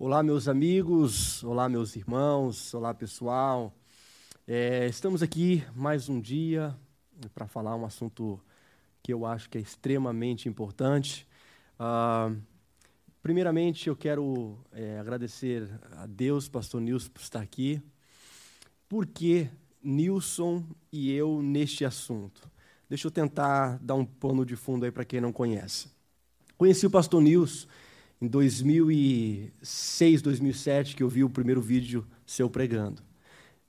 Olá, meus amigos, olá, meus irmãos, olá, pessoal. É, estamos aqui mais um dia para falar um assunto que eu acho que é extremamente importante. Ah, primeiramente, eu quero é, agradecer a Deus, Pastor Nilson, por estar aqui. Por que Nilson e eu neste assunto? Deixa eu tentar dar um pano de fundo aí para quem não conhece. Conheci o Pastor Nilson em 2006, 2007, que eu vi o primeiro vídeo seu pregando.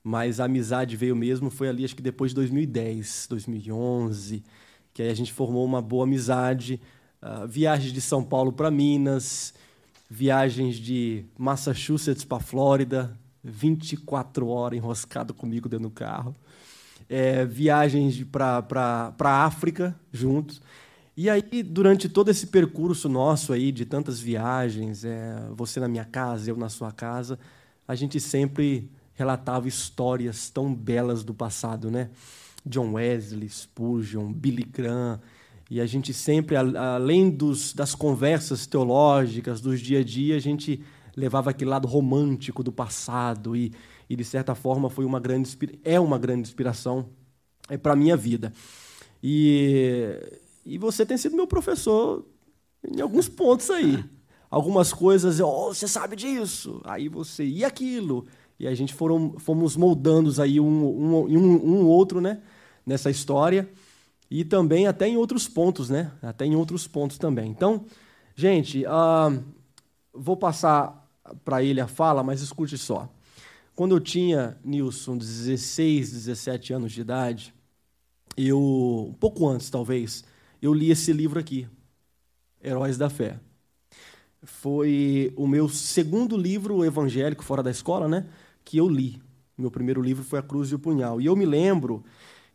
Mas a amizade veio mesmo, foi ali, acho que depois de 2010, 2011, que aí a gente formou uma boa amizade. Uh, viagens de São Paulo para Minas, viagens de Massachusetts para Flórida, 24 horas enroscado comigo dentro do carro. É, viagens para a África juntos. E aí, durante todo esse percurso nosso aí, de tantas viagens, é, você na minha casa, eu na sua casa, a gente sempre relatava histórias tão belas do passado, né? John Wesley, Spurgeon, Billy Graham, e a gente sempre, além dos, das conversas teológicas, dos dia a dia, a gente levava aquele lado romântico do passado e, e de certa forma, foi uma grande é uma grande inspiração é, para a minha vida. E e você tem sido meu professor em alguns pontos aí. Algumas coisas, oh, você sabe disso. Aí você, e aquilo? E a gente foram, fomos moldando aí um, um, um, um outro, né? Nessa história. E também até em outros pontos, né? Até em outros pontos também. Então, gente, uh, vou passar para ele a fala, mas escute só. Quando eu tinha, Nilson, 16, 17 anos de idade, eu, um pouco antes talvez, eu li esse livro aqui, Heróis da Fé. Foi o meu segundo livro evangélico fora da escola, né, que eu li. Meu primeiro livro foi A Cruz e o Punhal. E eu me lembro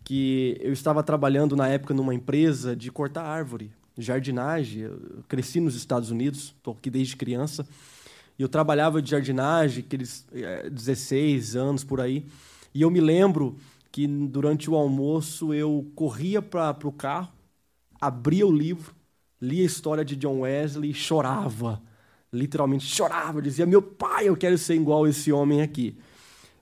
que eu estava trabalhando na época numa empresa de cortar árvore, jardinagem. Eu cresci nos Estados Unidos, estou aqui desde criança. E eu trabalhava de jardinagem, aqueles 16 é, anos por aí. E eu me lembro que durante o almoço eu corria para o carro abria o livro, lia a história de John Wesley e chorava. Literalmente chorava, dizia: Meu pai, eu quero ser igual esse homem aqui.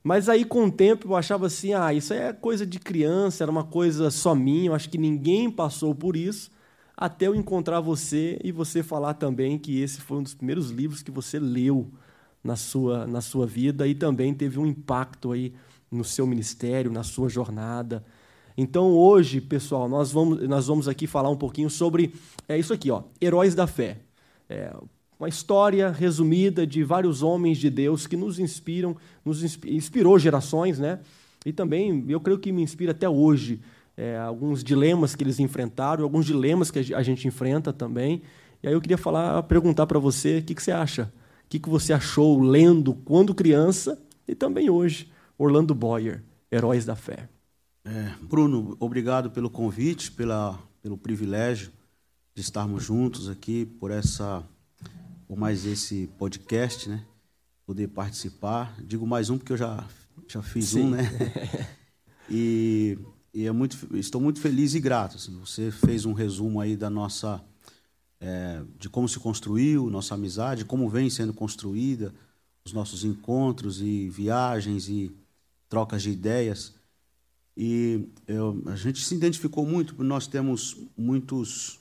Mas aí, com o tempo, eu achava assim: ah, isso é coisa de criança, era uma coisa só minha, eu acho que ninguém passou por isso, até eu encontrar você e você falar também que esse foi um dos primeiros livros que você leu na sua, na sua vida e também teve um impacto aí no seu ministério, na sua jornada. Então hoje, pessoal, nós vamos, nós vamos aqui falar um pouquinho sobre é isso aqui, ó, heróis da fé. É uma história resumida de vários homens de Deus que nos inspiram, nos inspirou gerações, né? E também eu creio que me inspira até hoje é, alguns dilemas que eles enfrentaram, alguns dilemas que a gente enfrenta também. E aí eu queria falar, perguntar para você, o que, que você acha? O que, que você achou lendo quando criança e também hoje? Orlando Boyer, Heróis da Fé. É, Bruno, obrigado pelo convite, pela, pelo privilégio de estarmos juntos aqui por essa, por mais esse podcast, né? Poder participar. Digo mais um porque eu já já fiz Sim. um, né? e, e é muito, estou muito feliz e grato. Assim, você fez um resumo aí da nossa, é, de como se construiu nossa amizade, como vem sendo construída, os nossos encontros e viagens e trocas de ideias. E eu, a gente se identificou muito, porque nós temos muitos,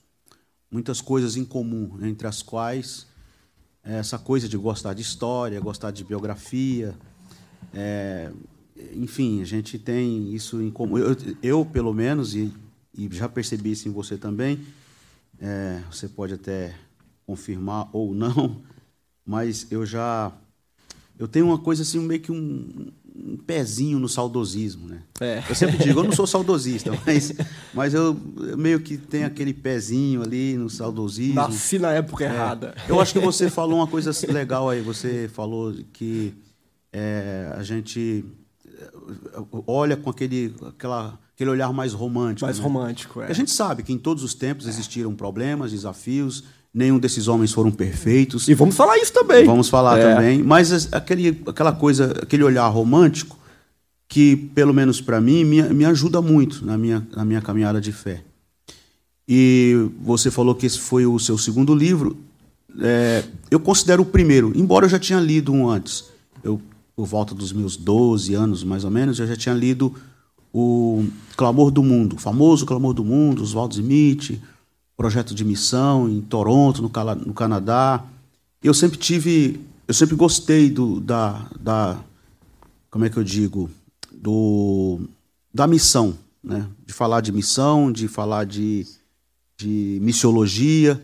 muitas coisas em comum, entre as quais essa coisa de gostar de história, gostar de biografia. É, enfim, a gente tem isso em comum. Eu, eu pelo menos, e, e, já percebi isso em você também, é, você pode até confirmar ou não, mas eu já. Eu tenho uma coisa assim, meio que um, um pezinho no saudosismo, né? É. Eu sempre digo, eu não sou saudosista, mas, mas eu meio que tenho aquele pezinho ali no saudosismo. Nasci na época é. errada. Eu acho que você falou uma coisa legal aí. Você falou que é, a gente olha com aquele, aquela, aquele olhar mais romântico. Mais né? romântico, é. A gente sabe que em todos os tempos existiram problemas, desafios, nenhum desses homens foram perfeitos. E vamos falar isso também. Vamos falar é. também. Mas aquele, aquela coisa, aquele olhar romântico, que, pelo menos para mim, me, me ajuda muito na minha, na minha caminhada de fé. E você falou que esse foi o seu segundo livro. é, eu considero o primeiro, embora eu já tinha lido um antes. Eu, por volta dos meus 12 anos, mais ou menos, eu já tinha lido o Clamor do Mundo, o famoso Clamor do Mundo, Oswald Smith, projeto de missão em Toronto, no, Canadá. Eu sempre tive, eu sempre gostei do, da, da, como é que eu digo, do, da missão, né? De falar de missão, de falar de, de missiologia.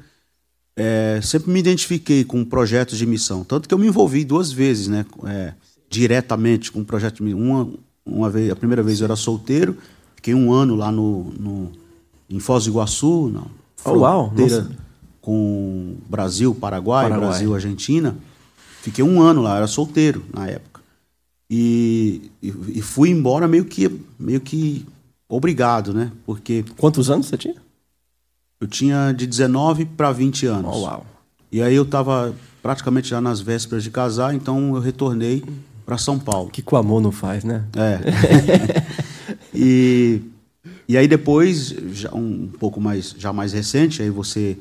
É, sempre me identifiquei com projetos de missão, tanto que eu me envolvi duas vezes, né? É, diretamente com um projeto de. Uma, uma vez, a primeira vez eu era solteiro, fiquei um ano lá no, no em Foz do Iguaçu, na oh, uau, com Brasil, Paraguai, Paraguai, Brasil, Argentina. Fiquei um ano lá, era solteiro na época. E, e, e, fui embora meio que, meio que obrigado, né? Porque. Quantos anos você tinha? Eu tinha de 19 para 20 anos. Oh, uau. E aí eu estava praticamente já nas vésperas de casar, então eu retornei para São Paulo. Que com amor não faz, né? É. e, e aí depois, um pouco mais, já mais recente, aí você,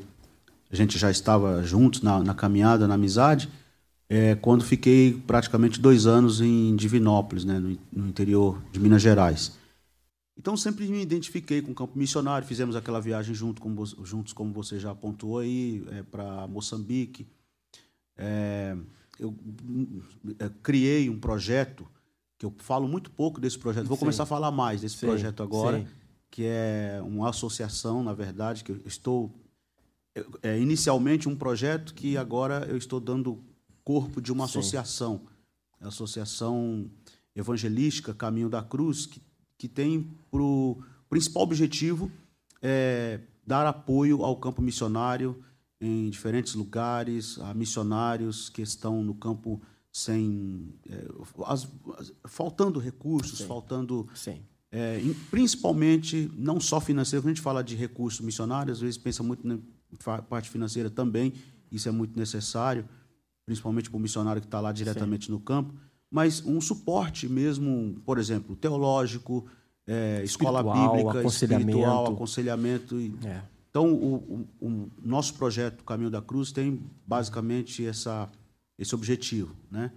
a gente já estava juntos na, na caminhada, na amizade, é, quando fiquei praticamente dois anos em Divinópolis, né, no, no interior de Minas Gerais. Então sempre me identifiquei com o campo missionário, fizemos aquela viagem junto com, juntos, como você já apontou aí, é, para Moçambique. É, eu é, criei um projeto, que eu falo muito pouco desse projeto, vou Sim. começar a falar mais desse Sim. projeto agora, Sim. Que é uma associação, na verdade, que eu estou. É inicialmente um projeto que agora eu estou dando corpo de uma associação, a Associação Evangelística Caminho da Cruz, que que tem por principal objetivo é, dar apoio ao campo missionário em diferentes lugares, a missionários que estão no campo sem é, as, as, faltando recursos, Sim. faltando Sim. É, principalmente não só financeiro. Quando a gente fala de recursos missionários, às vezes pensa muito na parte financeira também. Isso é muito necessário, principalmente para o missionário que está lá diretamente Sim. no campo mas um suporte mesmo, por exemplo, teológico, é, escola bíblica, aconselhamento. espiritual, aconselhamento. E... É. Então, o, o, o, nosso projeto Caminho da Cruz tem basicamente essa, esse objetivo, né?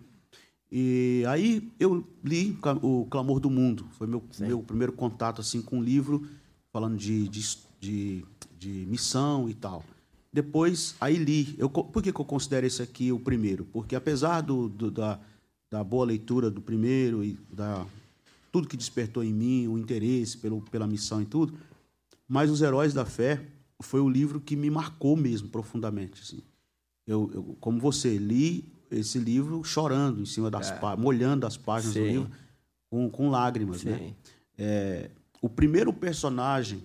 E aí eu li o Clamor do Mundo, foi meu, meu primeiro contato assim com um livro falando de, de, de, de missão e tal. Depois, aí li. Eu, por que, que eu considero esse aqui o primeiro? Porque apesar do, do da, da boa leitura do primeiro e da tudo que despertou em mim o interesse pelo, pela missão e tudo, mas os heróis da fé foi o livro que me marcou mesmo profundamente. Assim. Eu, eu como você li esse livro chorando em cima das é. molhando as páginas Sim. do livro com, com lágrimas, né? Sim. né? É, o primeiro personagem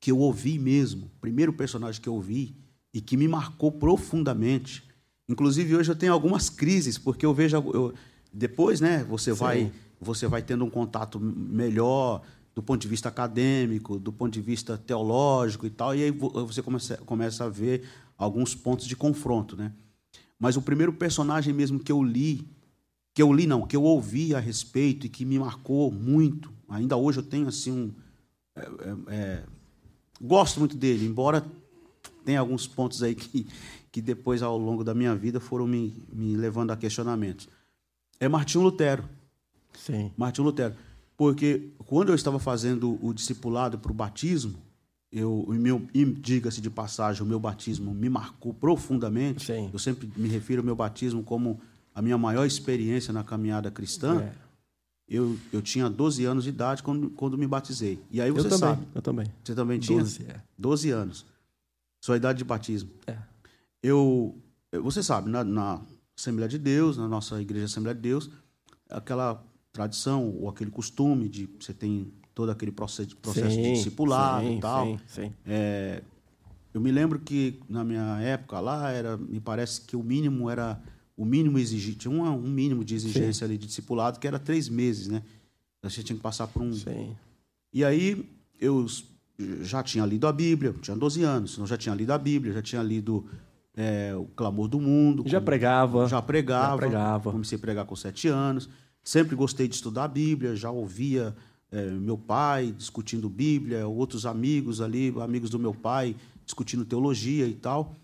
que eu ouvi mesmo, o primeiro personagem que eu ouvi e que me marcou profundamente Inclusive hoje eu tenho algumas crises porque eu vejo eu, depois, né? Você Sim. vai você vai tendo um contato melhor do ponto de vista acadêmico, do ponto de vista teológico e tal, e aí você começa, começa a ver alguns pontos de confronto, né? Mas o primeiro personagem mesmo que eu li, que eu li não, que eu ouvi a respeito e que me marcou muito, ainda hoje eu tenho assim um é, é, é gosto muito dele, embora tenha alguns pontos aí que que depois, ao longo da minha vida, foram me, me levando a questionamentos. É Martinho Lutero. Sim. Martinho Lutero. Porque quando eu estava fazendo o discipulado para o batismo, eu, meu, diga-se de passagem, o meu batismo me marcou profundamente. Sim. Eu sempre me refiro ao meu batismo como a minha maior experiência na caminhada cristã. É. Eu, eu tinha 12 anos de idade quando, quando me batizei. E aí você eu também, sabe. Eu também. Você também tinha? 12, é. 12 anos. Sua idade de batismo. É eu, você sabe, na, na, Assembleia de Deus, na nossa igreja Assembleia de Deus, aquela tradição ou aquele costume de você tem todo aquele processo, processo sim, de discipulado sim, e tal. Sim, sim. É, eu me lembro que na minha época lá era, me parece que o mínimo era o mínimo exigido, tinha um, um mínimo de exigência ali de discipulado que era três meses, né? A gente tinha que passar por um. Sim. E aí eu já tinha lido a Bíblia, tinha 12 anos, então já tinha lido a Bíblia, já tinha lido é, o Clamor do Mundo. Já pregava. Já pregava. Já pregava. Comecei a pregar com sete anos. Sempre gostei de estudar a Bíblia, já ouvia é, meu pai discutindo Bíblia, outros amigos ali, amigos do meu pai, discutindo teologia e tal.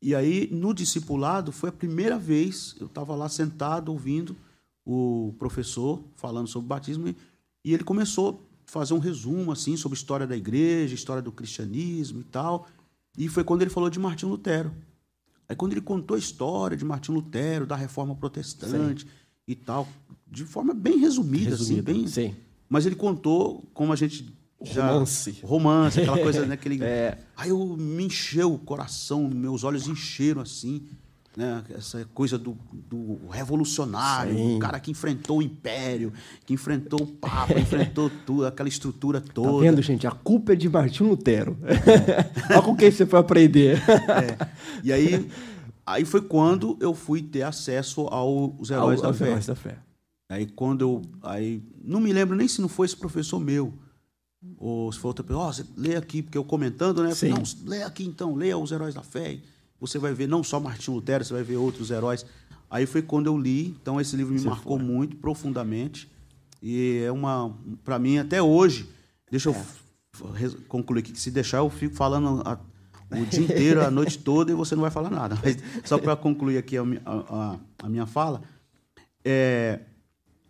E aí, no discipulado, foi a primeira vez, eu estava lá sentado ouvindo o professor falando sobre batismo, e, e ele começou a fazer um resumo assim sobre a história da igreja, história do cristianismo e tal. E foi quando ele falou de Martinho Lutero. Aí quando ele contou a história de Martinho Lutero, da reforma protestante Sim. e tal, de forma bem resumida, resumida assim, bem. Sim. Mas ele contou como a gente já, romance. Romance, aquela coisa, né? Aquele, é. Aí eu me encheu o coração, meus olhos encheram assim, né? Essa coisa do, do revolucionário, Sim. o cara que enfrentou o império, que enfrentou o Papa, enfrentou tudo, aquela estrutura tá toda. Tá vendo, gente? A culpa é de Martinho Lutero. É. Olha com quem você foi aprender. É. E aí, aí foi quando eu fui ter acesso aos heróis, Ao, da, aos fé. heróis da fé. Aí quando eu. Aí, não me lembro nem se não foi esse professor meu ou se for outra pessoa, oh, você lê aqui, porque eu comentando, né? Falei, não, lê aqui então, leia os heróis da fé. Você vai ver não só Martinho Lutero, você vai ver outros heróis. Aí foi quando eu li, então esse livro me você marcou foi. muito profundamente. E é uma, para mim, até hoje, deixa eu é. concluir aqui, que se deixar eu fico falando a, o dia inteiro, a noite toda, e você não vai falar nada. Mas só para concluir aqui a, a, a minha fala, é,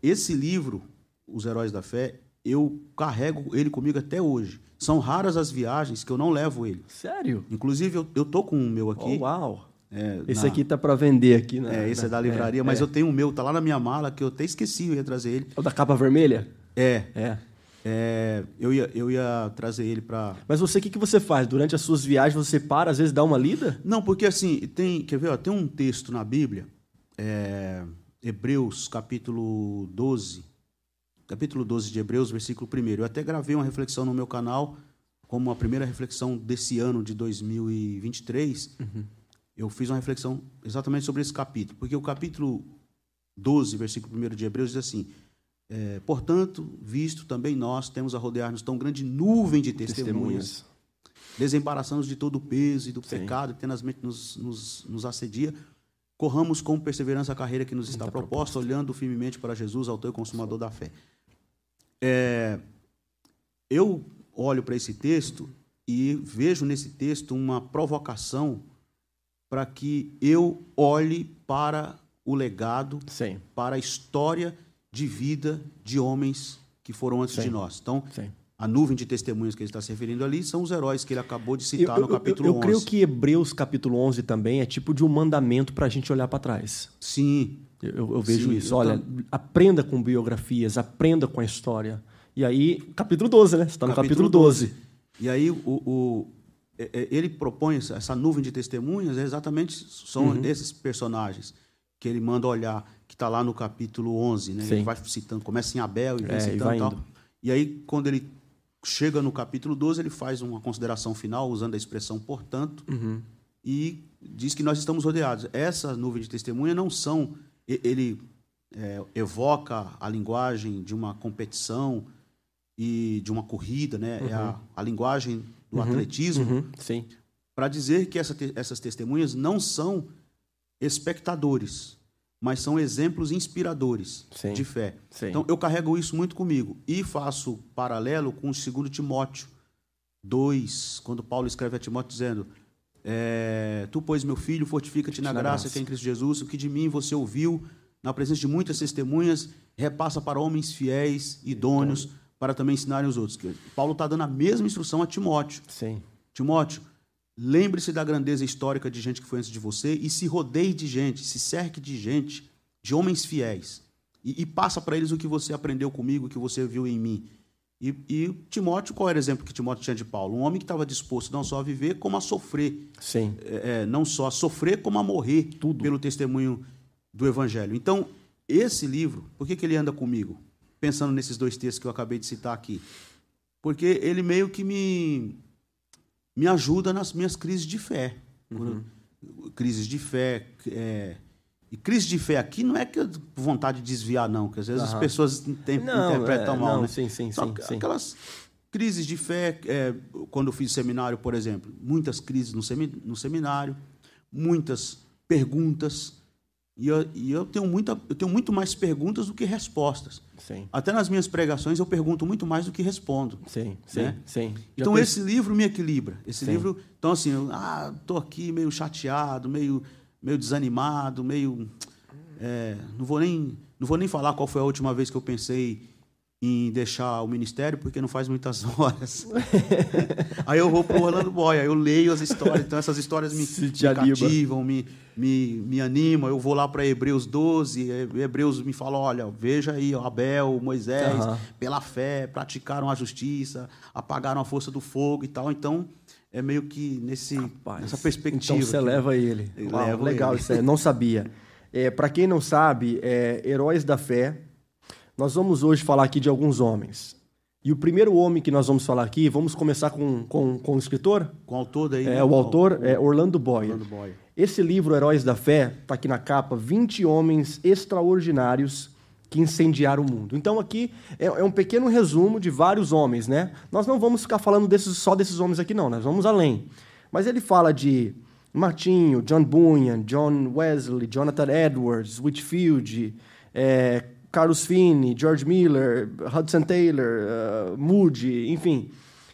esse livro, Os Heróis da Fé, eu carrego ele comigo até hoje. São raras as viagens que eu não levo ele. Sério? Inclusive, eu, eu tô com o meu aqui. Oh, uau! É, esse na... aqui tá para vender aqui, né? É, esse é da livraria, é, mas é. eu tenho o meu, tá lá na minha mala, que eu até esqueci, eu ia trazer ele. É o da capa vermelha? É. É. é eu, ia, eu ia trazer ele para. Mas você, o que, que você faz? Durante as suas viagens, você para, às vezes dá uma lida? Não, porque assim, tem. Quer ver? Ó, tem um texto na Bíblia, é, Hebreus capítulo 12, capítulo 12 de Hebreus, versículo 1. Eu até gravei uma reflexão no meu canal, como a primeira reflexão desse ano de 2023. Uhum. Eu fiz uma reflexão exatamente sobre esse capítulo, porque o capítulo 12, versículo 1 de Hebreus diz assim: é, Portanto, visto também nós temos a rodear-nos tão grande nuvem de testemunhas, desembaraçando-nos de todo o peso e do Sim. pecado que tenazmente nos, nos, nos assedia, corramos com perseverança a carreira que nos está, proposta, proposta, olhando firmemente para Jesus, autor e consumador da fé. É, eu olho para esse texto e vejo nesse texto uma provocação para que eu olhe para o legado, Sim. para a história de vida de homens que foram antes Sim. de nós. Então, Sim. A nuvem de testemunhos que ele está se referindo ali são os heróis que ele acabou de citar eu, no capítulo eu, eu, 11. Eu creio que Hebreus capítulo 11 também é tipo de um mandamento para a gente olhar para trás. Sim. Eu, vejo Sim, isso. Olha, aprenda com biografias, aprenda com a história. E aí, capítulo 12, né? Você está no capítulo, capítulo 12. 12. E aí, o, o, é, é, ele propõe essa nuvem de testemunhas, é exatamente são uhum. desses personagens que ele manda olhar, que está lá no capítulo 11. Né? Ele vai citando, começa em Abel e vai é, citando e, tal. E aí, quando ele chega no capítulo 12, ele faz uma consideração final, usando a expressão portanto, uhum. e diz que nós estamos rodeados. Essa nuvem de testemunha não são ele é, evoca a linguagem de uma competição e de uma corrida, né? Uhum. É a, uhum. a, linguagem do uhum. atletismo. Uhum. Para dizer que essa, essas testemunhas não são espectadores, mas são exemplos inspiradores Sim. de fé. Sim. Então, eu carrego isso muito comigo. E faço paralelo com o segundo Timóteo 2, quando Paulo escreve a Timóteo dizendo: é, Tu, pois, meu filho, fortifica-te na, na graça, graça que é em Cristo Jesus, o que de mim você ouviu, na presença de muitas testemunhas, repassa para homens fiéis, idôneos, então, para também ensinarem os outros. Paulo está dando a mesma instrução a Timóteo. Sim. Timóteo, lembre-se da grandeza histórica de gente que foi antes de você e se rodeie de gente, se cerque de gente, de homens fiéis. E, e passa para eles o que você aprendeu comigo, o que você viu em mim. E, e, Timóteo, qual era o exemplo que Timóteo tinha de Paulo? Um homem que estava disposto não só a viver, como a sofrer. Sim. É, é, não só a sofrer, como a morrer Tudo. pelo testemunho do Evangelho. Então, esse livro, por que, que ele anda comigo? Pensando nesses dois textos que eu acabei de citar aqui. Porque ele meio que me, me ajuda nas minhas crises de fé. Uhum. Crises de fé. É, e crise de fé aqui não é que vontade de desviar, não, porque às vezes uhum. as pessoas tem, não, interpretam é, mal. Não, né? sim, sim, sim, sim, Aquelas crises de fé, é, quando eu fiz seminário, por exemplo, muitas crises no, semi, no seminário, muitas perguntas, E eu, e eu, tenho, muita, eu tenho muito mais perguntas do que respostas. Sim. Até nas minhas pregações eu pergunto muito mais do que respondo. Sim, sim, né? sim. Então esse livro me equilibra. Esse Sim. livro, então assim, eu, ah, tô aqui meio chateado, meio, meio desanimado, meio, é, não vou nem, não vou nem falar qual foi a última vez que eu pensei em deixar o ministério, porque não faz muitas horas. aí eu vou pro Orlando Boy, aí eu leio as histórias, então essas histórias me, me cativam, me, me, me animam. Eu vou lá para Hebreus 12, e Hebreus me fala, olha, veja aí, Abel, Moisés, Aham. pela fé, praticaram a justiça, apagaram a força do fogo e tal. Então, é meio que nesse, Rapaz, nessa perspectiva. Então você aqui. leva ele. Uau, legal ele. isso aí. Não sabia. É, Para quem não sabe, é, Heróis da Fé, nós vamos hoje falar aqui de alguns homens. E o primeiro homem que nós vamos falar aqui, vamos começar com, com, com o escritor? Com o autor daí. É, né? o autor é Orlando Boyer. Orlando Boyer. Esse livro, Heróis da Fé, está aqui na capa, 20 homens extraordinários que incendiaram o mundo. Então aqui é, é um pequeno resumo de vários homens, né? Nós não vamos ficar falando desses, só desses homens aqui não, nós vamos além. Mas ele fala de Martinho, John Bunyan, John Wesley, Jonathan Edwards, Whitfield, é, Carlos Finney, George Miller, Hudson Taylor, uh, Moody, enfim.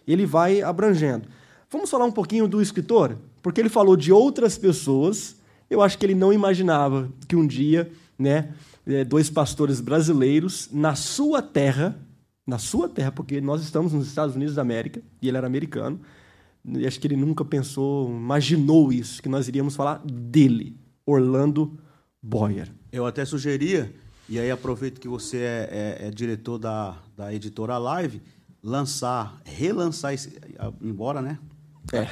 Ele vai abrangendo. Vamos falar um pouquinho do escritor? Porque ele falou de outras pessoas. Eu acho que ele não imaginava que um dia, né, eh, dois pastores brasileiros na sua terra, na sua terra, porque nós estamos nos Estados Unidos da América e ele era americano. E acho que ele nunca pensou, imaginou isso, que nós iríamos falar dele, Orlando Boyer. Eu até sugeria, e aí aproveito que você é, é- é diretor da, da editora Live, lançar, relançar esse. Embora, né? É.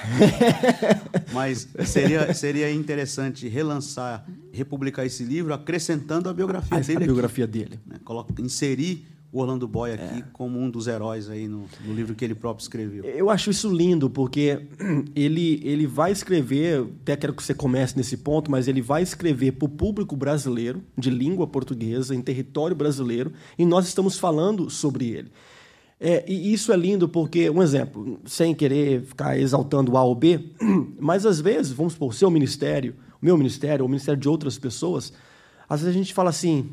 Mas seria, seria interessante relançar, republicar esse livro, acrescentando a biografia A, dele. aqui, biografia dele. né? Coloca- inserir o Orlando Boy aqui como um dos heróis aí no, no livro que ele próprio escreveu. Eu acho isso lindo, porque ele, ele vai escrever, até quero que você comece nesse ponto, mas ele vai escrever para o público brasileiro, de língua portuguesa, em território brasileiro, e nós estamos falando sobre ele. É, e isso é lindo porque, um exemplo, sem querer ficar exaltando o A ou B, mas às vezes, vamos supor, o seu ministério, o meu ministério, ou o ministério de outras pessoas, às vezes a gente fala assim,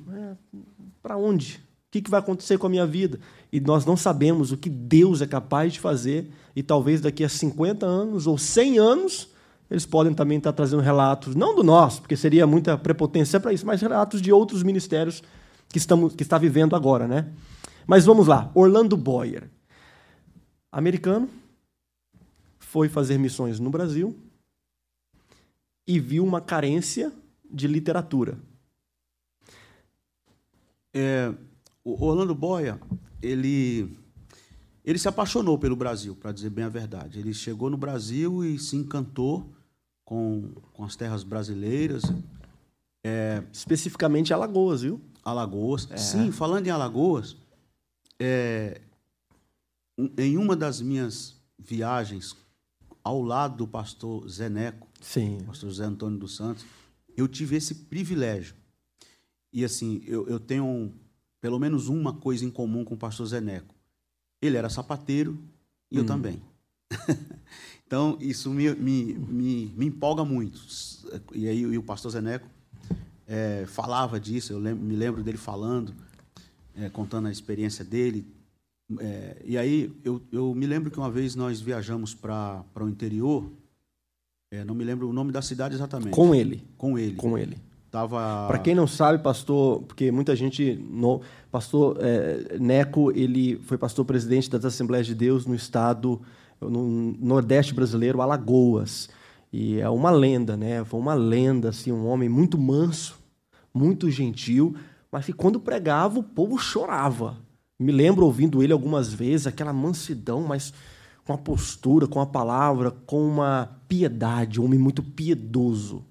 para onde? O que, que vai acontecer com a minha vida? E nós não sabemos o que Deus é capaz de fazer, e talvez daqui a 50 anos ou 100 anos, eles podem também estar trazendo relatos, não do nosso, porque seria muita prepotência para isso, mas relatos de outros ministérios que, estamos, que está vivendo agora, né? Mas vamos lá, Orlando Boyer, americano, foi fazer missões no Brasil e viu uma carência de literatura. É, o Orlando Boia, ele, ele se apaixonou pelo Brasil, para dizer bem a verdade. Ele chegou no Brasil e se encantou com, com as terras brasileiras, Especificamente Alagoas, viu? Alagoas. Sim, falando em Alagoas, é, em uma das minhas viagens ao lado do pastor Zeneco, Sim. pastor José Antônio dos Santos, eu tive esse privilégio. E assim, eu, eu tenho um- pelo menos uma coisa em comum com o pastor Zeneco. Ele era sapateiro e eu também. então, isso me, me, me, me empolga muito. E aí e o pastor Zeneco eh, falava disso, eu me lembro dele falando, eh, contando a experiência dele. Eh, e aí eu, eu me lembro que uma vez nós viajamos para o interior, eh, não me lembro o nome da cidade exatamente. Com ele. Com ele. Com ele. Tava... Para quem não sabe, pastor, porque muita gente não, pastor eh, Neco, ele foi pastor presidente das Assembleias de Deus no estado no Nordeste brasileiro, Alagoas. E é uma lenda, né? Foi uma lenda assim, um homem muito manso, muito gentil, mas que quando pregava o povo chorava. Me lembro ouvindo ele algumas vezes, aquela mansidão, mas com a postura, com a palavra, com uma piedade, um homem muito piedoso.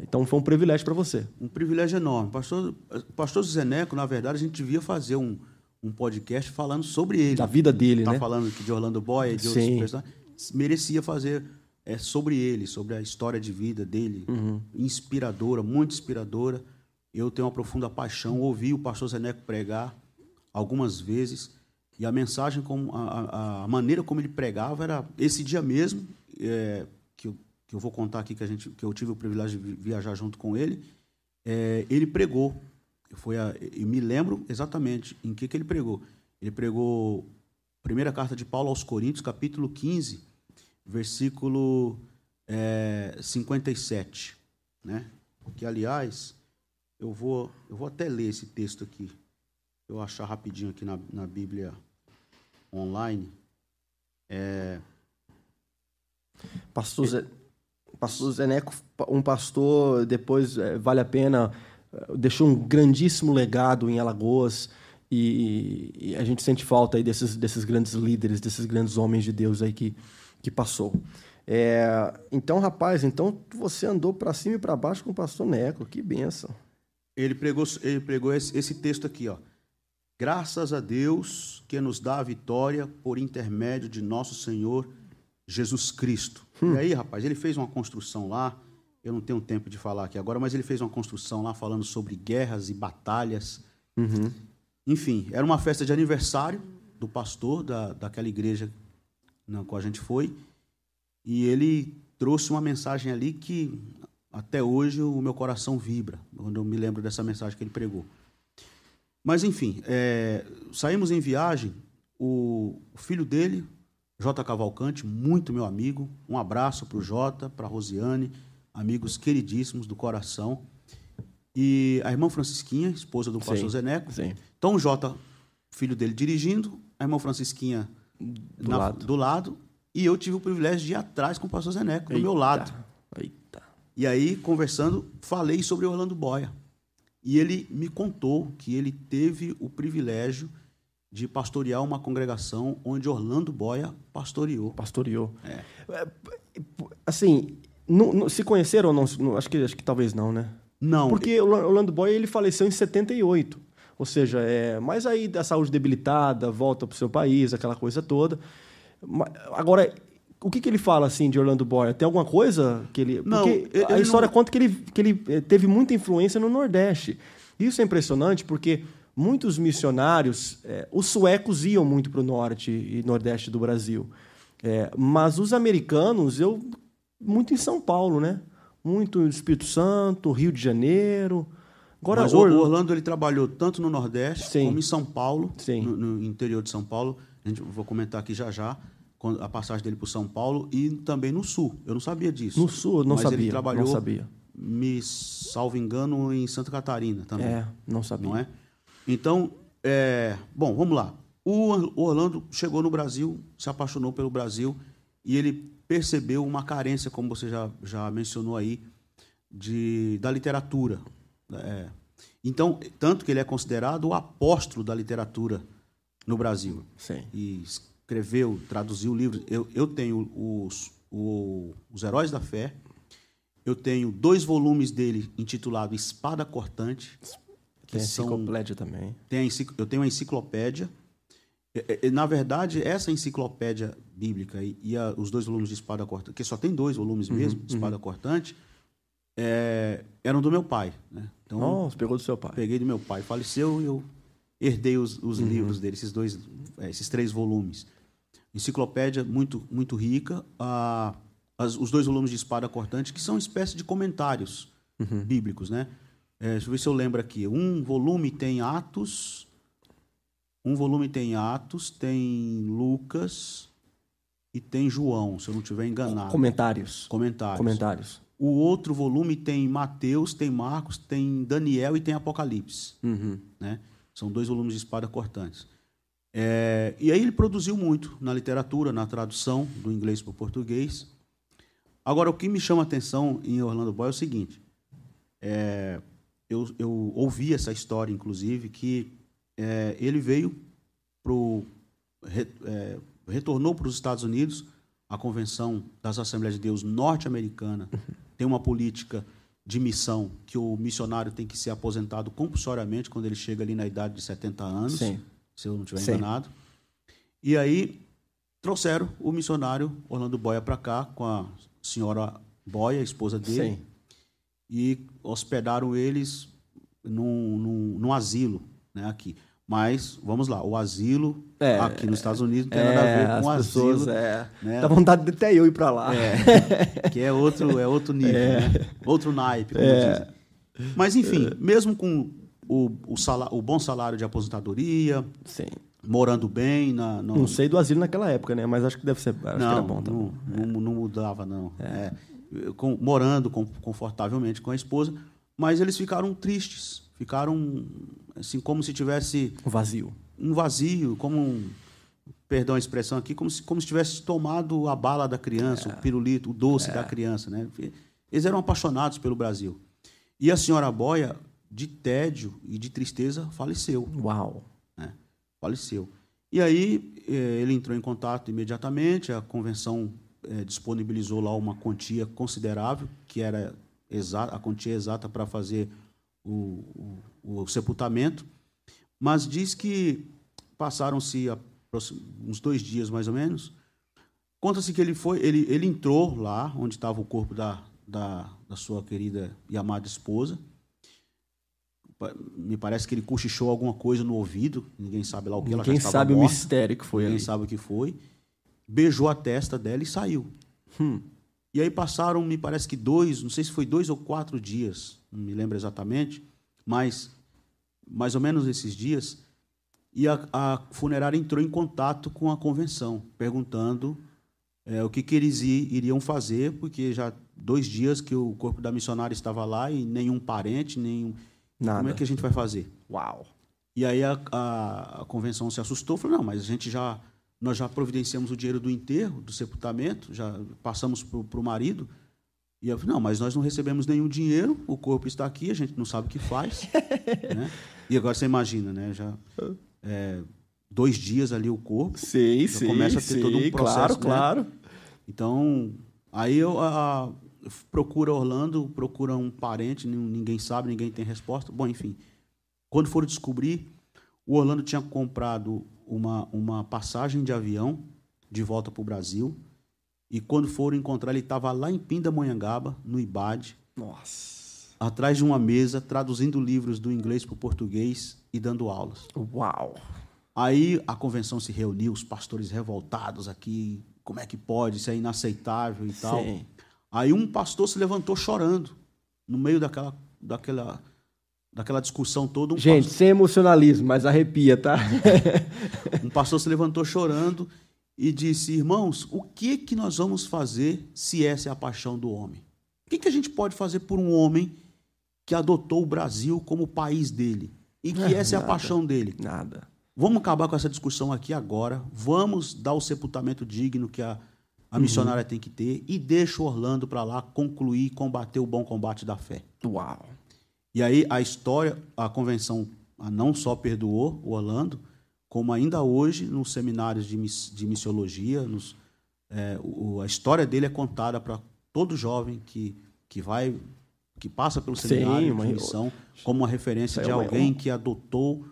Então foi um privilégio para você. Um privilégio enorme. Pastor, pastor Zeneco, na verdade, a gente devia fazer um, um podcast falando sobre ele. Da vida dele, tá né? falando aqui de Orlando Boy, de outros personagens. Merecia fazer é, sobre ele, sobre a história de vida dele. Uhum. Inspiradora, muito inspiradora. Eu tenho uma profunda paixão. Ouvi o pastor Zeneco pregar algumas vezes. E a mensagem, como, a, a- a maneira como ele pregava era esse dia mesmo, é, que, eu, que eu vou contar aqui, que, a gente, que eu tive o privilégio de vi- viajar junto com ele. é, ele pregou. Foi a, eu me lembro exatamente em que, que ele pregou. Ele pregou primeira carta de Paulo aos Coríntios, capítulo 15, versículo é, 57. Né? Que, aliás, eu vou, eu vou até ler esse texto aqui. Eu achar rapidinho aqui na, na Bíblia online. É... Pastor, Zé, pastor Zeneco, um pastor, depois é, vale a pena, é, deixou um grandíssimo legado em Alagoas. E, e, a gente sente falta aí desses, desses grandes líderes, desses grandes homens de Deus aí que, que passou. É, então, rapaz, então você andou para cima e para baixo com o pastor Neco, que benção. Ele pregou, ele pregou esse, esse texto aqui, ó. Graças a Deus que nos dá a vitória por intermédio de nosso Senhor Jesus Cristo. Hum. E aí, rapaz, ele fez uma construção lá. Eu não tenho tempo de falar aqui agora, mas ele fez uma construção lá falando sobre guerras e batalhas. Uhum. Enfim, era uma festa de aniversário do pastor da, daquela igreja na qual a gente foi. E ele trouxe uma mensagem ali que até hoje o meu coração vibra quando eu me lembro dessa mensagem que ele pregou. Mas, enfim, é, saímos em viagem. O, o filho dele, J. Cavalcante, muito meu amigo. Um abraço para o Jota, para a Rosiane, amigos queridíssimos do coração. E a irmã Francisquinha, esposa do pastor sim, Zeneco. Sim. Então, o Jota, filho dele, dirigindo, a irmã Francisquinha do, na, lado. do lado. E eu tive o privilégio de ir atrás com o pastor Zeneco, do Eita. meu lado. Eita. E aí, conversando, falei sobre Orlando Boia. E ele me contou que ele teve o privilégio de pastorear uma congregação onde Orlando Boia pastoreou. Pastoreou. É. é assim, não, não, se conheceram ou não, Acho que, acho que talvez não, né? Não. Porque Orlando Boia ele faleceu em 78. Ou seja, é, mas aí da saúde debilitada, volta para o seu país, aquela coisa toda. Agora, o que, que ele fala assim de Orlando Boyer? Tem alguma coisa que ele. Não, porque ele a história não... conta que ele, que ele eh, teve muita influência no Nordeste. Isso é impressionante porque muitos missionários, é, os suecos iam muito para o norte e nordeste do Brasil. É, mas os americanos, eu muito em São Paulo, né? Muito no Espírito Santo, Rio de Janeiro. Agora, mas o Orlando ele trabalhou tanto no Nordeste Sim. como em São Paulo, no, no, interior de São Paulo. A gente vou comentar aqui já já a passagem dele para São Paulo e também no Sul. Eu não sabia disso. No Sul, eu não mas sabia. Ele trabalhou, não sabia. Me salvo engano, em Santa Catarina também. É, não sabia. Não é? Então, é, bom, vamos lá. O Orlando chegou no Brasil, se apaixonou pelo Brasil e ele percebeu uma carência, como você já, já mencionou aí, de, da literatura. É. Então, tanto que ele é considerado o apóstolo da literatura no Brasil. Sim. E escreveu, traduziu livros. Eu, eu tenho os, o, os Heróis da Fé. Eu tenho dois volumes dele intitulado Espada Cortante. Tem a enciclopédia são, também. Tem eu tenho a enciclopédia. Na verdade, essa enciclopédia bíblica e, e a, os dois volumes de Espada Cortante, que só tem dois volumes uhum, mesmo, Espada uhum. Cortante, é, eram do meu pai. Né? Então, Nossa, pegou do seu pai. Peguei do meu pai. Faleceu e eu herdei os, os uhum. livros dele, esses dois, é, esses três volumes. Enciclopédia muito, muito rica. Ah, as, os dois volumes de Espada Cortante, que são espécie de comentários uhum. bíblicos, né? É, deixa eu ver se eu lembro aqui. Um volume tem Atos, um volume tem Atos, tem Lucas e tem João, se eu não estiver enganado. Comentários. Comentários. Comentários. O outro volume tem Mateus, tem Marcos, tem Daniel e tem Apocalipse. Uhum. Né? São dois volumes de espada cortantes. É, e aí ele produziu muito na literatura, na tradução do inglês para o português. Agora, o que me chama a atenção em Orlando Boy é o seguinte: é, eu, eu, ouvi essa história, inclusive, que é, ele veio pro, re, é, retornou para os Estados Unidos, a Convenção das Assembleias de Deus norte-americana tem uma política de missão que o missionário tem que ser aposentado compulsoriamente quando ele chega ali na idade de 70 anos. Sim se eu não estiver enganado. E aí trouxeram o missionário Orlando Boia para cá com a senhora Boia, a esposa dele, Sim. e hospedaram eles num, num, num asilo né, aqui. Mas, vamos lá, o asilo é, aqui nos Estados Unidos não tem é, nada a ver com o asilo. Pessoas, é, né? Dá vontade de até eu ir para lá. É, que é outro, é outro nível, é. né? outro naipe, como é. dizem. Mas, enfim, mesmo com o, o, salário, o bom salário de aposentadoria, Sim. morando bem. Na, Não sei do asilo naquela época, né? Mas acho que deve ser. Acho que era não, bom também. não, não, não mudava, não. É, com- morando com- confortavelmente com a esposa. Mas eles ficaram tristes. Ficaram assim, como se tivesse O vazio. um vazio, como um, perdão a expressão aqui, como se, como se tivesse tomado a bala da criança, o pirulito, o doce da criança. Né? Eles eram apaixonados pelo Brasil. E a senhora Boia, de tédio e de tristeza, faleceu. Uau. né? Faleceu. E aí eh, ele entrou em contato imediatamente, a convenção eh, disponibilizou lá uma quantia considerável, que era exa a quantia exata para fazer o, o, o sepultamento, mas diz que passaram-se uns dois dias mais ou menos. Conta-se que ele foi, ele, ele entrou lá onde estava o corpo da, da, da sua querida e amada esposa. Me parece que ele cochichou alguma coisa no ouvido, ninguém sabe lá o que. ela já sabe o morta, mistério que foi ninguém ali. sabe o que foi. Beijou a testa dela e saiu. Hum. E aí passaram, me parece que dois, não sei se foi dois ou quatro dias, não me lembro exatamente, mas mais ou menos esses dias. E a, a funerária entrou em contato com a convenção, perguntando eh, o que, que eles iriam fazer, porque já dois dias que o corpo da missionária estava lá e nenhum parente, nenhum. Nada. Como é que a gente vai fazer? Uau. E aí a, a, a convenção se assustou, falou: não, mas a gente já nós já providenciamos o dinheiro do enterro, do sepultamento, já passamos para o marido. E eu falei: não, mas nós não recebemos nenhum dinheiro, o corpo está aqui, a gente não sabe o que faz. né? E agora você imagina, né? Já é, dois dias ali o corpo. Sei, Já sei. começa a ter sei, todo um processo, Claro, né? claro. Então, aí eu a- a- procura Orlando, procura um parente, nin- ninguém sabe, ninguém tem resposta. Bom, enfim. Quando foram descobrir, o Orlando tinha comprado uma, uma passagem de avião de volta para o Brasil. E quando foram encontrar, ele estava lá em Pindamonhangaba, no IBAD, Nossa. atrás de uma mesa, traduzindo livros do inglês para o português e dando aulas. Uau. Aí a convenção se reuniu, os pastores revoltados aqui, como é que pode, isso é inaceitável e tal. Sim. Aí um pastor se levantou chorando, no meio daquela, daquela, daquela discussão toda. Um, Gente, sem emocionalismo, mas arrepia, tá? pastor, um pastor se levantou chorando e disse: Irmãos, o que, que nós vamos fazer se essa é a paixão do homem? O que, que a gente pode fazer por um homem que adotou o Brasil como país dele? E que É, essa é a nada. paixão dele? Nada. Vamos acabar com essa discussão aqui agora. Vamos dar o sepultamento digno que a, a missionária tem que ter e deixa o Orlando para lá concluir e combater o bom combate da fé. Uau. E aí a história, a convenção não só perdoou o Orlando, como ainda hoje nos seminários de, de missiologia, nos, é, o- a história dele é contada para todo jovem que, que vai que passa pelo Sim, seminário uma- de missão como uma referência de é uma- alguém que adotou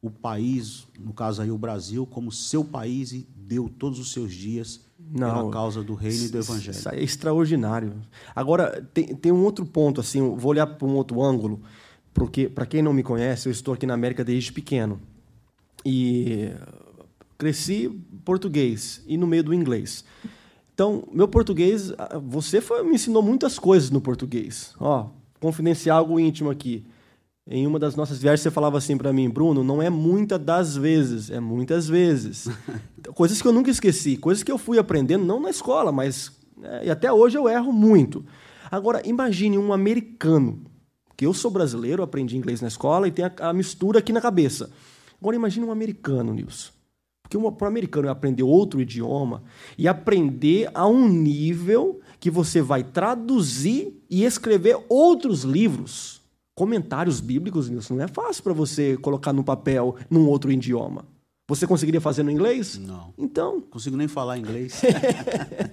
o país, no caso aí o Brasil, como seu país e deu todos os seus dias Não, pela causa do reino e do evangelho. Isso é extraordinário. Agora, tem, tem um outro ponto, assim, vou olhar para um outro ângulo, porque, para quem não me conhece, eu estou aqui na América desde pequeno. E cresci português e no meio do inglês. Então, meu português, você foi- me ensinou muitas coisas no português. Ó, confidenciar algo íntimo aqui. Em uma das nossas viagens, você falava assim para mim, Bruno, não é muitas das vezes, é muitas vezes. Então, coisas que eu nunca esqueci, coisas que eu fui aprendendo, não na escola, mas. né, e até hoje eu erro muito. Agora, imagine um americano, que eu sou brasileiro, aprendi inglês na escola e tem a, a mistura aqui na cabeça. Agora, imagine um americano, Nilson. Porque para o americano é aprender outro idioma e aprender a um nível que você vai traduzir e escrever outros livros. Comentários bíblicos, Nilson, não é fácil para você colocar no papel num outro idioma. Você conseguiria fazer no inglês? Não. Então, Consigo nem falar inglês.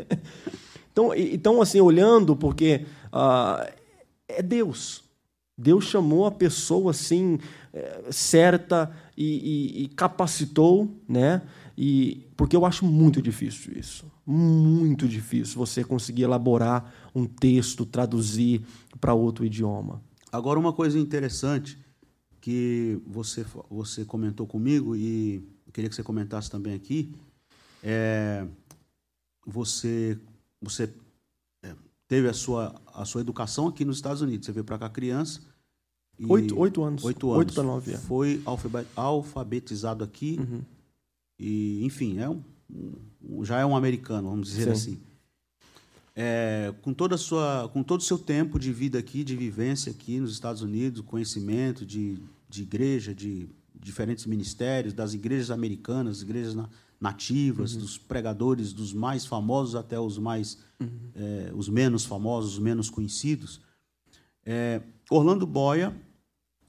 então, então assim, olhando, porque ah, é Deus. Deus chamou a pessoa assim eh, certa e, e- e capacitou, né? E porque eu acho muito difícil isso, muito difícil você conseguir elaborar um texto, traduzir para outro idioma. Agora, uma coisa interessante que você, você comentou comigo e eu queria que você comentasse também aqui, é você, você é, teve a sua, a sua educação aqui nos Estados Unidos. Você veio para cá criança E- Oito, oito anos. Oito anos. Oito para nove, é. Foi alfabe- alfabetizado aqui. Uhum. E, enfim, é um, um- já é um americano, vamos dizer Sim. assim. É, com toda sua, com todo o seu tempo de vida aqui, de vivência aqui nos Estados Unidos, conhecimento de, de igreja, de diferentes ministérios, das igrejas americanas, igrejas na- nativas, dos pregadores, dos mais famosos até os mais, é, os menos famosos, os menos conhecidos. É, Orlando Boia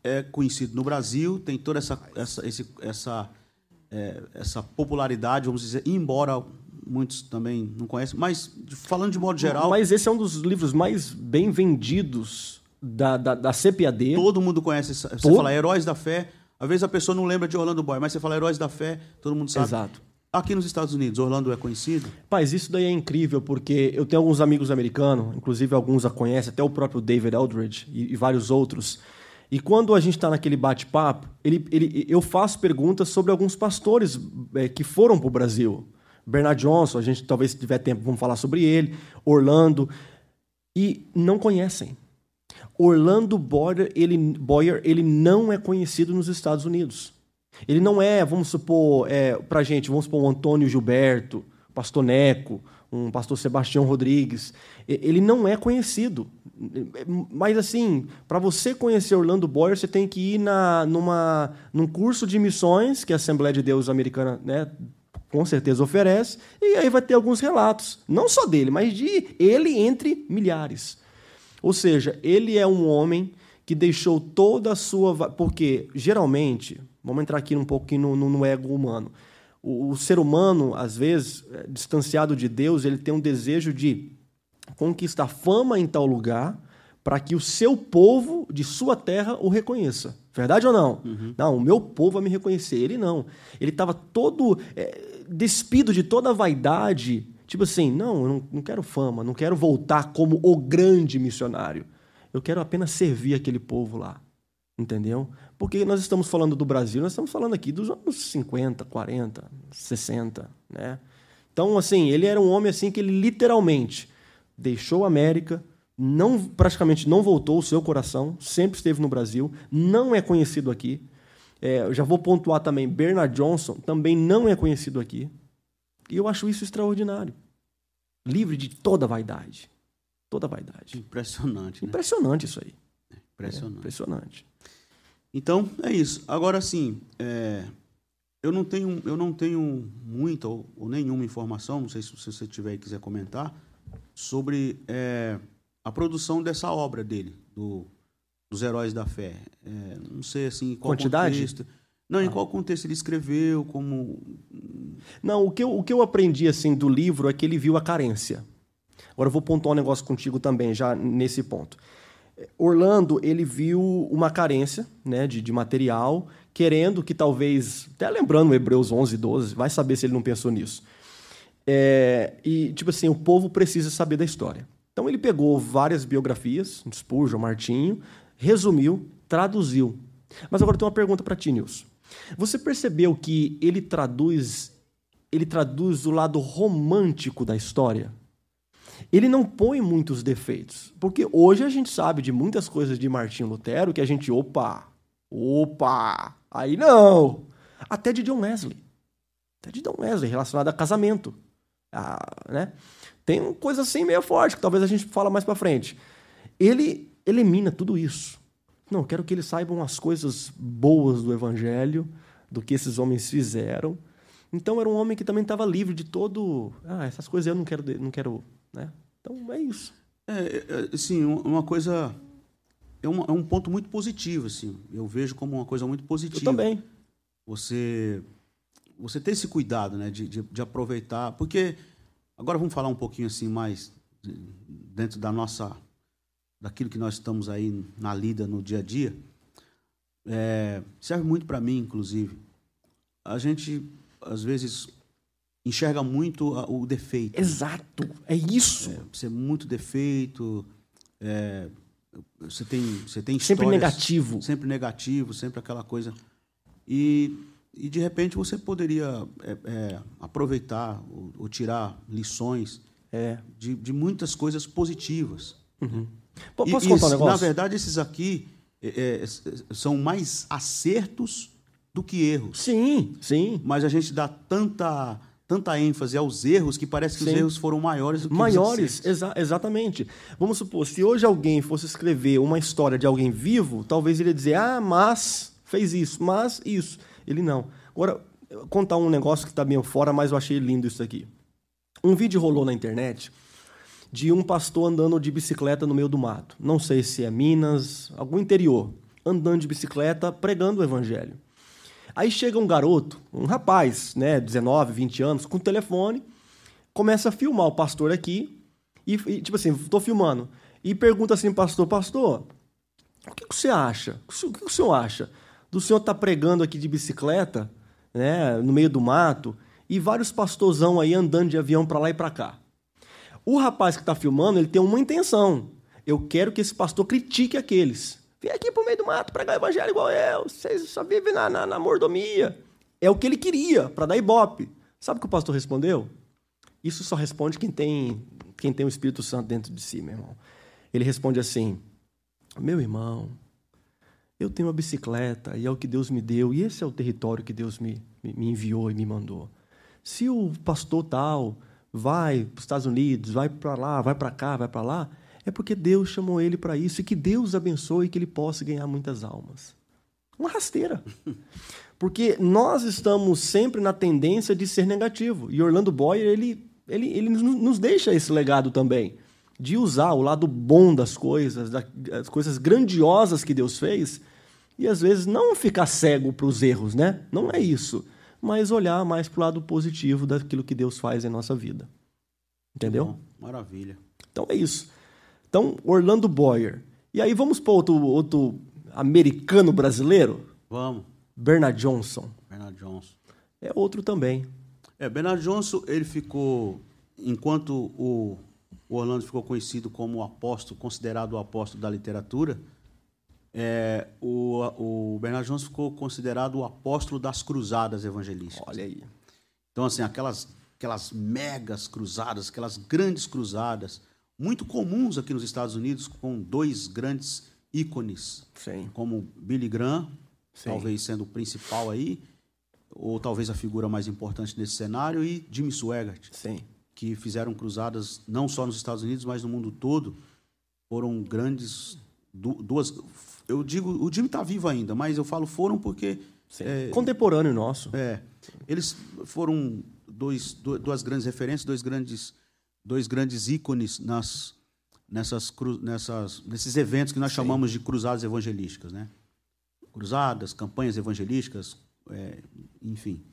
é conhecido no Brasil, tem toda essa, essa, esse- essa, é, essa popularidade, vamos dizer, embora muitos também não conhecem, mas falando de modo geral, Mas esse é um dos livros mais bem vendidos da, da, da CPAD. todo mundo conhece. Você Todo- fala Heróis da Fé, às vezes a pessoa não lembra de Orlando Boia, mas você fala Heróis da Fé, todo mundo sabe. Exato. Aqui nos Estados Unidos, Orlando é conhecido? Paz, isso daí é incrível, porque eu tenho alguns amigos americanos, inclusive alguns a conhecem, até o próprio David Eldridge e, e vários outros. E quando a gente está naquele bate-papo, ele, ele, eu faço perguntas sobre alguns pastores eh, que foram para o Brasil. Bernard Johnson, a gente talvez se tiver tempo vamos falar sobre ele, Orlando, e não conhecem. Orlando Boyer, ele, Boyer, ele não é conhecido nos Estados Unidos. Ele não é, vamos supor, é, para gente, vamos supor, um Antônio Gilberto, pastor Neco, um pastor Sebastião Rodrigues. Ele não é conhecido. Mas, assim, para você conhecer Orlando Boyer, você tem que ir na, numa, num curso de missões que a Assembleia de Deus Americana né, com certeza oferece, e aí vai ter alguns relatos, não só dele, mas de ele entre milhares. Ou seja, ele é um homem que deixou toda a sua. Porque, geralmente, vamos entrar aqui um pouquinho no, no, no ego humano. O, o ser humano, às vezes, é, distanciado de Deus, ele tem um desejo de conquistar fama em tal lugar para que o seu povo de sua terra o reconheça. Verdade ou não? Não, o meu povo vai me reconhecer. Ele não. Ele estava todo é, despido de toda a vaidade. Tipo assim, não, eu não, não quero fama, não quero voltar como o grande missionário. Eu quero apenas servir aquele povo lá. Entendeu? Porque nós estamos falando do Brasil, nós estamos falando aqui dos anos 50, 40, 60, né? Então, assim, ele era um homem assim que ele literalmente deixou a América, não praticamente não voltou o seu coração, sempre esteve no Brasil, não é conhecido aqui. É, eu já vou pontuar também, Bernard Johnson também não é conhecido aqui. E eu acho isso extraordinário. Livre de toda vaidade. Toda vaidade. Impressionante, né? Impressionante isso aí. É, Impressionante. impressionante. Então, é isso. Agora, sim, é, eu, não tenho, eu não tenho muita ou, ou nenhuma informação, não sei se, se você tiver e quiser comentar, sobre é, a produção dessa obra dele, do, dos Heróis da Fé. É, não sei, assim, em qual Quantidade? contexto. Não, em qual contexto ele escreveu, como... Não, o que, eu, o que eu aprendi assim do livro é que ele viu a carência. Agora eu vou pontuar um negócio contigo também, já nesse ponto. Orlando, ele viu uma carência né, de, de material, querendo que talvez, até lembrando Hebreus 11, 12, vai saber se ele não pensou nisso. É, e, tipo assim, o povo precisa saber da história. Então ele pegou várias biografias, Spurgeon, Martinho, resumiu, traduziu. Mas agora eu tenho uma pergunta para ti, Nilson. Você percebeu que ele traduz, ele traduz o lado romântico da história? Ele não põe muitos defeitos, porque hoje a gente sabe de muitas coisas de Martinho Lutero que a gente, opa, opa, aí não. Até de John Wesley. Até de John Wesley, relacionado a casamento. Ah, né? Tem coisa assim meio forte, que talvez a gente fala mais para frente. Ele elimina tudo isso. Não, eu quero que eles saibam as coisas boas do evangelho, do que esses homens fizeram. Então era um homem que também estava livre de todo, ah, essas coisas eu não quero, não quero, né? Então é isso. É, é, assim, um- uma coisa... É, uma- é um ponto muito positivo, assim. Eu vejo como uma coisa muito Eu positiva. também. você você ter esse cuidado né de, de, de aproveitar porque agora vamos falar um pouquinho assim mais de- dentro da nossa daquilo que nós estamos aí na lida no dia a dia É, serve muito para mim inclusive a gente às vezes enxerga muito o defeito Exato. É isso. você é muito defeito é, você tem você tem Sempre negativo. sempre negativo, sempre aquela coisa. E, e de repente você poderia é, é, aproveitar ou, ou tirar lições É. de, de muitas coisas positivas. Po- Posso e, contar um negócio? Na verdade, esses aqui, é, é, são mais acertos do que erros. Sim, sim. Mas a gente dá tanta tanta ênfase aos erros que parece que Sim. os erros foram maiores do que maiores, os exa exatamente. Vamos supor, se hoje alguém fosse escrever uma história de alguém vivo, talvez ele ia dizer: "Ah, mas fez isso, mas isso". Ele não. Agora, contar um negócio que está meio fora, mas eu achei lindo isso aqui. Um vídeo rolou na internet de um pastor andando de bicicleta no meio do mato. Não sei se é Minas, algum interior, andando de bicicleta pregando o evangelho. Aí chega um garoto, um rapaz, né, 19, 20 anos, com o telefone, começa a filmar o pastor aqui, e, e tipo assim, estou filmando, e pergunta assim, pastor, pastor, o que, que você acha? O que, que o senhor acha do senhor estar tá pregando aqui de bicicleta, né, no meio do mato, e vários pastorzão aí andando de avião para lá e para cá? O rapaz que está filmando, ele tem uma intenção. Eu quero que esse pastor critique aqueles. Vem aqui pro meio do mato pregar o evangelho igual eu. Vocês só vivem na, na, na mordomia. É o que ele queria, para dar ibope. Sabe o que o pastor respondeu? Isso só responde quem tem, quem tem o Espírito Santo dentro de si, meu irmão. Ele responde assim: Meu irmão, eu tenho uma bicicleta e é o que Deus me deu, e esse é o território que Deus me, me enviou e me mandou. Se o pastor tal vai para os Estados Unidos, vai para lá, vai para cá, vai para lá, é porque Deus chamou ele para isso e que Deus abençoe e que ele possa ganhar muitas almas. Uma rasteira. Porque nós estamos sempre na tendência de ser negativo. E Orlando Boyer, ele, ele, ele nos deixa esse legado também. De usar o lado bom das coisas, das coisas grandiosas que Deus fez, e às vezes não ficar cego para os erros, né? Não é isso. Mas olhar mais para o lado positivo daquilo que Deus faz em nossa vida. Entendeu? Bom, maravilha. Então é isso. Então, Orlando Boyer. E aí vamos para outro, outro americano brasileiro? Vamos. Bernard Johnson. Bernard Johnson. É outro também. É, Bernard Johnson, ele ficou, enquanto o, o Orlando ficou conhecido como o apóstolo, considerado o apóstolo da literatura, é, o, o Bernard Johnson ficou considerado o apóstolo das cruzadas evangelísticas. Olha aí. Então, assim, aquelas, aquelas megas cruzadas, aquelas grandes cruzadas, muito comuns aqui nos Estados Unidos, com dois grandes ícones, Sim. como Billy Graham, Sim. talvez sendo o principal aí, ou talvez a figura mais importante nesse cenário, e Jimmy Swaggart, Sim. que fizeram cruzadas não só nos Estados Unidos, mas no mundo todo. Foram grandes duas. Eu digo, o Jimmy está vivo ainda, mas eu falo foram porque é, contemporâneo nosso. É, eles foram dois, duas grandes referências, dois grandes dois grandes ícones nas, nessas, nessas, nesses eventos que nós Sim. chamamos de cruzadas evangelísticas. Né? Cruzadas, campanhas evangelísticas, é, enfim.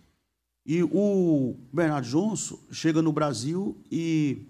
E o Bernardo Johnson chega no Brasil e,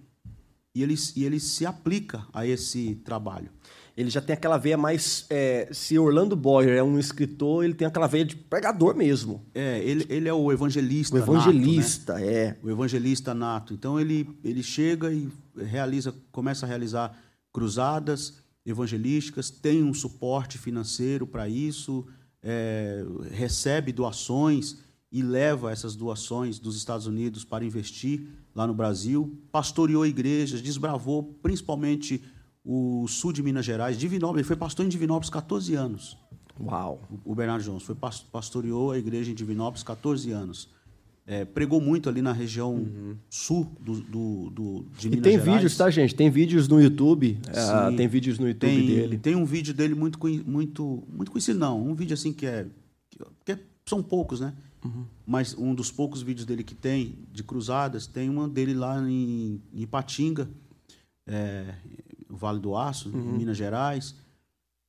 e, ele, e ele se aplica a esse trabalho ele já tem aquela veia mais. É, se Orlando Boyer é um escritor, ele tem aquela veia de pregador mesmo. É, ele, ele é o evangelista. O evangelista, nato, né? é. O evangelista nato. Então ele, ele chega e realiza, começa a realizar cruzadas evangelísticas, tem um suporte financeiro para isso, é, recebe doações e leva essas doações dos Estados Unidos para investir lá no Brasil, pastoreou igrejas, desbravou principalmente o sul de Minas Gerais, Divinópolis, ele foi pastor em Divinópolis 14 anos. Uau! O Bernardo Jones foi pastoreou a igreja em Divinópolis 14 anos. É, pregou muito ali na região uhum. sul do, do, do, de Minas Gerais. E tem vídeos, tá, gente? Tem vídeos no YouTube. É, tem vídeos no YouTube tem, dele. Tem um vídeo dele muito, muito, muito conhecido, não. Um vídeo assim que é. Que é são poucos, né? Uhum. Mas um dos poucos vídeos dele que tem, de cruzadas, tem uma dele lá em, em Ipatinga. É, o Vale do Aço, uhum. Minas Gerais.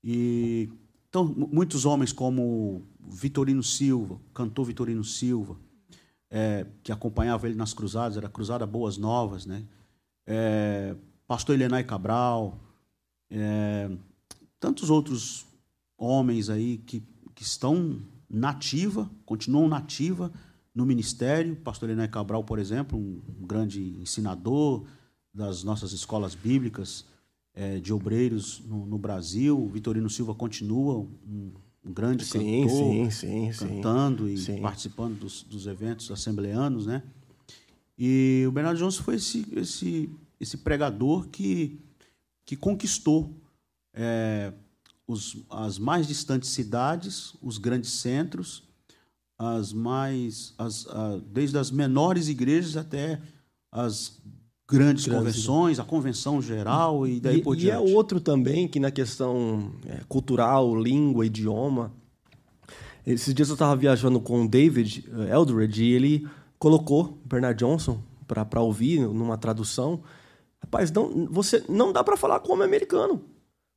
E então muitos homens como Vitorino Silva, cantor Vitorino Silva, é, que acompanhava ele nas cruzadas, era Cruzada Boas Novas, né? É, Pastor Elenai Cabral, é, tantos outros homens aí que, que estão nativa, continuam nativa no ministério. Pastor Elenai Cabral, por exemplo, um, um grande ensinador das nossas escolas bíblicas, é, de obreiros no, no, Brasil. Vitorino Silva continua um, um grande sim, cantor, sim, sim, cantando e participando dos, dos, eventos assembleanos, né? E o Bernardo Johnson foi esse, esse, esse pregador que, que conquistou é, os, as mais distantes cidades, os grandes centros, as mais, as, a, desde as menores igrejas até as grandes, grandes convenções, a convenção geral e daí e, por diante. E é outro também que na questão é, cultural, língua, idioma. Esses dias eu estava viajando com o David eh, Eldred e ele colocou Bernard Johnson para ouvir numa tradução. Rapaz, não, você não dá para falar como americano.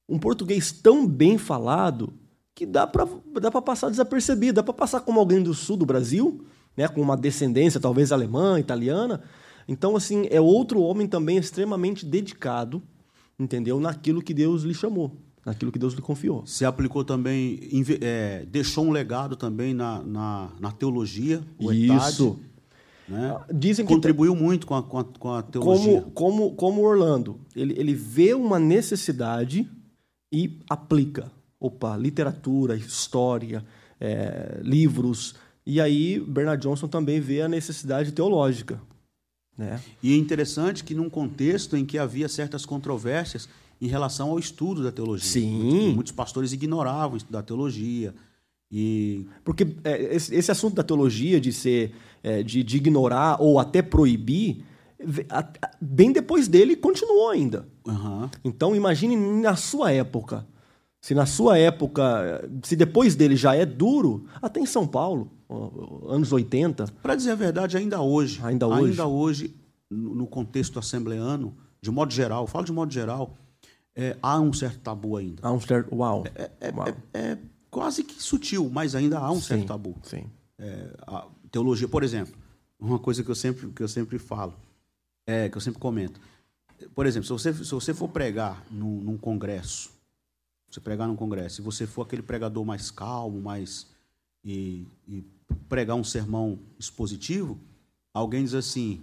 Um português tão bem falado que dá para dá passar desapercebido, dá para passar como alguém do sul do Brasil, né, com uma descendência talvez alemã, italiana. Então, assim, é outro homem também extremamente dedicado, entendeu? Naquilo que Deus lhe chamou, naquilo que Deus lhe confiou. Se aplicou também, é, deixou um legado também na, na, na teologia, o Isso. Etade, né? Ah, dizem que contribuiu muito com a, com a, com a teologia. Como, como, como Orlando, ele, ele vê uma necessidade e aplica. Opa, literatura, história, é, livros. E aí Bernard Johnson também vê a necessidade teológica. Né? E é interessante que num contexto em que havia certas controvérsias em relação ao estudo da teologia. Sim. Muitos, pastores ignoravam estudar teologia. E... Porque é, esse, esse, assunto da teologia, de ser é, de, de, ignorar ou até proibir, bem depois dele continuou ainda. Uhum. Então imagine na sua época. Se na sua época, se depois dele já é duro, até em São Paulo, anos 80. Para dizer a verdade, ainda hoje, ainda hoje, ainda hoje no contexto assembleano, de modo geral, falo de modo geral, é, há um certo tabu ainda. Há um certo. Uau! É, é, Uau. é, é quase que sutil, mas ainda há um sim, certo tabu. Sim. É, a teologia, por exemplo, uma coisa que eu sempre, que eu sempre falo, é, que eu sempre comento. Por exemplo, se você, se você for pregar num, num congresso, você pregar num congresso, se você for aquele pregador mais calmo, mais. E, e pregar um sermão expositivo, alguém diz assim: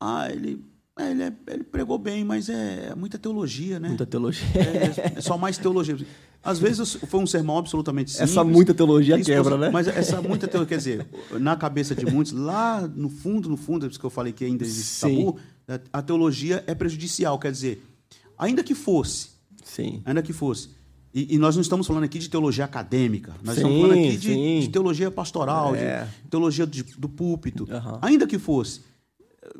ah, ele é, ele, é, ele, pregou bem, mas é muita teologia, né? Muita teologia. É, é só mais teologia. Às vezes foi um sermão absolutamente simples. Essa muita teologia quebra, né? Mas essa muita teologia, quer dizer, na cabeça de muitos, lá no fundo, no fundo, é isso que eu falei que ainda existe tabu, a teologia é prejudicial, quer dizer, ainda que fosse, Sim. ainda que fosse, e, e, nós não estamos falando aqui de teologia acadêmica, nós sim, estamos falando aqui de, de teologia pastoral, é. de teologia de, do púlpito, uhum. ainda que fosse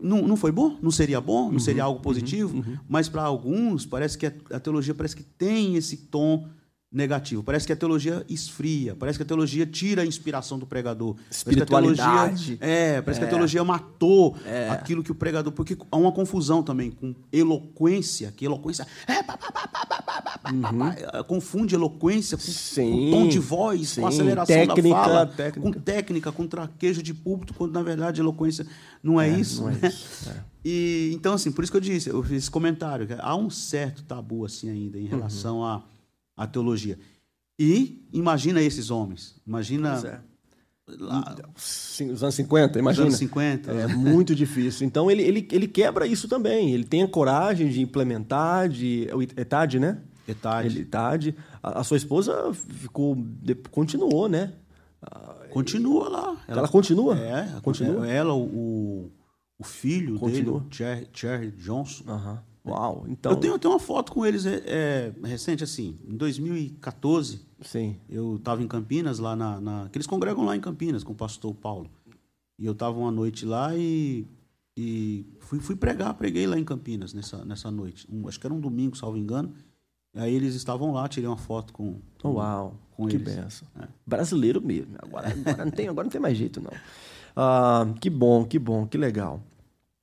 não, não foi bom? Não seria bom? Não uhum, seria algo positivo? Uhum, uhum. Mas para alguns, parece que a, a, teologia parece que tem esse tom negativo. Parece que a teologia esfria, parece que a teologia tira a inspiração do pregador. Espiritualidade. Parece é, parece é. que a é. teologia matou é. aquilo que o pregador... Porque há uma confusão também com eloquência, que eloquência... É, pá, pá, pá, uhum. Confunde eloquência com, com, tom de voz, sim. com aceleração técnica, da fala, técnica. com técnica, com traquejo de púlpito, quando na verdade eloquência não é, é isso. Não né? é isso. É. E, então, assim, por isso que eu disse, eu fiz esse comentário, há um certo tabu assim ainda em relação uhum. a a teologia. E imagina esses homens. Imagina. É. Lá, os anos 50, imagina. Os anos 50. É muito difícil. Então ele, ele, ele quebra isso também. Ele tem a coragem de implementar, de. Etade, né? Etade. Etade. A, a, sua esposa ficou. Continuou, né? Continua lá. Ela, ela continua? É, continua. Ela, o, o filho continua. dele, Cherry Johnson. Uhum. Uau, então... Eu tenho, tenho uma foto com eles é, é, recente, assim, em 2014. Sim. Eu estava em Campinas, lá na, na... Que eles congregam lá em Campinas com o pastor Paulo. E eu estava uma noite lá e, e fui, fui pregar, preguei lá em Campinas nessa, nessa noite. Um, acho que era um domingo, salvo engano. E aí eles estavam lá, tirei uma foto com, com Uau, com que eles. benção. É. Brasileiro mesmo. Agora, agora, não tem, agora não tem mais jeito, não. Ah, que bom, que bom, que legal.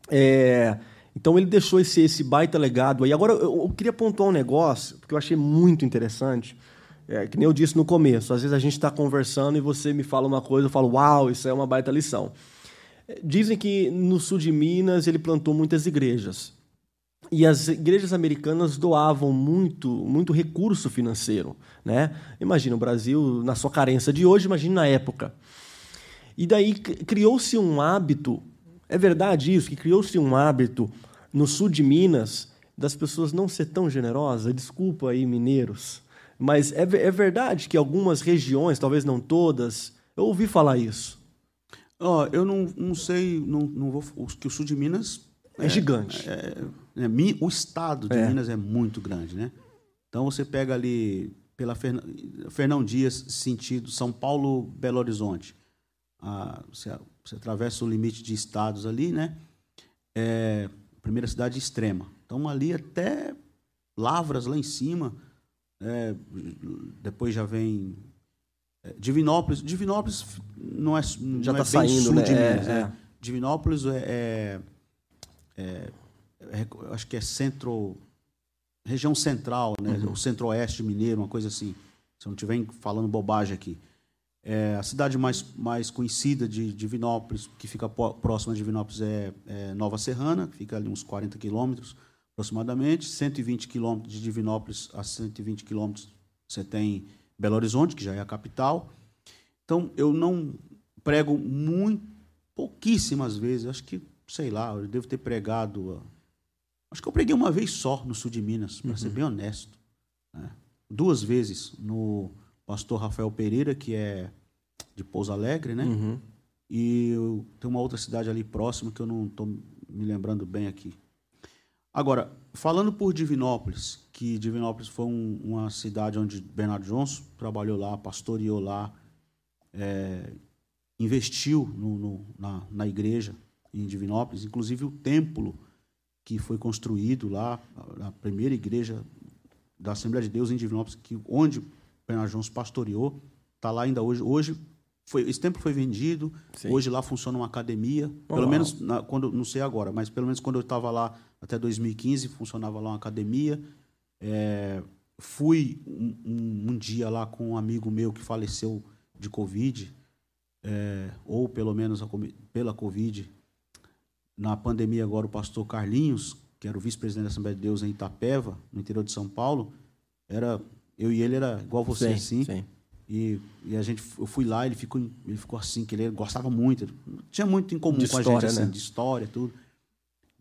É... Então ele deixou esse, esse baita legado aí. Agora eu, eu queria pontuar um negócio, porque eu achei muito interessante. É, que nem eu disse no começo, às vezes a gente está conversando e você me fala uma coisa, eu falo, uau, isso é uma baita lição. É, dizem que no sul de Minas ele plantou muitas igrejas. E as igrejas americanas doavam muito, muito recurso financeiro. Né? Imagina o Brasil, na sua carência de hoje, imagine na época. E daí criou-se um hábito é verdade isso, que criou-se um hábito no sul de Minas das pessoas não ser tão generosas? Desculpa aí, mineiros. Mas é, é verdade que algumas regiões, talvez não todas, eu ouvi falar isso. Oh, eu não, não sei, não, não vou, que o sul de Minas é, é gigante. É, é, o estado de é. Minas é muito grande, né? Então você pega ali pela Fern... Fernão Dias, sentido São Paulo, Belo Horizonte. Ah, você, atravessa o limite de estados ali, né? É, primeira cidade extrema. Então, ali até Lavras, lá em cima. É, depois já vem é, Divinópolis. Divinópolis não é, não já está é saindo, sul né? de Minas. É, né? Divinópolis é, é, é acho que é centro região central, né? Uhum. o centro-oeste mineiro, uma coisa assim. Se eu não estiver falando bobagem aqui. É, a cidade mais, mais conhecida de Divinópolis, que fica próxima de Divinópolis, é, é Nova Serrana, que fica ali uns 40 quilômetros aproximadamente. 120 quilômetros de Divinópolis a 120 quilômetros você tem Belo Horizonte, que já é a capital. Então, eu não prego muito, pouquíssimas vezes, acho que, sei lá, eu devo ter pregado Acho que eu preguei uma vez só no sul de Minas, para uhum. ser bem honesto. Né? Duas vezes no pastor Rafael Pereira, que é de Pouso Alegre, né? Uhum. E tem uma outra cidade ali próxima que eu não estou me lembrando bem aqui. Agora, falando por Divinópolis, que Divinópolis foi um, uma cidade onde Bernardo Johnson trabalhou lá, pastoreou lá, é, investiu no, no, na, na igreja em Divinópolis, inclusive o templo que foi construído lá, a primeira igreja da Assembleia de Deus em Divinópolis, que, onde Bernardo Jones pastoreou, está lá ainda hoje. Hoje foi, esse templo foi vendido, Sim. hoje lá funciona uma academia, pelo menos na, quando não sei agora, mas pelo menos quando eu estava lá até 2015 funcionava lá uma academia. É, fui um, um, um, dia lá com um amigo meu que faleceu de covid, é, ou pelo menos a, pela covid na pandemia agora o pastor Carlinhos, que era o vice-presidente da Assembleia de Deus em Itapeva, no interior de São Paulo, era eu e ele era igual você sim, assim. Sim. E, e a gente eu fui lá, ele ficou ele ficou assim que ele gostava muito, tinha muito em comum de com história, a gente assim, né? de história, tudo.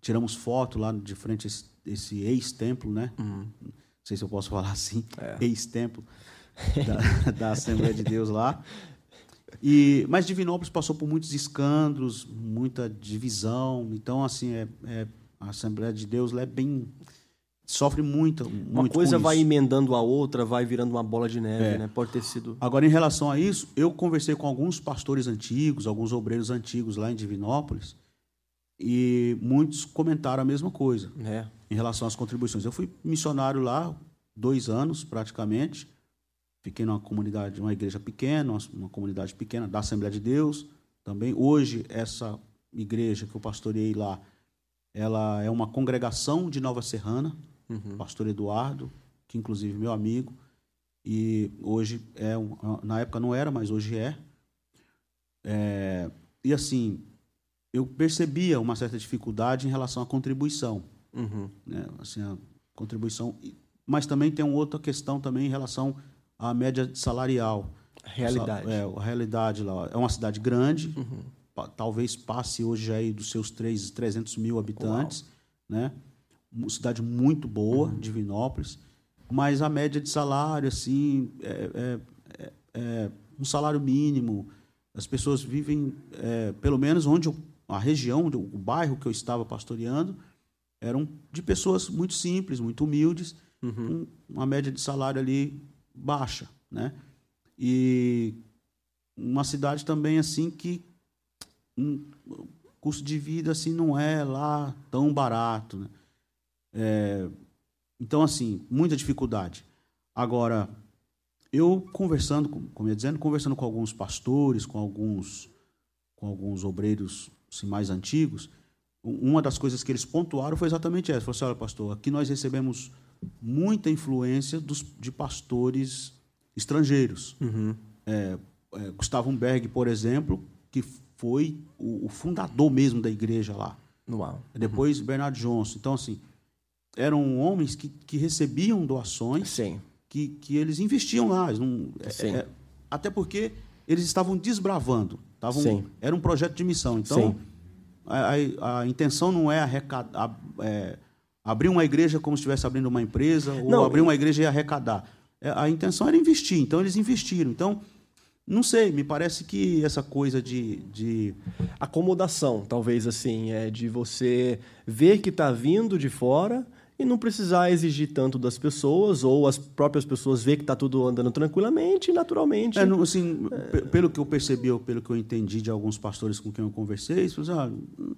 Tiramos foto lá de frente a esse, esse ex-templo, né? Uhum. Não sei se eu posso falar assim, é. ex-templo da, da Assembleia de Deus lá. E, mas Divinópolis passou por muitos escândalos, muita divisão. Então, assim, é, é a Assembleia de Deus é bem sofre muito. Uma muito coisa vai emendando a outra, vai virando uma bola de neve, é. né? Pode ter sido. Agora, em relação a isso, eu conversei com alguns pastores antigos, alguns obreiros antigos lá em Divinópolis, e muitos comentaram a mesma coisa é. em relação às contribuições. Eu fui missionário lá dois anos, praticamente. Fiquei numa comunidade, uma igreja pequena, uma comunidade pequena da Assembleia de Deus também. Hoje, essa igreja que eu pastoreei lá, ela é uma congregação de Nova Serrana, uhum. pastor Eduardo, que inclusive meu amigo, e hoje é, na época não era, mas hoje é. é e assim, eu percebia uma certa dificuldade em relação à contribuição. Uhum. Né? Assim, a contribuição. Mas também tem uma outra questão também em relação a média salarial. Realidade. É, a realidade lá. É uma cidade grande, uhum. talvez passe hoje aí dos seus 3, 300 mil habitantes, Uau. né? Uma cidade muito boa, uhum. Divinópolis, mas a média de salário, assim, é, é, é, é um salário mínimo. As pessoas vivem, é, pelo menos onde eu, a região, o bairro que eu estava pastoreando, eram de pessoas muito simples, muito humildes, uhum. com uma média de salário ali baixa, né? E uma cidade também assim que um, o custo de vida assim não é lá tão barato, né? É, então assim muita dificuldade. Agora eu conversando, como eu ia dizendo, conversando com alguns pastores, com alguns com alguns obreiros assim, mais antigos, uma das coisas que eles pontuaram foi exatamente essa. Falou assim, olha, pastor, aqui nós recebemos muita influência dos, de pastores estrangeiros. Uhum. É, é, Gustavo Berg, por exemplo, que foi o, o, fundador mesmo da igreja lá. Uau. Depois uhum. Bernard Johnson. Então, assim, eram homens que, que recebiam doações, Sim. Que, que eles investiam lá. Não, é, é, até porque eles estavam desbravando. Estavam, Sim. Era um projeto de missão. Então, a, a, a, intenção não é arrecadar. É, abrir uma igreja como se estivesse abrindo uma empresa, ou não, abrir uma igreja e arrecadar. É, a intenção era investir, então eles investiram. Então, não sei, me parece que essa coisa de. de... Acomodação, talvez assim, é de você ver que está vindo de fora e não precisar exigir tanto das pessoas, ou as próprias pessoas ver que está tudo andando tranquilamente e naturalmente. É, não, assim, é... Pelo que eu percebi, ou pelo que eu entendi de alguns pastores com quem eu conversei, eles falaram, ah,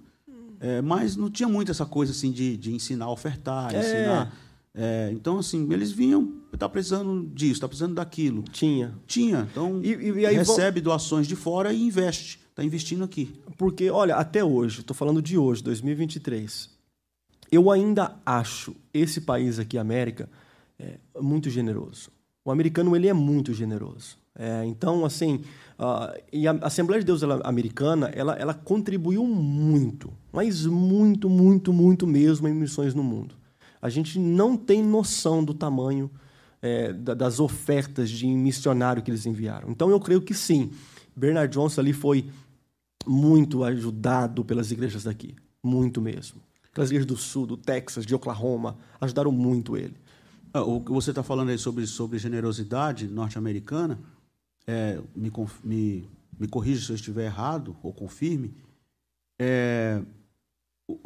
é, mas não tinha muito essa coisa assim de, de ensinar a ofertar, é. ensinar. É, então, assim, eles vinham, está precisando disso, está precisando daquilo. Tinha. Tinha. Então, e, e recebe doações de fora e investe. Está investindo aqui. Porque, olha, até hoje, estou falando de hoje, 2023, eu ainda acho esse país aqui, América, é, muito generoso. O americano ele é muito generoso. É, então, assim, uh, e a Assembleia de Deus ela, americana, ela, ela contribuiu muito, mas muito, muito, muito mesmo em missões no mundo. A gente não tem noção do tamanho é, das ofertas de missionário que eles enviaram. Então, eu creio que sim, Bernard Johnson ali foi muito ajudado pelas igrejas daqui, muito mesmo. Aquelas igrejas do sul, do Texas, de Oklahoma, ajudaram muito ele. Ah, o que você está falando aí sobre, sobre generosidade norte-americana, é, me, me, me corrija se eu estiver errado, ou confirme, é,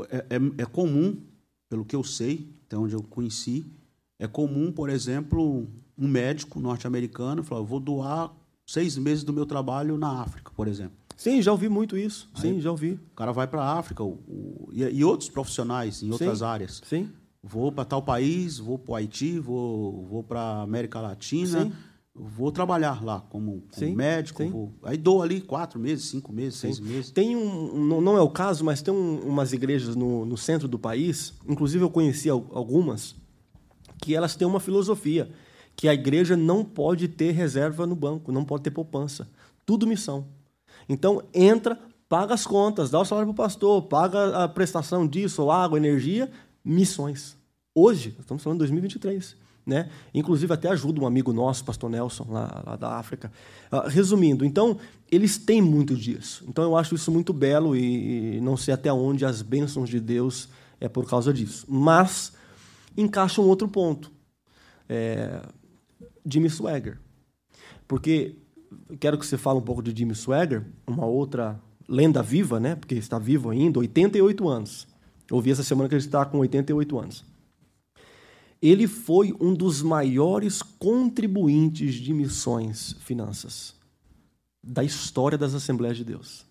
é, é, é comum, pelo que eu sei, até onde eu conheci, é comum, por exemplo, um médico norte-americano falar: vou doar seis meses do meu trabalho na África, por exemplo. Sim, já ouvi muito isso. Aí, Sim, já ouvi. O cara vai para a África o, o, e, e, outros profissionais em outras Sim. áreas. Sim. Vou para tal país, vou para o Haiti, vou, vou para América Latina, Sim. vou trabalhar lá como, como médico. Vou, aí dou ali quatro meses, cinco meses, seis meses. Tem um, não é o caso, mas tem um, umas igrejas no, no centro do país, inclusive eu conheci algumas, que elas têm uma filosofia que a igreja não pode ter reserva no banco, não pode ter poupança. Tudo missão. Então, entra, paga as contas, dá o salário para o pastor, paga a prestação disso, água, energia, missões. Hoje, estamos falando de 2023. Né? Inclusive, até ajuda um amigo nosso, pastor Nelson, lá, lá da África. Uh, resumindo, então, eles têm muito disso. Então, eu acho isso muito belo e, e não sei até onde as bênçãos de Deus é por causa disso. Mas encaixa um outro ponto. É, Jimmy Swagger. Porque quero que você fale um pouco de Jimmy Swagger, uma outra lenda viva, né? Porque está vivo ainda, 88 anos. Eu ouvi essa semana que ele está com 88 anos. Ele foi um dos maiores contribuintes de missões, finanças, da história das Assembleias de Deus.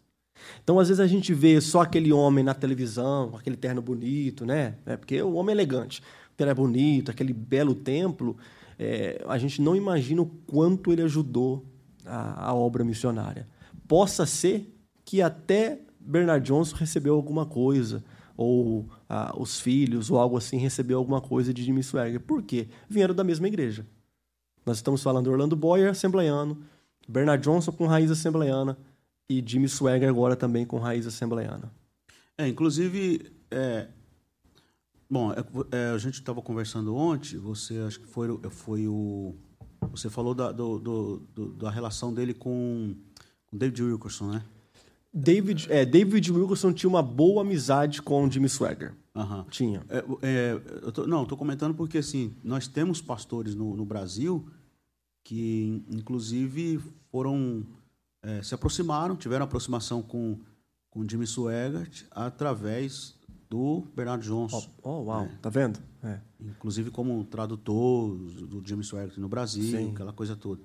Então, às vezes, a gente vê só aquele homem na televisão, aquele terno bonito, né? É porque o homem é elegante, o terno é bonito, aquele belo templo. É, a gente não imagina o quanto ele ajudou a, a obra missionária. Possa ser que até Bernard Johnson recebeu alguma coisa, ou os filhos, ou algo assim, recebeu alguma coisa de Jimmy Swagger. Por quê? Vieram da mesma igreja. Nós estamos falando Orlando Boyer, assembleiano, Bernard Johnson com raiz assembleiana, e Jimmy Swagger agora também com raiz assembleiana. É, inclusive, é, bom, é, é, a gente estava conversando ontem, você acho que foi, foi o você falou da, do, do, do, da relação dele com, com David Wilkerson, né? David, é, David Wilkerson tinha uma boa amizade com Jimmy Swagger. Uhum. Tinha. É, é, eu tô, não, estou comentando porque assim, nós temos pastores no, no Brasil que, inclusive, foram é, se aproximaram, tiveram aproximação com, com Jimmy Swaggart através do Bernardo Johnson. Oh, oh uau, é. tá vendo? É. Inclusive como tradutor do James Swaggart no Brasil, Sim. aquela coisa toda.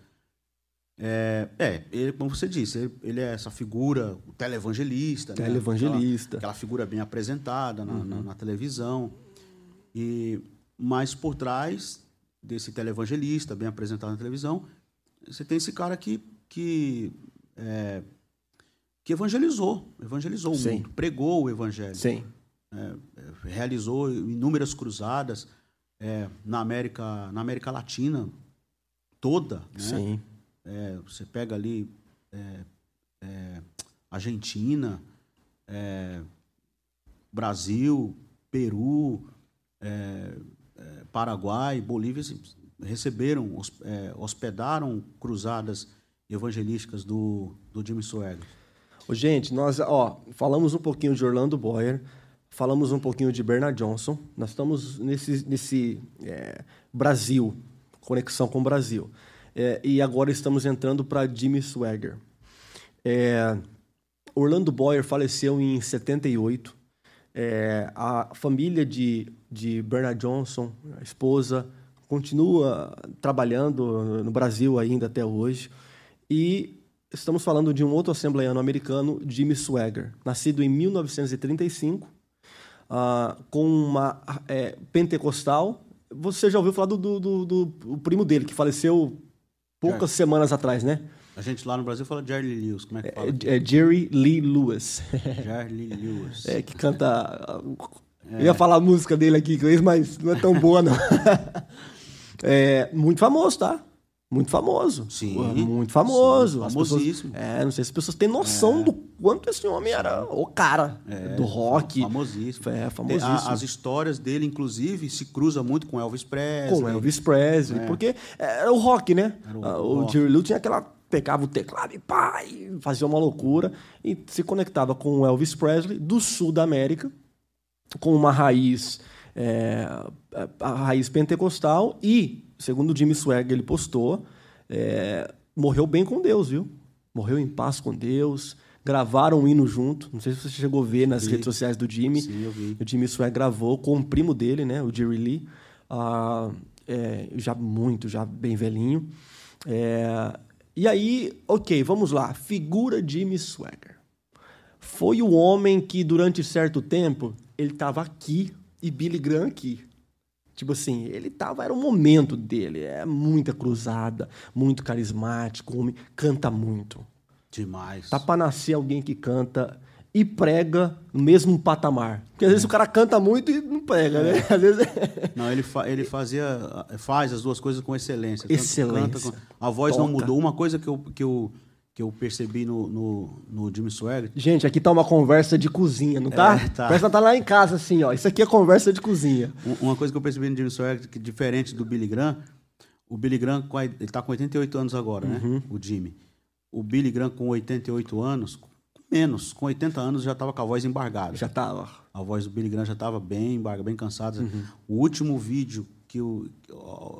É, é ele, como você disse, ele, ele é essa figura, o televangelista. Né? Televangelista. Né? Aquela, aquela, figura bem apresentada na, uhum. na, na, televisão. E, mas por trás desse televangelista bem apresentado na televisão, você tem esse cara que, que, é, que evangelizou, evangelizou Sim. o mundo, pregou o evangelho. Sim é, realizou inúmeras cruzadas é, na América na América Latina toda né? Sim. É, você pega ali é, é, Argentina é, Brasil Peru Paraguai Bolívia assim, receberam hospedaram cruzadas evangelísticas do do Jimmy Swagger Gente, nós ó, falamos um pouquinho de Orlando Boyer, falamos um pouquinho de Bernard Johnson. Nós estamos nesse, nesse é, Brasil, conexão com o Brasil. É, e agora estamos entrando para Jimmy Swagger. É, Orlando Boyer faleceu em 78. É, a família de, de Bernard Johnson, a esposa, continua trabalhando no Brasil ainda até hoje. E estamos falando de um outro assembleiano americano, Jimmy Swagger, nascido em 1935, uh, com uma é, pentecostal. Você já ouviu falar do, do, do, do primo dele, que faleceu poucas semanas atrás, né? A gente lá no Brasil fala Jerry Lee Lewis, como é que fala? É, é Jerry Lee Lewis. Jerry Lee Lewis. É, que canta... É. Eu ia falar a música dele aqui, mas não é tão boa, não. é, muito famoso, tá? Muito famoso. Sim. Muito famoso. Sim, famosíssimo. Pessoas, é, não sei se as pessoas têm noção é. do quanto esse homem era o cara é, do rock. Famosíssimo. É, famosíssimo. as histórias dele, inclusive, se cruzam muito com Elvis Presley. Com Elvis Presley. É. Porque era o rock, né? O, ah, o, Jerry Lee tinha aquela... Pegava o teclado e pá, e fazia uma loucura. E se conectava com o Elvis Presley, do sul da América, com uma raiz... É, a raiz pentecostal e segundo o Jimmy Swagger ele postou, é, morreu bem com Deus, viu? Morreu em paz com Deus. Gravaram um hino junto. Não sei se você chegou a ver nas vi. redes sociais do Jimmy. Sim, eu vi. O Jimmy Swagger gravou com o primo dele, né? O Jerry Lee. Ah, é, já muito, já bem velhinho. É, e aí, ok, vamos lá. Figura Jimmy Swagger. Foi o homem que, durante certo tempo, ele estava aqui e Billy Graham aqui. Tipo assim, ele tava, era o momento dele, é muita cruzada, muito carismático, homem, canta muito. Demais. Tá pra nascer alguém que canta e prega no mesmo patamar. Porque às é. vezes o cara canta muito e não prega, é. né? Às vezes... Não, ele, fa ele fazia, faz as duas coisas com excelência. Excelência. Com... A voz Toca. não mudou. Uma coisa que eu, que eu que eu percebi no, no, no Jimmy Swagger. Gente, aqui tá uma conversa de cozinha, não tá? É, tá. Parece que tá lá em casa, assim, ó. Isso aqui é conversa de cozinha. Uma coisa que eu percebi no Jimmy Swagger, que diferente do Billy Graham, o Billy Graham, ele tá com 88 anos agora, né? uhum. O Jimmy. O Billy Graham com 88 anos, menos, com 80 anos já tava com a voz embargada. Já tava. A voz do Billy Graham já tava bem embargada, bem cansada. Uhum. O último vídeo que, o,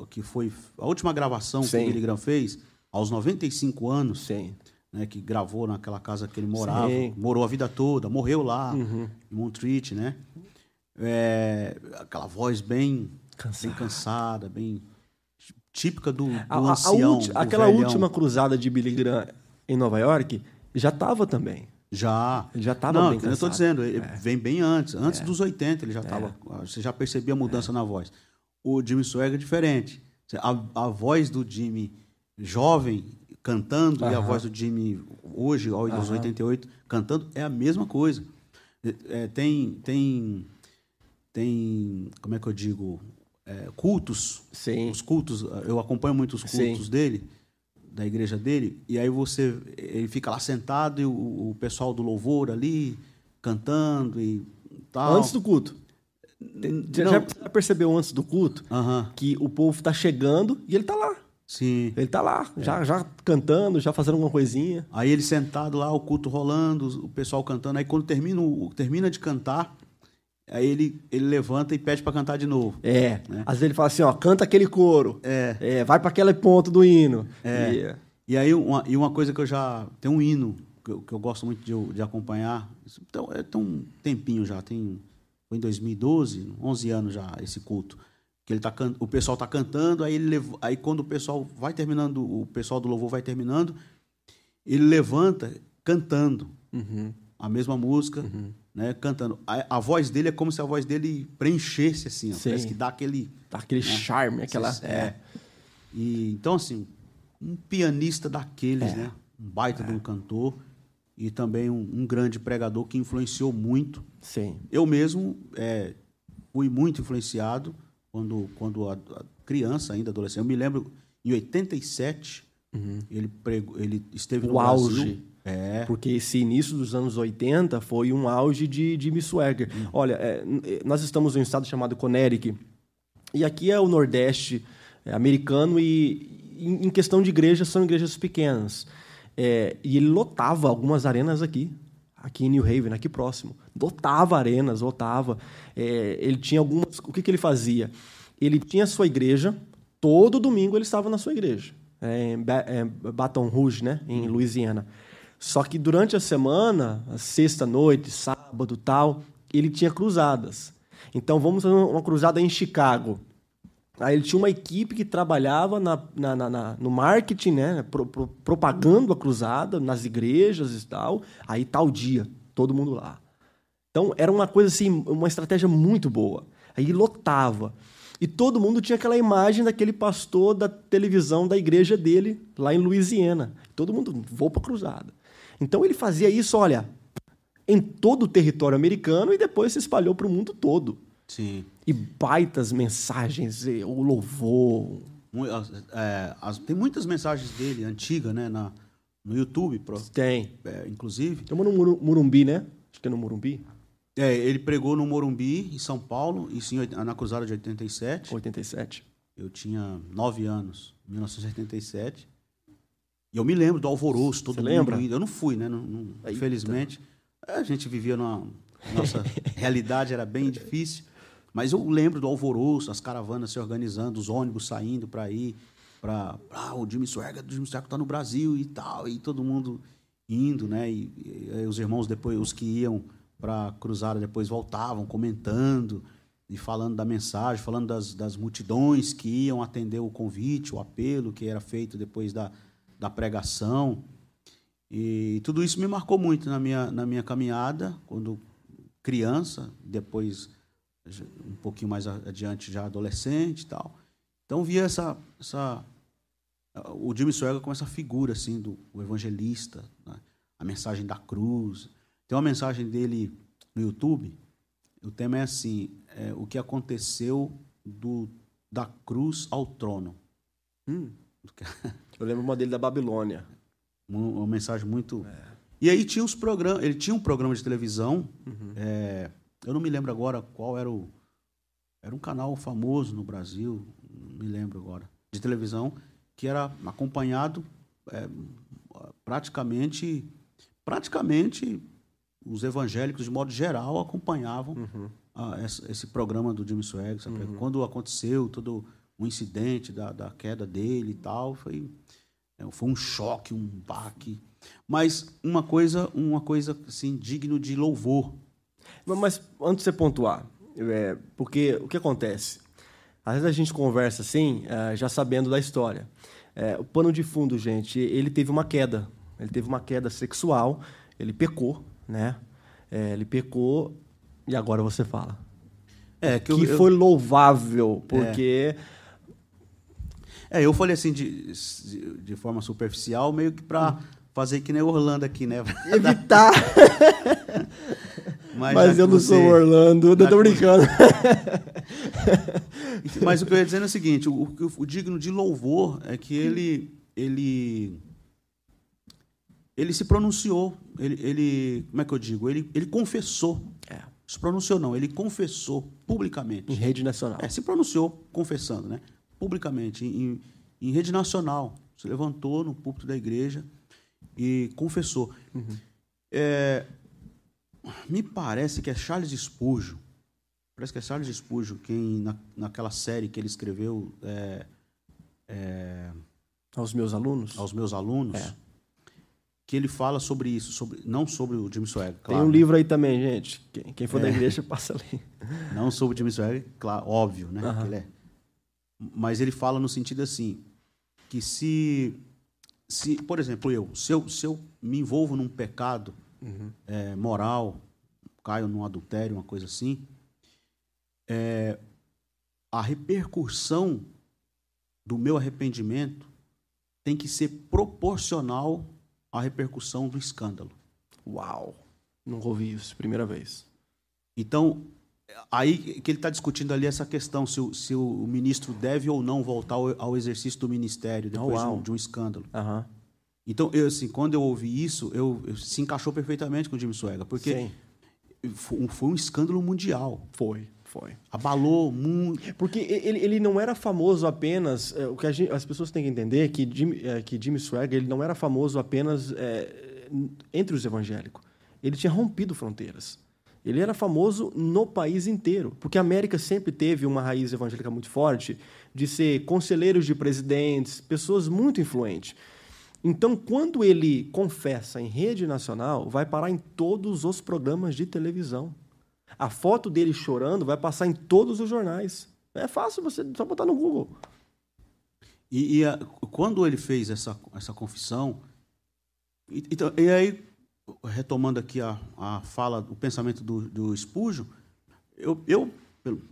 que foi a última gravação Sim. que o Billy Graham fez, aos 95 anos, Sim né, que gravou naquela casa que ele morava, Sim. morou a vida toda, morreu lá, uhum. em Montreat, né? É, aquela voz bem cansada, bem, cansada, bem típica do, do a, ancião. A, a aquela velhão. última cruzada de Billy Graham em Nova York já estava também. Já. Ele já estava bem cansado. eu estou dizendo, ele é. vem bem antes. Antes é. dos 80 ele já estava. É. Você já percebia a mudança é. na voz. O Jimmy Swagger é diferente. A, a voz do Jimmy jovem cantando e a voz do Jimmy hoje, aos 88, cantando, é a mesma coisa. É, tem, tem, tem, como é que eu digo, é, cultos. Sim. Os cultos, eu acompanho muito os cultos Sim. dele, da igreja dele, e aí você, ele fica lá sentado e o, o pessoal do louvor ali, cantando e tal. Antes do culto. Já percebeu antes do culto que o povo está chegando e ele está lá. Sim. Ele tá lá, é. já, já cantando, já fazendo alguma coisinha. Aí ele sentado lá, o culto rolando, o pessoal cantando. Aí quando termina, termina de cantar, aí ele, ele levanta e pede para cantar de novo. É. Né? Às vezes ele fala assim, ó, canta aquele coro. É. é vai para aquele ponto do hino. É. E, e aí uma, e uma coisa que eu já... Tem um hino que eu, que eu gosto muito de, de acompanhar. Então, é tão um tempinho já, tem... Foi em 2012, 11 anos já, esse culto ele tá o pessoal tá cantando, aí ele levou, aí quando o pessoal vai terminando, o pessoal do louvor vai terminando, ele levanta cantando uhum. a mesma música, uhum. né, cantando. A, a, voz dele é como se a voz dele preenchesse assim, ó, parece que dá aquele dá aquele né? charme, aquela é. é. E então assim, um pianista daqueles, é. né, um baita é. de um cantor e também um, um, grande pregador que influenciou muito. Sim. Eu mesmo é, fui muito influenciado quando, quando a, a criança, ainda adolescente. Eu me lembro, em 87, uhum. ele, ele esteve o no auge. Brasil. É. Porque esse início dos anos 80 foi um auge de, Miss Swagger. Uhum. Olha, é, nós estamos em um estado chamado Connecticut, e aqui é o Nordeste é, americano, e em, em, questão de igrejas, são igrejas pequenas. É, e ele lotava algumas arenas aqui aqui em New Haven, aqui próximo. Lotava arenas, lotava. É, ele tinha algumas. O que, que ele fazia? Ele tinha sua igreja, todo domingo ele estava na sua igreja, é, em é, Baton Rouge, né, em Louisiana. Só que durante a semana, sexta-noite, sábado tal, ele tinha cruzadas. Então vamos fazer uma cruzada em Chicago. Aí ele tinha uma equipe que trabalhava na, na, na, na no marketing, né? Pro, pro, propagando a cruzada nas igrejas e tal. Aí tal dia, todo mundo lá. Então era uma coisa assim, uma estratégia muito boa. Aí lotava. E todo mundo tinha aquela imagem daquele pastor da televisão da igreja dele, lá em Louisiana. Todo mundo, vou para cruzada. Então ele fazia isso, olha, em todo o território americano e depois se espalhou para o mundo todo. Sim. E baitas mensagens, o louvor. É, as, tem muitas mensagens dele, antigas, né? Na, no YouTube. Pro, tem. É, inclusive. Tem uma no Murumbi, né? Acho que é no Murumbi. É, ele pregou no Morumbi, em São Paulo, isso na Cruzada de 87. 87. Eu tinha nove anos, 1987. E eu me lembro do alvoroço, todo Você mundo lembra? indo. Eu não fui, né? Não, não, infelizmente. A gente vivia numa. Nossa realidade era bem difícil. Mas eu lembro do alvoroço, as caravanas se organizando, os ônibus saindo para ir para ah, o Jimmy Swagger, o Jimmy Swagger está no Brasil e tal, e todo mundo indo, né? E, e, e os irmãos depois, os que iam para a cruzada depois voltavam comentando e falando da mensagem, falando das, das multidões que iam atender o convite, o apelo que era feito depois da, da pregação. E tudo isso me marcou muito na minha, na minha caminhada, quando criança, depois um pouquinho mais adiante já adolescente e tal. Então via essa, essa o Jimmy Swaggart como essa figura assim do evangelista, né? a mensagem da cruz, tem uma mensagem dele no YouTube. O tema é assim: é, o que aconteceu do, da cruz ao trono. Hum. Eu lembro uma dele da Babilônia. Uma, uma mensagem muito. É. E aí tinha os programas. Ele tinha um programa de televisão. Uhum. É, eu não me lembro agora qual era o. Era um canal famoso no Brasil, não me lembro agora, de televisão, que era acompanhado é, praticamente, praticamente os evangélicos, de modo geral, acompanhavam uhum. a, esse, esse, programa do Jimmy Swaggart. Uhum. Quando aconteceu todo o incidente da, da queda dele e tal, foi, é, foi um choque, um baque. Mas uma coisa, uma coisa assim, digno de louvor. Mas antes de você pontuar, é, porque o que acontece? Às vezes a gente conversa assim, é, já sabendo da história. É, o pano de fundo, gente, ele teve uma queda. Ele teve uma queda sexual, ele pecou, né? É, ele pecou e agora você fala. É, que, que eu, foi louvável, porque. É. é, eu falei assim de, de forma superficial, meio que para fazer que nem Orlando aqui, né? Evitar. Mas, Mas eu não você... sou Orlando, eu tô brincando. Mas o que eu ia dizer é o seguinte: o, o, o digno de louvor é que ele, ele ele se pronunciou, ele, ele, como é que eu digo? Ele, ele confessou. É. Se pronunciou não, ele confessou publicamente. Em rede nacional. É, se pronunciou confessando, né? Publicamente, em, em rede nacional. Se levantou no púlpito da igreja e confessou. Uhum. É, me parece que é Charles Spurgeon. Parece que é Charles Spurgeon quem, na, naquela série que ele escreveu... É, é, aos meus alunos? Aos meus alunos. É que ele fala sobre isso, sobre, não sobre o Jimmy Swagger, claro. Tem um né? livro aí também, gente. Quem, quem for é. da igreja, passa ali. Não sobre o Jimmy Swagger, claro, óbvio, né? Uhum. Ele é. Mas ele fala no sentido assim, que se, se por exemplo, eu, se eu, se eu me envolvo num pecado uhum. é, moral, caio num adultério, uma coisa assim, é, a repercussão do meu arrependimento tem que ser proporcional a repercussão do escândalo. Uau! Não ouvi isso, primeira vez. Então, aí que ele está discutindo ali essa questão, se o, se o ministro deve ou não voltar ao, ao exercício do ministério depois oh, de, um, de, um, escândalo. Uhum. Então, eu, assim, quando eu ouvi isso, eu, eu se encaixou perfeitamente com o Jimmy Swagger, porque foi, foi um escândalo mundial. Foi. Foi. Abalou muito. Porque ele, ele não era famoso apenas. É, o que gente, as pessoas têm que entender é que Jimmy, é, que Jimmy Swagger ele não era famoso apenas é, entre os evangélicos. Ele tinha rompido fronteiras. Ele era famoso no país inteiro. Porque a América sempre teve uma raiz evangélica muito forte de ser conselheiros de presidentes, pessoas muito influentes. Então, quando ele confessa em rede nacional, vai parar em todos os programas de televisão. A foto dele chorando vai passar em todos os jornais. É fácil você só botar no Google. E, e a, quando ele fez essa, essa confissão, e, então, e aí, retomando aqui a, a fala, o pensamento do, do Espúgio, eu, eu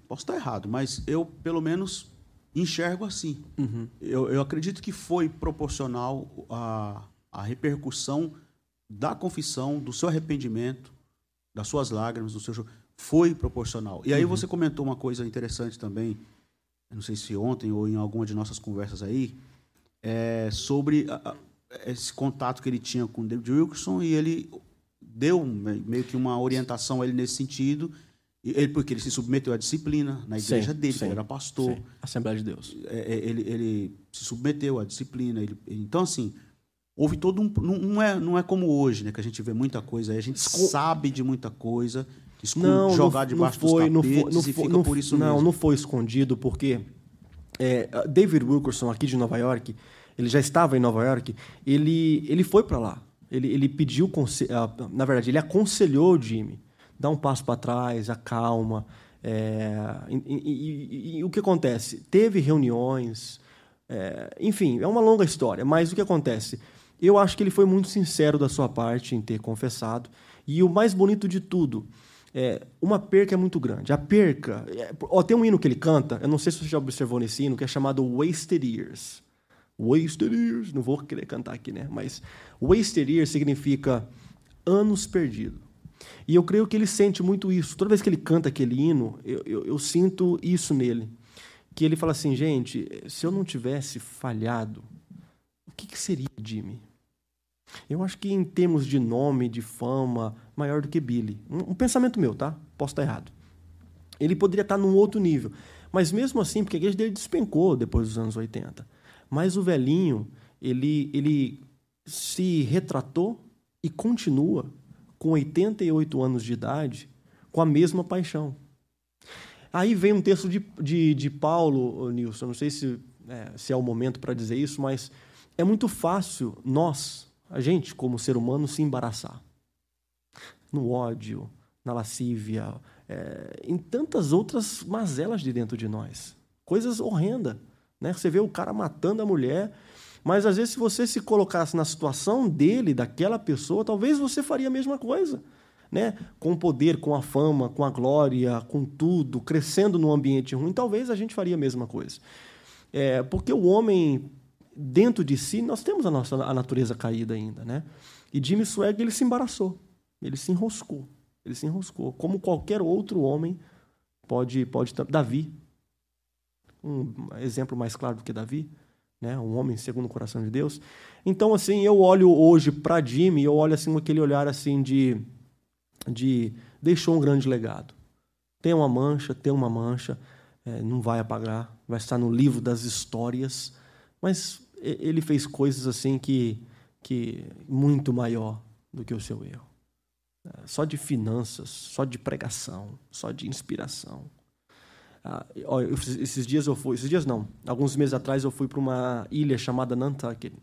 posso estar errado, mas eu, pelo menos, enxergo assim. Uhum. Eu, eu acredito que foi proporcional a, a repercussão da confissão, do seu arrependimento, das suas lágrimas, do seu foi proporcional. E aí uhum. você comentou uma coisa interessante também, não sei se ontem ou em alguma de nossas conversas aí, é, sobre a, a, esse contato que ele tinha com David Wilkerson e ele deu meio que uma orientação a ele nesse sentido, ele, porque ele se submeteu à disciplina na igreja sim, dele, sim, ele era pastor. Sim. Assembleia de Deus. É, é, ele, ele se submeteu à disciplina. Ele, então, assim, houve todo um. Não é, não é como hoje, né? Que a gente vê muita coisa, a gente Esco... sabe de muita coisa, não, jogar não, debaixo não foi, dos tapetes não foi, não foi, não, por isso Não, mesmo. não foi escondido, porque é, David Wilkerson, aqui de Nova York, ele já estava em Nova York, ele, ele foi para lá. Ele, ele pediu, na verdade, ele aconselhou o Jimmy, dá um passo para trás, acalma. É, e, e, e, e, o que acontece? Teve reuniões, é, enfim, é uma longa história, mas o que acontece? Eu acho que ele foi muito sincero da sua parte em ter confessado. E o mais bonito de tudo, é, uma perca é muito grande. A perca. É, ó, tem um hino que ele canta, eu não sei se você já observou nesse hino, que é chamado Wasted Years. Wasted Years, não vou querer cantar aqui, né? Mas Wasted Years significa anos perdidos. E eu creio que ele sente muito isso. Toda vez que ele canta aquele hino, eu, eu, eu sinto isso nele. Que ele fala assim, gente, se eu não tivesse falhado, o que, que seria mim? Eu acho que em termos de nome, de fama, maior do que Billy. Um, um, pensamento meu, tá? Posso estar errado. Ele poderia estar num outro nível. Mas mesmo assim, porque a igreja dele despencou depois dos anos 80. Mas o velhinho, ele, ele se retratou e continua com 88 anos de idade com a mesma paixão. Aí vem um texto de, de, de Paulo, Nilson, não sei se é, se é o momento para dizer isso, mas é muito fácil nós, a gente, como ser humano, se embaraçar. No ódio, na lascívia, é, em tantas outras mazelas de dentro de nós. Coisas horrendas. Né? Você vê o cara matando a mulher, mas às vezes, se você se colocasse na situação dele, daquela pessoa, talvez você faria a mesma coisa. Né? Com o poder, com a fama, com a glória, com tudo, crescendo num ambiente ruim, talvez a gente faria a mesma coisa. É, porque o homem dentro de si, nós temos a nossa a natureza caída ainda, né? E Jimmy Swagger, ele se embaraçou, ele se enroscou, ele se enroscou, como qualquer outro homem pode, pode Davi, um exemplo mais claro do que Davi, né? Um homem segundo o coração de Deus. Então, assim, eu olho hoje para Jimmy, eu olho assim com aquele olhar assim de, de deixou um grande legado. Tem uma mancha, tem uma mancha, é, não vai apagar, vai estar no livro das histórias, mas ele fez coisas assim que, que muito maior do que o seu erro. É, só de finanças, só de pregação, só de inspiração. Ah, esses dias eu fui, esses dias não, alguns meses atrás eu fui para uma ilha chamada Nantucket.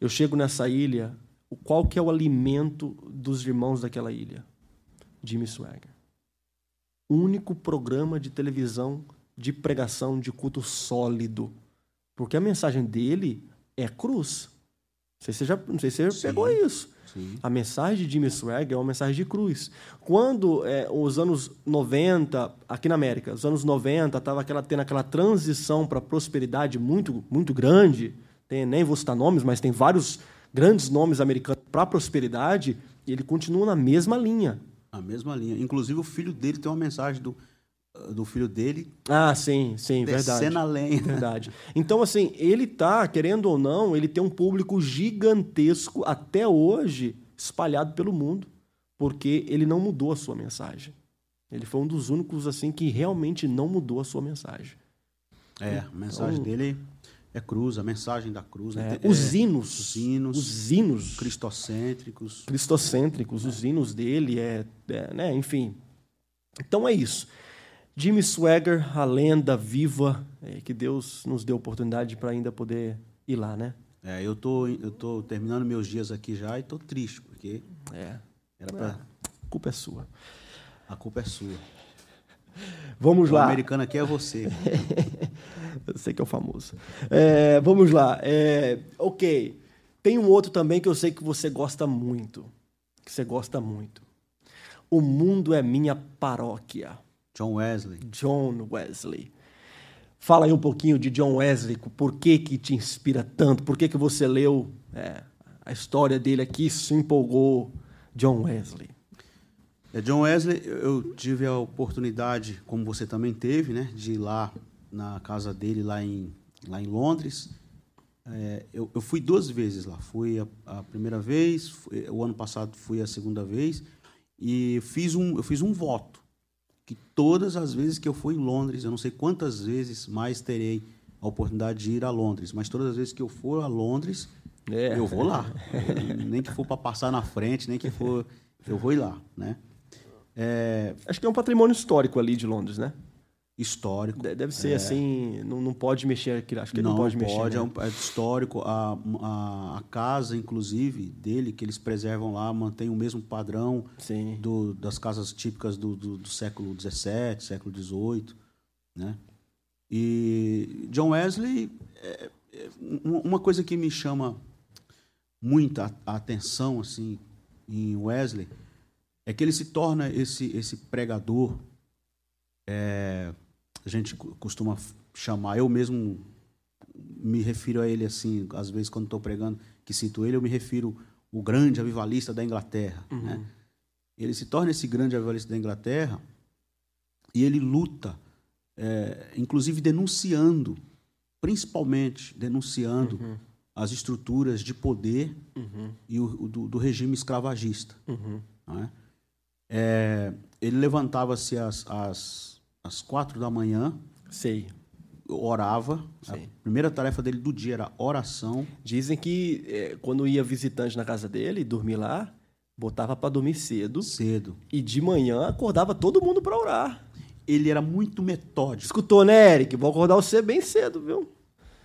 Eu chego nessa ilha, qual que é o alimento dos irmãos daquela ilha? Jimmy Swagger. Único programa de televisão de pregação de culto sólido porque a mensagem dele é cruz. Não sei se você, já, não sei se você pegou isso. Sim. A mensagem de Jimmy Swagger é uma mensagem de cruz. Quando é, os anos 90, aqui na América, os anos 90, estava aquela, tendo aquela transição para prosperidade muito, muito grande, tem, nem vou citar nomes, mas tem vários grandes nomes americanos para prosperidade, e ele continua na mesma linha. A mesma linha. Inclusive, o filho dele tem uma mensagem do do filho dele. Ah, sim, sim, verdade. na lenha. Verdade. Então, assim, ele tá, querendo ou não, ele tem um público gigantesco até hoje espalhado pelo mundo, porque ele não mudou a sua mensagem. Ele foi um dos únicos, assim, que realmente não mudou a sua mensagem. É, a mensagem então, dele é cruz, a mensagem da cruz. Né? É, os hinos. Os hinos. Os hinos. Cristocêntricos. Cristocêntricos. É. Os hinos dele, é, é, né, enfim. Então é isso. Jimmy Swagger, a lenda viva, é, que Deus nos deu oportunidade para ainda poder ir lá, né? É, eu tô, eu tô terminando meus dias aqui já e tô triste, porque é. era para... É, a culpa é sua. A culpa é sua. Vamos O lá. americano aqui é você. Eu sei que é o famoso. É, vamos lá. É, ok. Tem um outro também que eu sei que você gosta muito. Que você gosta muito. O mundo é minha paróquia. John Wesley. John Wesley. Fala aí um pouquinho de John Wesley, por que que te inspira tanto? Por que que você leu é, a história dele aqui, se empolgou John Wesley? É, John Wesley, eu tive a oportunidade, como você também teve, né, de ir lá na casa dele, lá em, lá em Londres. É, eu, eu fui duas vezes lá. Fui a, a primeira vez, fui- o ano passado fui a segunda vez, e fiz um, eu fiz um voto que todas as vezes que eu for em Londres, eu não sei quantas vezes mais terei a oportunidade de ir a Londres, mas todas as vezes que eu for a Londres, É. eu vou lá. nem que for para passar na frente, nem que for, eu vou ir lá, né? É, Acho que é um patrimônio histórico ali de Londres, né? Histórico. De- Deve ser assim, não, não pode mexer aqui, acho que ele não, pode, mexer. é, né? um, é histórico. A, a, a casa, inclusive, dele, que eles preservam lá, mantém o mesmo padrão Sim. do, das casas típicas do, do, do século XVII, século XVIII, né? E John Wesley, é, é, uma coisa que me chama muita atenção assim em Wesley é que ele se torna esse esse pregador. é, a gente co- costuma chamar, eu mesmo me refiro a ele assim, às vezes quando estou pregando, que cito ele, eu me refiro o grande avivalista da Inglaterra, né? Ele se torna esse grande avivalista da Inglaterra e ele luta, é, inclusive denunciando, principalmente denunciando as estruturas de poder e o, o do, do regime escravagista. não é? É, ele levantava-se às, às, às quatro da manhã, Sei. orava. Sim. A primeira tarefa dele do dia era oração. Dizem que é, quando ia visitante na casa dele, dormir lá, botava para dormir cedo cedo. e de manhã acordava todo mundo para orar. Ele era muito metódico. Escutou, né, Eric? Vou acordar você bem cedo, viu?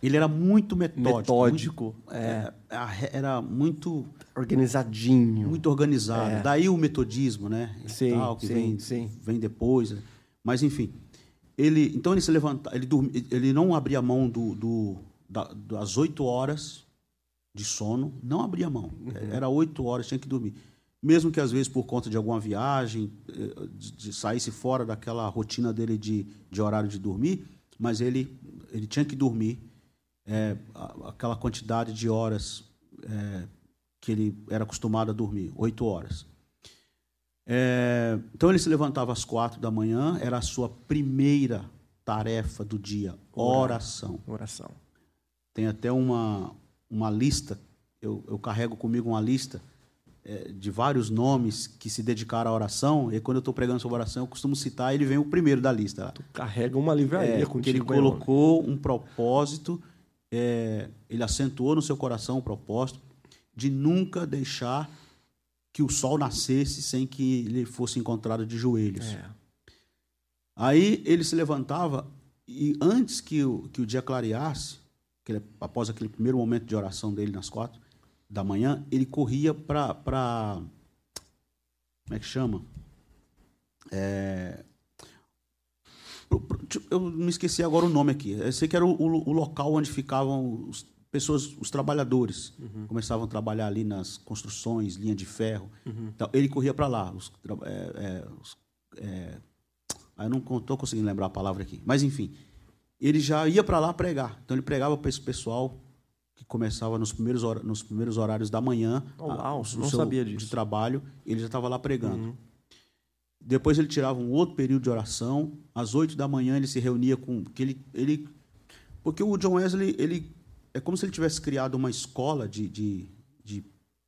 Ele era muito metódico. Metódico, muito- é, a- era muito Organizadinho. muito organizado. É. Daí o metodismo, né? Sim, tal, que sim, vem, sim. vem depois. Mas enfim, ele então ele se levanta, ele ele não abria mão do, do da- das oito horas de sono, não abria mão. Uhum. Era oito horas, tinha que dormir. Mesmo que às vezes por conta de alguma viagem, eh, de, de saísse fora daquela rotina dele de, de horário de dormir, mas ele ele tinha que dormir é, aquela quantidade de horas é, que ele era acostumado a dormir, oito horas. É, então ele se levantava às quatro da manhã, era a sua primeira tarefa do dia, oração. Oração. Tem até uma, uma lista, eu, eu carrego comigo uma lista é, de vários nomes que se dedicaram à oração, e quando eu estou pregando sobre oração, eu costumo citar, ele vem o primeiro da lista. lá. Carrega uma livraria É, contigo. que ele colocou um propósito, é, ele acentuou no seu coração o propósito de nunca deixar que o sol nascesse sem que ele fosse encontrado de joelhos. É. Aí ele se levantava e antes que o, que o dia clareasse, ele- após aquele primeiro momento de oração dele nas quatro da manhã, ele corria para como é que chama? É, tipo, eu me esqueci agora o nome aqui. Eu sei que era o, o- o local onde ficavam os pessoas, os trabalhadores, começavam a trabalhar ali nas construções, linha de ferro. Então, ele corria para lá. Os, é, é, os- é, eu não estou conseguindo lembrar a palavra aqui. Mas, enfim, ele já ia para lá pregar. Então, ele pregava para esse pessoal que começava nos primeiros, hora- nos primeiros horários da manhã. Oh, a- não seu- sabia disso. De trabalho, ele já estava lá pregando. Uhum. Depois ele tirava um outro período de oração. Às oito da manhã ele se reunia com. Que ele, ele, porque o John Wesley, ele é como se ele tivesse criado uma escola de, de, de,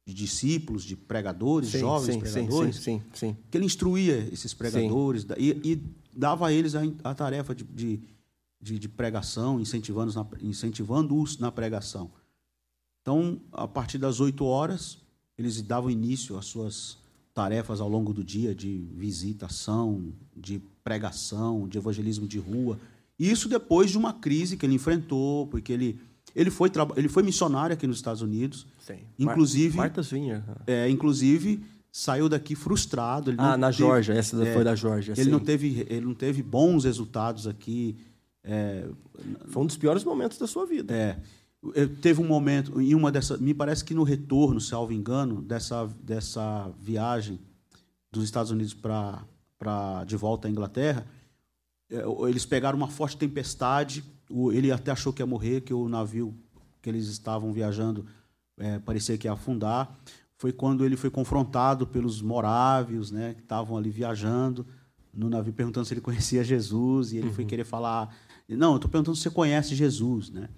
de discípulos, de pregadores, Sim, jovens sim, pregadores, Sim, sim, sim. que ele instruía esses pregadores e, e dava a eles a, a tarefa de, de, de, pregação, incentivando-os na, incentivando-os na pregação. Então, a partir das 8 horas, eles davam início às suas tarefas ao longo do dia de visitação, de pregação, de evangelismo de rua. Isso depois de uma crise que ele enfrentou, porque ele, ele, foi, ele foi missionário aqui nos Estados Unidos. sim. Inclusive- Mar Martha's Vineyard. É, inclusive, saiu daqui frustrado. Ah, na teve, Georgia, essa é, foi da Georgia. Ele não, teve, ele não teve bons resultados aqui. É, foi um dos piores momentos da sua vida. É. Teve um momento, em uma dessas. Me parece que no retorno, se salvo engano, dessa, dessa viagem dos Estados Unidos para de volta à Inglaterra, é, eles pegaram uma forte tempestade. Ele até achou que ia morrer, que o navio que eles estavam viajando é, parecia que ia afundar foi quando ele foi confrontado pelos morávios, né, que estavam ali viajando no navio, perguntando se ele conhecia Jesus, e ele uhum. foi querer falar, não, eu estou perguntando se você conhece Jesus, né?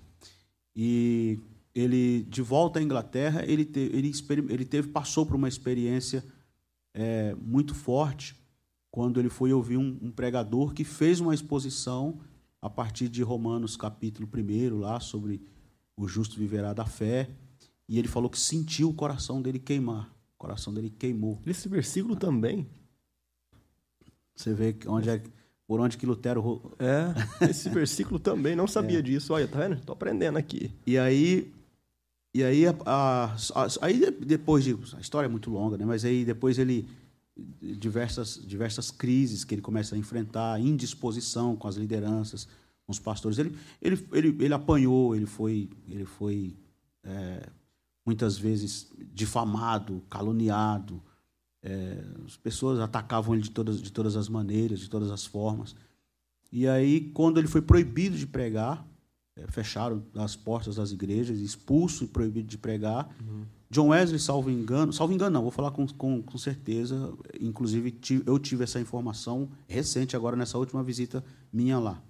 E ele, de volta à Inglaterra, ele, te, ele, ele teve, passou por uma experiência é, muito forte quando ele foi ouvir um, um, pregador que fez uma exposição a partir de Romanos capítulo 1, lá sobre o justo viverá da fé, e ele falou que sentiu o coração dele queimar. O coração dele queimou. Esse versículo também. Você vê onde é, por onde que Lutero. É, esse versículo também. Não sabia é. disso. Olha, tá vendo? Estou aprendendo aqui. E aí. E aí, a, a, a, aí depois de. A história é muito longa, né? Mas aí depois ele. Diversas, diversas crises que ele começa a enfrentar, indisposição com as lideranças, com os pastores. Ele, ele, ele, ele apanhou, ele foi, ele foi é, muitas vezes difamado, caluniado. É, as pessoas atacavam ele de todas, de todas as maneiras, de todas as formas. E aí, quando ele foi proibido de pregar, é, fecharam as portas das igrejas, expulso e proibido de pregar. Uhum. John Wesley, salvo engano, salvo engano não, vou falar com, com, com certeza, inclusive tive, eu tive essa informação recente, agora nessa última visita minha lá.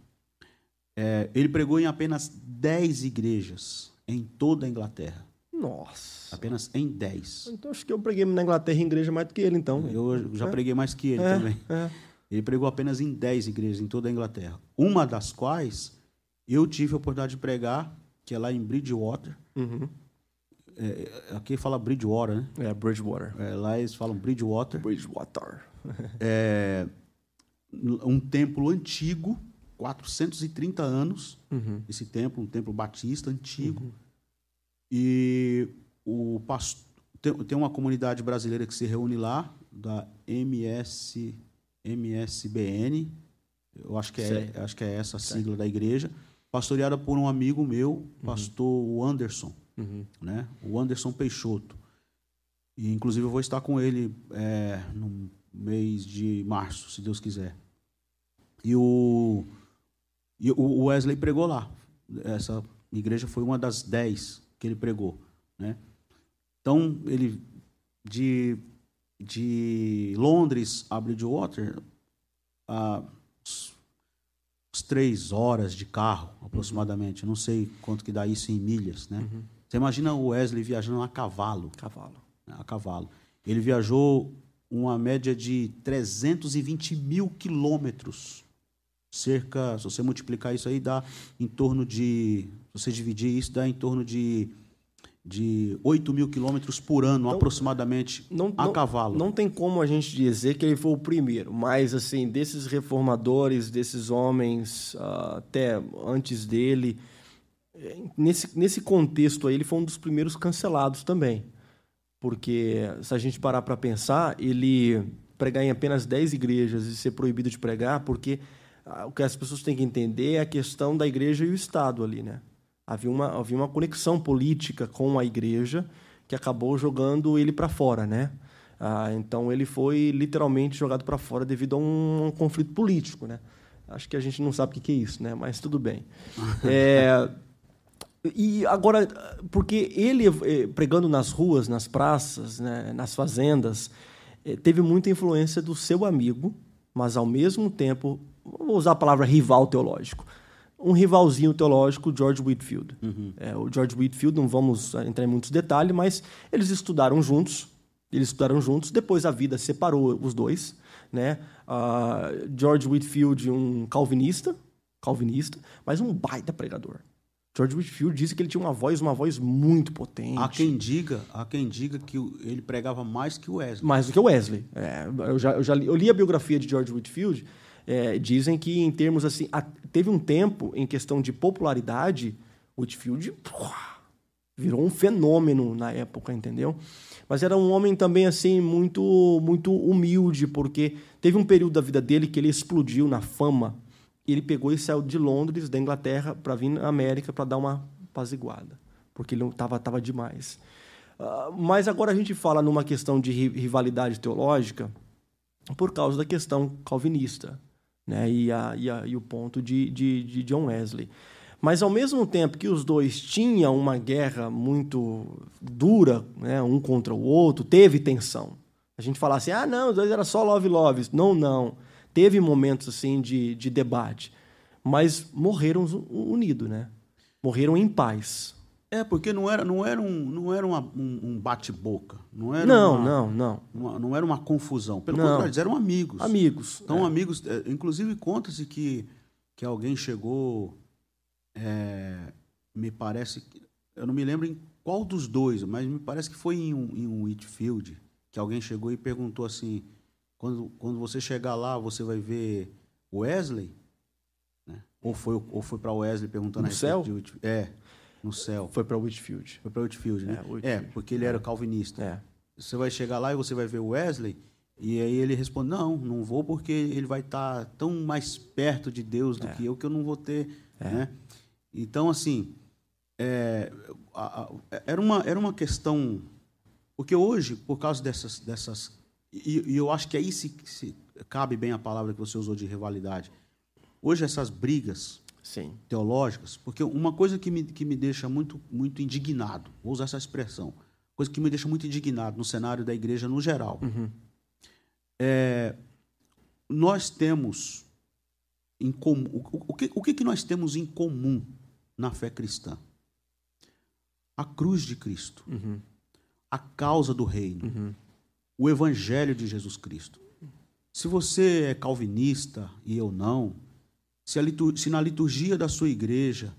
É, ele pregou em apenas 10 igrejas em toda a Inglaterra. Nossa. Apenas em 10. Então acho que eu preguei na Inglaterra em igreja mais do que ele, então. Eu já é. preguei mais que ele é, também. É. Ele pregou apenas em 10 igrejas em toda a Inglaterra. Uma das quais eu tive a oportunidade de pregar, que é lá em Bridgewater. Uhum. É, aqui fala Bridgewater, né? É, Bridgewater. É, lá eles falam Bridgewater. Bridgewater. é, um templo antigo, 430 anos. Uhum. Esse templo, um templo batista antigo. Uhum e o pastor, tem, tem uma comunidade brasileira que se reúne lá, da MS, MSBN, eu acho que é, acho que é essa a sigla da igreja, pastoreada por um amigo meu, uhum. pastor uhum. Anderson, uhum. né? o Anderson Peixoto. E, inclusive, eu vou estar com ele é, no mês de março, se Deus quiser. E o, e o Wesley pregou lá. Essa igreja foi uma das dez que ele pregou, né? Então, ele de de Londres a Bridgewater, a três horas de carro, aproximadamente. Uhum. Não sei quanto que dá isso em milhas, né? Uhum. Você imagina o Wesley viajando a cavalo. Cavalo. Né? A cavalo. Ele viajou uma média de 320 mil quilômetros. Cerca, se você multiplicar isso aí, dá em torno de você dividir isso, dá em torno de, de 8 mil quilômetros por ano, então, aproximadamente, não, a não, cavalo. Não tem como a gente dizer que ele foi o primeiro, mas, assim, desses reformadores, desses homens, uh, até antes dele, nesse, nesse contexto aí, ele foi um dos primeiros cancelados também. Porque, se a gente parar para pensar, ele pregar em apenas 10 igrejas e ser proibido de pregar, porque uh, o que as pessoas têm que entender é a questão da igreja e o Estado ali, né? Havia uma, havia uma conexão política com a igreja que acabou jogando ele para fora, né? Ah, então ele foi literalmente jogado para fora devido a um, um, conflito político, né? Acho que a gente não sabe o que é isso, né? Mas tudo bem. é, e agora, porque ele eh, pregando nas ruas, nas praças, né, nas fazendas, eh, teve muita influência do seu amigo, mas ao mesmo tempo, vou usar a palavra rival teológico, um rivalzinho teológico, George Whitfield. Uhum. É, o George Whitfield, não vamos entrar em muitos detalhes, mas eles estudaram juntos. Eles estudaram juntos. Depois a vida separou os dois, né? Uh, George Whitfield, um calvinista, calvinista, mas um baita pregador. George Whitfield disse que ele tinha uma voz, uma voz muito potente. Há quem diga, há quem diga que ele pregava mais que o Wesley. Mais do que o Wesley. É, eu, já, eu já li, eu li a biografia de George Whitfield é, dizem que, em termos assim, a, teve um tempo, em questão de popularidade, Whitfield virou um fenômeno na época, entendeu? Mas era um homem também assim muito muito humilde, porque teve um período da vida dele que ele explodiu na fama. Ele pegou e saiu de Londres, da Inglaterra, para vir na América para dar uma apaziguada, porque ele estava tava demais. Uh, mas agora a gente fala numa questão de rivalidade teológica por causa da questão calvinista né? e, a, e, a, e o ponto de, de, de John Wesley. Mas ao mesmo tempo que os dois tinham uma guerra muito dura, né, um contra o outro, teve tensão. A gente fala assim, ah, não, os dois eram só love love. Não, não. Teve momentos assim de, de debate, mas morreram unidos, né? Morreram em paz. É, porque não era, não era um, não era uma, um, um bate-boca. Não, era não, uma, não, não. Uma, não era uma confusão. Pelo não. contrário, eram amigos. Amigos. Então, é. amigos. É, inclusive, conta-se que, que alguém chegou. É, me parece. Eu não me lembro em qual dos dois, mas me parece que foi em um, em um Whitfield que alguém chegou e perguntou assim: quando, quando você chegar lá, você vai ver Wesley? Né? Ou foi, ou foi para Wesley perguntando no céu? De, é no céu. Foi para Whitfield. Foi para Whitfield, né? É, Whitfield. é, porque ele era calvinista. É. Você vai chegar lá e você vai ver Wesley, e aí ele responde: Não, não vou porque ele vai estar tá tão mais perto de Deus do é. que eu que eu não vou ter. É. Né? Então, assim, é, a, a, era, uma, era uma questão. Porque hoje, por causa dessas. dessas e, e eu acho que aí se, se cabe bem a palavra que você usou de rivalidade. Hoje, essas brigas Sim. teológicas, porque uma coisa que me, que me deixa muito, muito indignado, vou usar essa expressão, coisa que me deixa muito indignado no cenário da igreja no geral, uhum. é, nós temos em comum, o, o, que, o que, que nós temos em comum na fé cristã? A cruz de Cristo, uhum. a causa do reino, uhum. O evangelho de Jesus Cristo. Se você é calvinista e eu não, se, litur, se na liturgia da sua igreja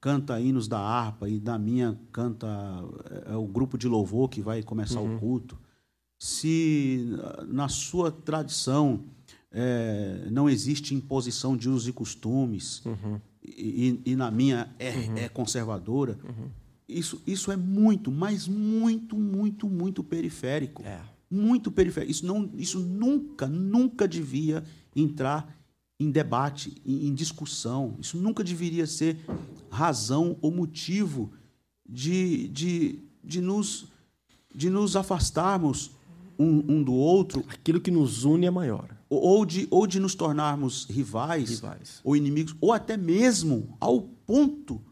canta hinos da harpa e da minha canta é, é o grupo de louvor que vai começar uhum. o culto, se na sua tradição é, não existe imposição de usos e costumes uhum. e, e, na minha é, uhum. é conservadora, uhum. isso, isso é muito, mas muito, muito, muito periférico. É. Muito periférico. Isso, não, isso nunca, nunca devia entrar em debate, em, em discussão. Isso nunca deveria ser razão ou motivo de, de, de, nos, de nos afastarmos um, um, do outro. Aquilo que nos une é maior. Ou de, ou de nos tornarmos rivais, rivais, ou inimigos, ou até mesmo ao ponto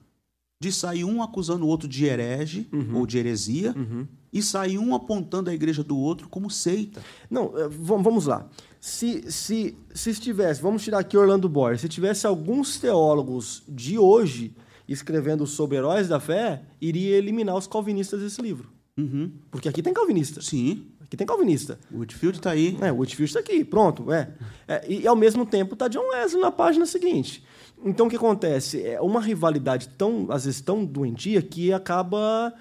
de sair um acusando o outro de herege uhum. ou de heresia uhum. E sair um apontando a igreja do outro como seita. Não, eh, vamos lá se, se, se estivesse, vamos tirar aqui Orlando Boyer, se tivesse alguns teólogos de hoje escrevendo sobre heróis da fé, iria eliminar os calvinistas desse livro. Uhum. Porque aqui tem calvinista. Sim. Aqui tem calvinista. O Whitfield está aí. É, o Whitfield está aqui, pronto. É. é. E ao mesmo tempo está John Wesley na página seguinte. Então o que acontece? É uma rivalidade tão, às vezes, tão doentia que acaba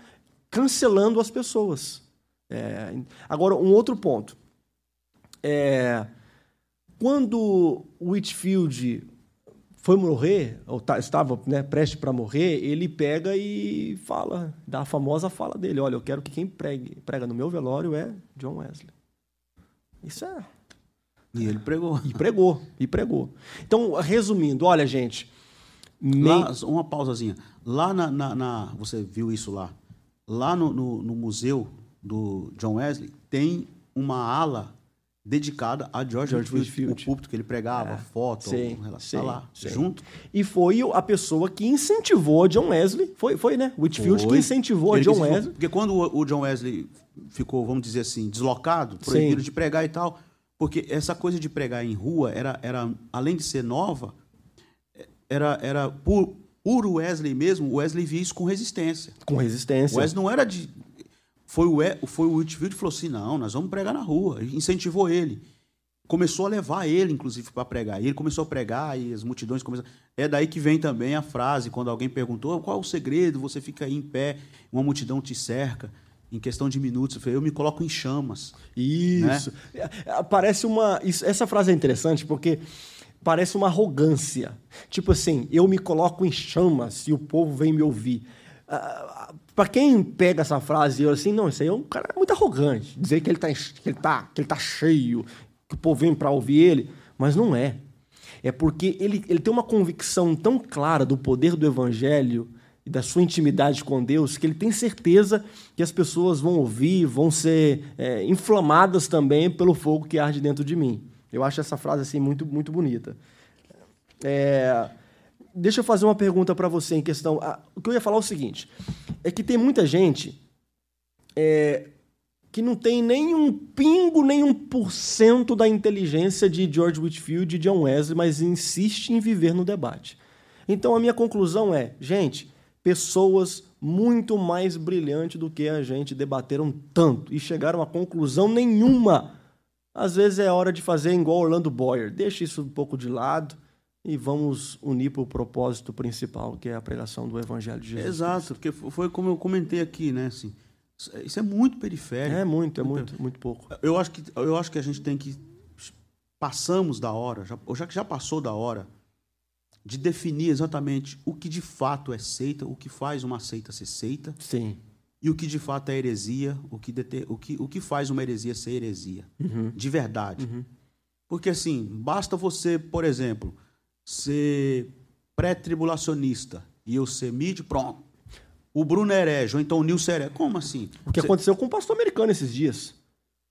cancelando as pessoas. É... Agora, um outro ponto. É, quando Whitfield foi morrer, ou tá, estava né, prestes para morrer, ele pega e fala, dá a famosa fala dele: Olha, eu quero que quem pregue, prega no meu velório é John Wesley. Isso é. E ele pregou. E pregou, e pregou. Então, resumindo, olha, gente. Lá, uma pausazinha. Lá na, na, na, Você viu isso lá? Lá no, no, no museu do John Wesley tem uma ala dedicada a George, George Whitfield, o púlpito que ele pregava, é. foto, sim, sim, tá lá, sim. junto. E foi a pessoa que incentivou John Wesley, foi, foi né? Whitfield foi. que incentivou ele John Wesley. Porque quando o John Wesley ficou, vamos dizer assim, deslocado, proibido sim. de pregar e tal, porque essa coisa de pregar em rua era, era além de ser nova, era, era por, puro Wesley mesmo, o Wesley via isso com resistência. Com resistência. O Wesley não era de foi o, foi o Whitfield que falou assim: não, nós vamos pregar na rua. Incentivou ele. Começou a levar ele, inclusive, para pregar. E ele começou a pregar e as multidões começaram. É daí que vem também a frase, quando alguém perguntou qual é o segredo, você fica aí em pé, uma multidão te cerca. Em questão de minutos, eu, falei, eu me coloco em chamas. Isso. Né? Parece uma. Isso, essa frase é interessante porque parece uma arrogância. Tipo assim, eu me coloco em chamas e o povo vem me ouvir. ah, para quem pega essa frase e assim, não, isso aí é um cara muito arrogante, dizer que ele tá, que ele tá, que ele tá cheio, que o povo vem para ouvir ele, mas não é. É porque ele, ele tem uma convicção tão clara do poder do evangelho e da sua intimidade com Deus que ele tem certeza que as pessoas vão ouvir, vão ser é, inflamadas também pelo fogo que arde dentro de mim. Eu acho essa frase assim muito muito bonita. É, deixa eu fazer uma pergunta para você em questão. Ah, o que eu ia falar é o seguinte: é que tem muita gente é, que não tem nem um pingo, nem um por cento da inteligência de George Whitfield e John Wesley, mas insiste em viver no debate. Então a minha conclusão é, gente, pessoas muito mais brilhantes do que a gente debateram tanto e chegaram a conclusão nenhuma. Às vezes é hora de fazer igual Orlando Boyer, deixa isso um pouco de lado e vamos unir para o propósito principal, que é a pregação do Evangelho de Jesus. Exato, porque foi como eu comentei aqui, né? Assim, isso é muito periférico. É muito, é muito, muito pouco. Eu acho que, eu acho que a gente tem que passamos da hora, já, já que já passou da hora de definir exatamente o que de fato é seita, o que faz uma seita ser seita. Sim. E o que de fato é heresia, o que, deter, o que, o que faz uma heresia ser heresia. Uhum. De verdade. Uhum. Porque, assim, basta você, por exemplo, ser pré-tribulacionista e eu ser mid, pronto. O Bruno é herege, ou então o Nilson é herege. Como assim? O que Você- aconteceu com o pastor americano esses dias.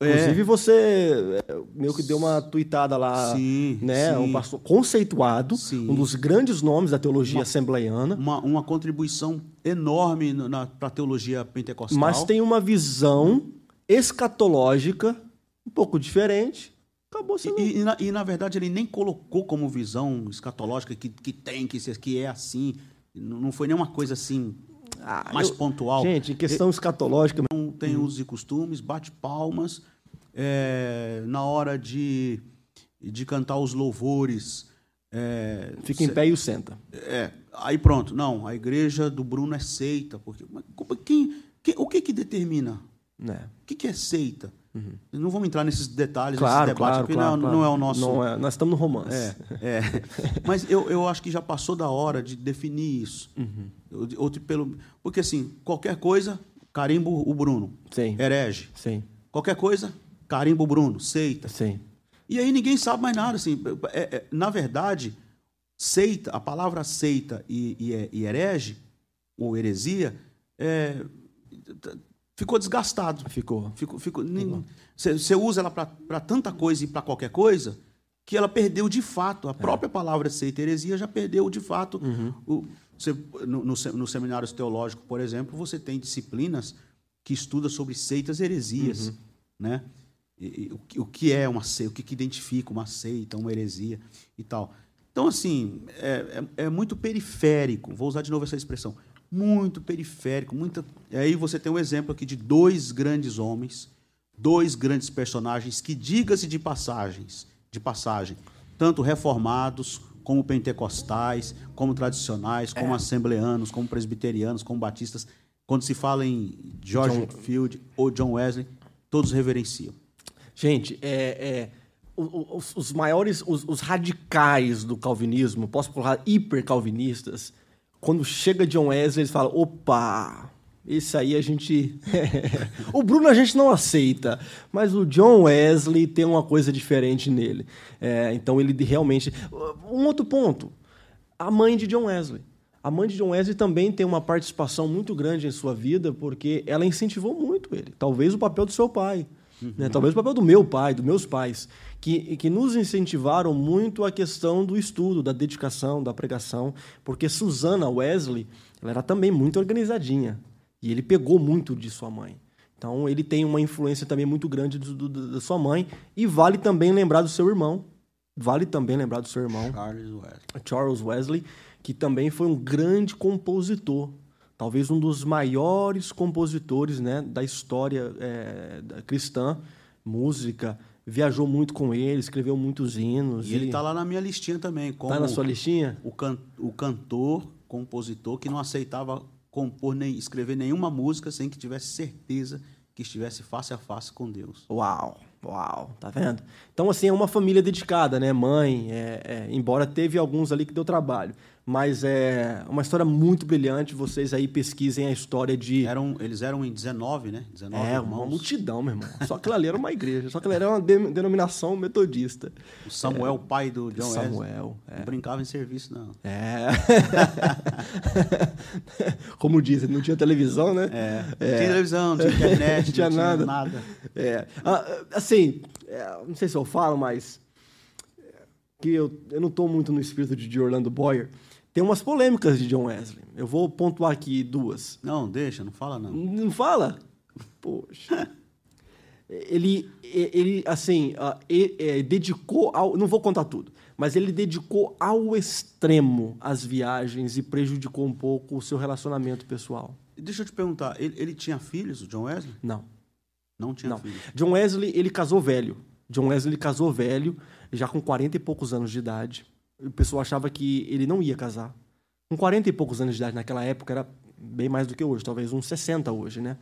É. Inclusive, você é, meio que deu uma tuitada lá, Sim, né? sim. Um pastor conceituado, Sim. um dos grandes nomes da teologia assembleiana, uma, uma contribuição enorme para a teologia pentecostal. mas tem uma visão escatológica um pouco diferente. Acabou sendo. e- e na, e, na verdade, ele nem colocou como visão escatológica que, que tem, que, que é assim. Não foi nenhuma coisa assim Ah, mais eu- pontual. Gente, em questão escatológica, Então, tem usos e costumes, bate palmas. é, na hora de, de cantar os louvores. é, fica em pé e o senta. É, aí pronto. Não, a igreja do Bruno é seita. Porque, mas como- quem, quem- o que, que determina? Né? O que, que é seita? Não vamos entrar nesses detalhes, Claro, nesses debates, claro, porque claro, não, não é o nosso. Não é, nós estamos no romance. É, é. Mas eu, eu acho que já passou da hora de definir isso. Uhum. Ou pelo, porque, assim, qualquer coisa, carimbo o Bruno. Sim. Herege. Sim, Qualquer coisa, carimbo o Bruno. Seita. sim. E aí ninguém sabe mais nada. Assim, É- é- na verdade, seita, a palavra seita e, e, é- e herege, ou heresia, é, ficou desgastado. Ficou. Ficou, ficou, você usa ela para tanta coisa e para qualquer coisa que ela perdeu de fato. A própria palavra seita e heresia já perdeu de fato. O, você, no, no, nos seminários teológicos, por exemplo, você tem disciplinas que estudam sobre seitas heresias. Né? E- e o, que- o que é uma seita, o que, que identifica uma seita, uma heresia e tal. Então, assim, é, é, é muito periférico, vou usar de novo essa expressão, muito periférico. Muita... E aí você tem um exemplo aqui de dois grandes homens, dois grandes personagens que, diga-se de passagens, de passagem, tanto reformados como pentecostais, como tradicionais, como assembleanos, como presbiterianos, como batistas, quando se fala em George Whitfield ou John Wesley, todos reverenciam. Gente, é, é, os, os maiores, os, os radicais do calvinismo, posso falar hiper-calvinistas, quando chega John Wesley, eles falam, opa, esse aí a gente... o Bruno a gente não aceita, mas o John Wesley tem uma coisa diferente nele. É, então ele realmente... Um outro ponto, a mãe de John Wesley. A mãe de John Wesley também tem uma participação muito grande em sua vida, porque ela incentivou muito ele. Talvez o papel do seu pai, né? talvez o papel do meu pai, dos meus pais, que, que nos incentivaram muito a questão do estudo, da dedicação, da pregação, porque Susana Wesley ela era também muito organizadinha e ele pegou muito de sua mãe. Então ele tem uma influência também muito grande do- do- da sua mãe e vale também lembrar do seu irmão. Vale também lembrar do seu irmão. Charles Wesley. Charles Wesley, que também foi um grande compositor, talvez um dos maiores compositores né, da história é, da cristã, música, viajou muito com ele, escreveu muitos hinos. E ele está lá na minha listinha também. Como Tá na sua listinha? O, can, o cantor, compositor, que não aceitava compor nem escrever nenhuma música sem que tivesse certeza que estivesse face a face com Deus. Uau! Uau, tá vendo? Então, assim, é uma família dedicada, né? Mãe, é, é, embora teve alguns ali que deu trabalho. Mas é uma história muito brilhante. Vocês aí pesquisem a história de. Eram, eles eram em 19, né? 19 é, irmãos. uma multidão, meu irmão. Só que ali era uma igreja, só que ela era uma de- denominação metodista. O Samuel, pai do John. Samuel, é. Não brincava em serviço, não. É. Como dizem, não tinha televisão, né? É. Não tinha televisão, não tinha internet, Não tinha nada. nada. É. Ah, assim, é, não sei se eu falo, mas é, que eu, eu não estou muito no espírito de Orlando Boyer. Tem umas polêmicas de John Wesley. Eu vou pontuar aqui duas. Não, deixa, não fala não. Não fala? Poxa. Ele, ele assim, ah, e- é, dedicou ao. Não vou contar tudo, mas ele dedicou ao extremo as viagens e prejudicou um pouco o seu relacionamento pessoal. Deixa eu te perguntar, ele, ele tinha filhos, o John Wesley? Não. Não tinha Não. filhos. John Wesley, ele casou velho. John Wesley ele casou velho, já com 40 e poucos anos de idade. O pessoal achava que ele não ia casar. Com 40 e poucos anos de idade naquela época era bem mais do que hoje, talvez uns 60 hoje, né?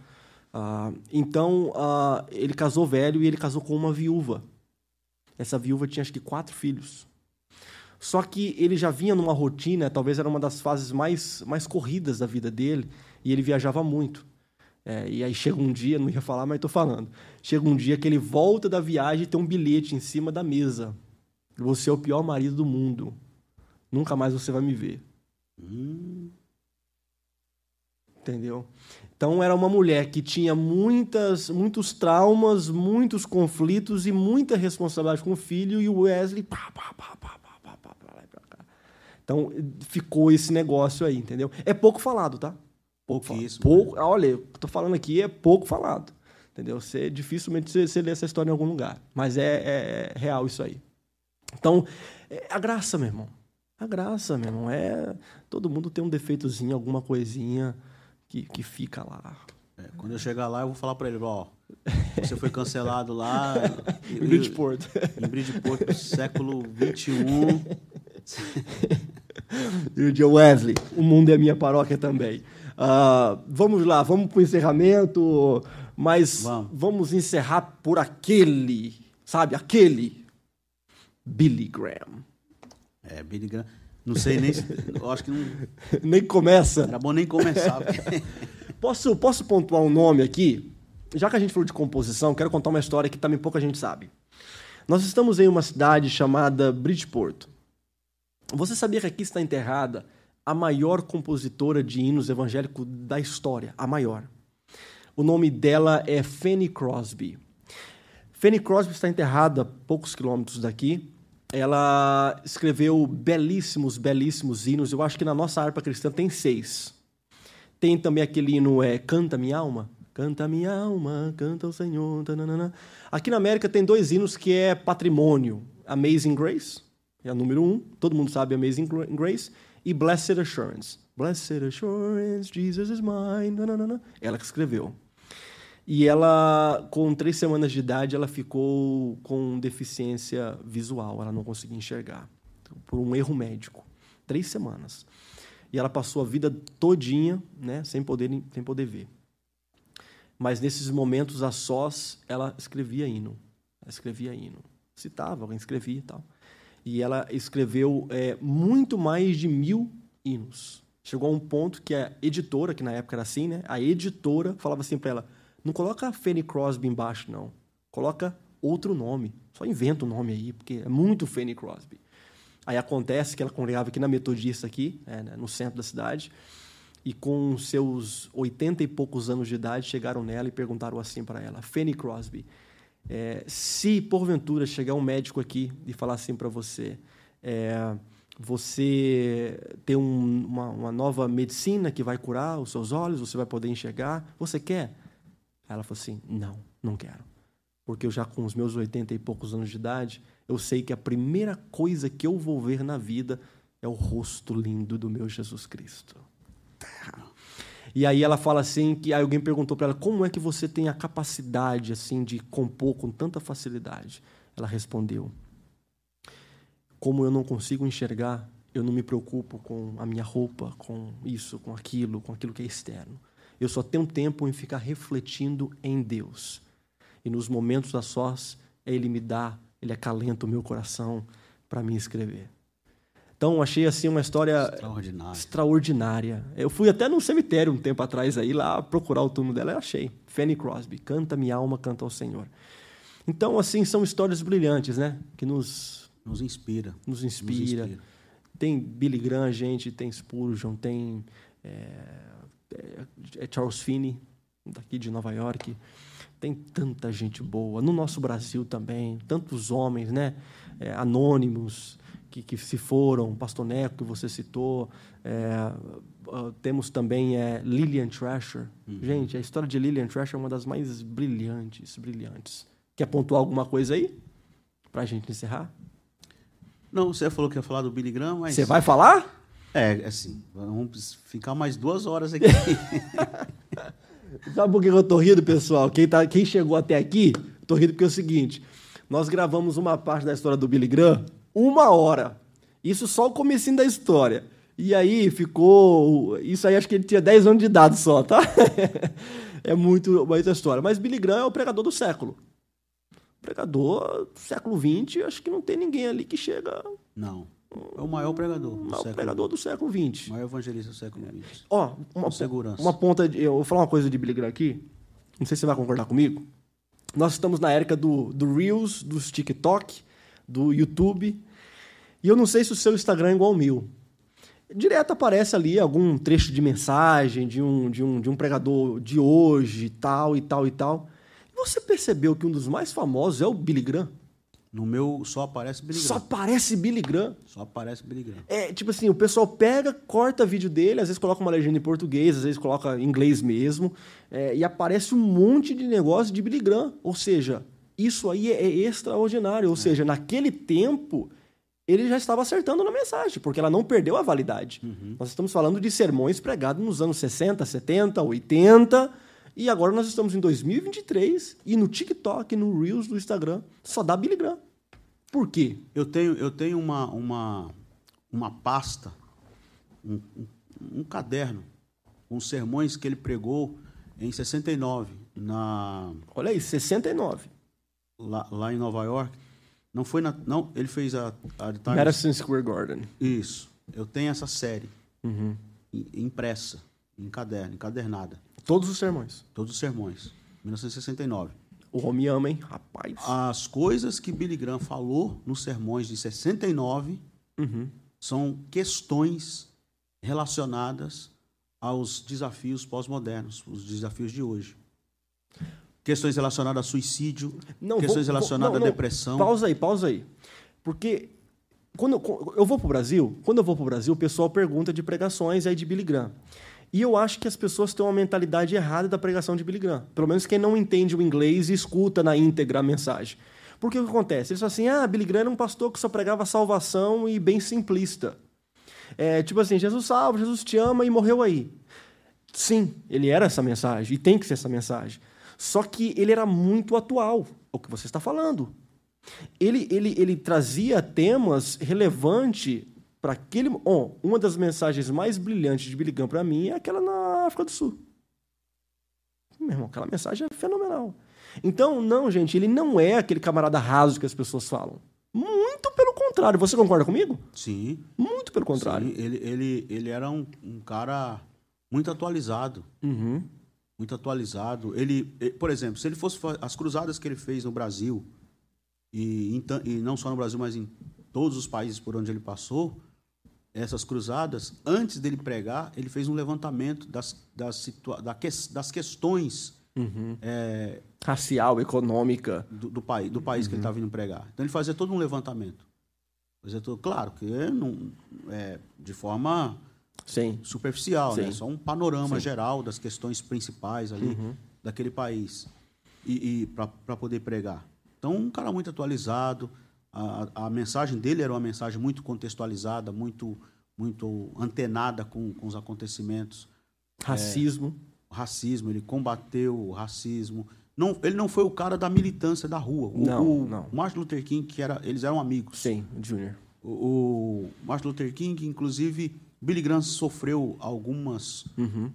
Ah, então, ah, ele casou velho e ele casou com uma viúva. Essa viúva tinha acho que quatro filhos. Só que ele já vinha numa rotina, talvez era uma das fases mais, mais corridas da vida dele, e ele viajava muito. É, e aí chega um dia, não ia falar, mas estou falando. Chega um dia que ele volta da viagem e tem um bilhete em cima da mesa. Você é o pior marido do mundo. Nunca mais você vai me ver. Hum, Entendeu? Então era uma mulher que tinha muitas, muitos traumas, muitos conflitos e muita responsabilidade com o filho e o Wesley pá, pá, pá, pá, pá, pá, pá, pra lá e pra cá. Então ficou esse negócio aí, entendeu? É pouco falado, tá? Pouco falado. Pouco, olha, eu tô falando aqui é pouco falado. Entendeu? Você, dificilmente você, você lê essa história em algum lugar. Mas é, é real isso aí. Então, é a graça, meu irmão. A graça, meu irmão. É, todo mundo tem um defeitozinho, alguma coisinha que, que fica lá. é, quando eu chegar lá, eu vou falar pra ele, ó, você foi cancelado lá Em Bridgeport. em Bridgeport, século 21. E o John Wesley, o mundo é minha paróquia também. Ah, vamos lá, vamos para o encerramento, mas Vamos. vamos encerrar por aquele, sabe, aquele Billy Graham. É, Billy Graham. Não sei nem se, eu acho que não Nem começa. era bom nem começar. Posso, posso pontuar um nome aqui? Já que a gente falou de composição, quero contar uma história que também pouca gente sabe. Nós estamos em uma cidade chamada Bridgeport. Você sabia que aqui está enterrada a maior compositora de hinos evangélicos da história? A maior. O nome dela é Fanny Crosby. Fanny Crosby está enterrada a poucos quilômetros daqui. Ela escreveu belíssimos, belíssimos hinos. Eu acho que na nossa harpa cristã tem seis. Tem também aquele hino é Canta Minha Alma. Canta minha alma, canta o Senhor. tananana. Aqui na América tem dois hinos que é patrimônio. Amazing Grace, é a número um. Todo mundo sabe Amazing Gra- Grace. E Blessed Assurance. Blessed Assurance, Jesus is mine. Ela que escreveu. E ela, com três semanas de idade, ela ficou com deficiência visual. Ela não conseguia enxergar. Por um erro médico. Três semanas. E ela passou a vida todinha, né, sem poder, sem poder ver. Mas nesses momentos a sós, ela escrevia hino. Ela escrevia hino. Citava, alguém escrevia e tal. E ela escreveu é, muito mais de mil hinos. Chegou a um ponto que a editora, que na época era assim, né? A editora falava assim para ela: não coloca Fanny Crosby embaixo, não. Coloca outro nome. Só inventa o nome aí, porque é muito Fanny Crosby. Aí acontece que ela congregava aqui na Metodista, aqui, é, né, no centro da cidade, e com seus 80 e poucos anos de idade, chegaram nela e perguntaram assim para ela, Fanny Crosby, é, se porventura chegar um médico aqui e falar assim para você, é, você tem um- uma, uma nova medicina que vai curar os seus olhos, você vai poder enxergar, você quer? Aí ela falou assim, não, não quero. Porque eu já com os meus 80 e poucos anos de idade, eu sei que a primeira coisa que eu vou ver na vida é o rosto lindo do meu Jesus Cristo. E aí ela fala assim que alguém perguntou para ela como é que você tem a capacidade assim de compor com tanta facilidade. Ela respondeu: Como eu não consigo enxergar, eu não me preocupo com a minha roupa, com isso, com aquilo, com aquilo que é externo. Eu só tenho tempo em ficar refletindo em Deus. E nos momentos a sós, ele me dá, ele acalenta o meu coração para me escrever. Então, achei assim uma história Extraordinário. extraordinária. Eu fui até num cemitério um tempo atrás aí lá procurar o túmulo dela e achei. Fanny Crosby, canta minha alma, canta ao Senhor. Então, assim, são histórias brilhantes, né? Que nos, Nos inspira. nos inspira. Tem Billy Graham, gente, tem Spurgeon, tem é, é, Charles Finney, daqui de Nova York. Tem tanta gente boa. No nosso Brasil também, tantos homens, né? É, anônimos que, que se foram, Pastor Neco, que você citou. É, uh, temos também é, Lillian Trasher. Gente, a história de Lillian Trasher é uma das mais brilhantes, brilhantes. Quer pontuar alguma coisa aí? Pra gente encerrar? Não, você falou que ia falar do Billy Graham, mas. Você vai falar? É, assim, vamos ficar mais duas horas aqui. Sabe por que eu tô rindo, pessoal? Quem, tá, quem chegou até aqui, tô rindo porque é o seguinte: nós gravamos uma parte da história do Billy Graham uma hora. Isso só o comecinho da história. E aí ficou. Isso aí acho que ele tinha 10 anos de idade só, tá? é muito muita história. Mas Billy Graham é o pregador do século. Pregador do século XX, acho que não tem ninguém ali que chega. Não. É o maior pregador. o século- pregador do século XX. O maior evangelista do século XX. Ó, uma, segurança. uma ponta. De, eu vou falar uma coisa de Billy Graham aqui. Não sei se você vai concordar comigo. Nós estamos na época do, do Reels, dos TikTok, do YouTube. E eu não sei se o seu Instagram é igual ao meu. Direto aparece ali algum trecho de mensagem de um, de um, de um pregador de hoje, tal e tal e tal. Você percebeu que um dos mais famosos é o Billy Graham? No meu só aparece Billy Só Graham. aparece Billy Graham. Só aparece Billy Graham. É, tipo assim, o pessoal pega, corta vídeo dele, às vezes coloca uma legenda em português, às vezes coloca em inglês mesmo, é, e aparece um monte de negócio de Billy Graham. Ou seja, isso aí é extraordinário. Ou seja, naquele tempo, ele já estava acertando na mensagem, porque ela não perdeu a validade. Nós estamos falando de sermões pregados nos anos 60, 70, 80, e agora nós estamos em 2023, e no TikTok, no Reels do Instagram, só dá Billy Graham. Por quê? Eu tenho, eu tenho uma, uma, uma pasta, um, um, caderno, com sermões que ele pregou em 69, na, Olha aí, 69. lá, lá em Nova York. Não foi na. Não, ele fez a, a Times- Madison Square Garden. Isso. Eu tenho essa série Uhum. im- impressa, em caderno, encadernada. Todos os sermões. Todos os sermões. 1969. O homem ama, hein? Rapaz. As coisas que Billy Graham falou nos sermões de 69 Uhum. são questões relacionadas aos desafios pós-modernos, os desafios de hoje. Questões relacionadas a suicídio, Não, questões vou- relacionadas não, não. à depressão. Pausa aí, pausa aí. Porque quando eu, eu vou pro Brasil, quando eu vou pro Brasil, o pessoal pergunta de pregações aí de Billy Graham. E eu acho que as pessoas têm uma mentalidade errada da pregação de Billy Graham. Pelo menos quem não entende o inglês e escuta na íntegra a mensagem. Porque o que acontece? Eles falam assim: ah, Billy Graham era um pastor que só pregava salvação e bem simplista. É, tipo assim, Jesus salva, Jesus te ama e morreu aí. Sim, ele era essa mensagem, e tem que ser essa mensagem. Só que ele era muito atual, o que você está falando. Ele, ele, ele trazia temas relevantes para aquele. Oh, uma das mensagens mais brilhantes de Billy Graham para mim é aquela na África do Sul. Meu irmão, aquela mensagem é fenomenal. Então, não, gente, ele não é aquele camarada raso que as pessoas falam. Muito pelo contrário. Você concorda comigo? Sim, Muito pelo contrário. sim. Ele, ele, ele era um, um cara muito atualizado. Uhum. muito atualizado. Ele, por exemplo, se ele fosse as cruzadas que ele fez no Brasil e, e não só no Brasil, mas em todos os países por onde ele passou, essas cruzadas, antes dele pregar, ele fez um levantamento das, das, situa da ques- das questões eh, Racial, econômica. do, do país, do país que ele estava vindo pregar. Então ele fazia todo um levantamento. Fazia todo, claro que não, é, de forma Sim. superficial, né? Sim. Só um panorama geral das questões principais ali Uhum. daquele país e, e para poder pregar. Então, um cara muito atualizado. A, a mensagem dele era uma mensagem muito contextualizada, muito muito antenada com, com os acontecimentos. Racismo. O racismo, ele combateu o racismo. Não, ele não foi o cara da militância da rua. O, Não, o não. Martin Luther King, que era, eles eram amigos. Sim, Júnior. O, o Martin Luther King, inclusive, Billy Graham sofreu algumas,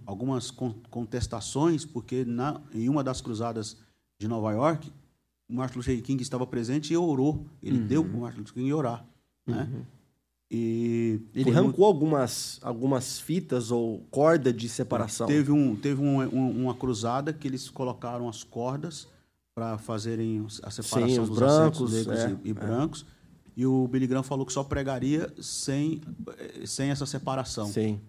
algumas con- contestações, porque na, em uma das cruzadas de Nova York, Martin Luther King estava presente e orou. Ele Uhum. deu para o Martin Luther King orar. Né? E Ele arrancou algumas, algumas fitas ou corda de separação. Teve, um, teve um- um- uma cruzada que eles colocaram as cordas para fazerem a separação Sim, os dos brancos, negros é, e, e é. brancos. E o Billy Graham falou que só pregaria sem, eh, sem essa separação. Sim.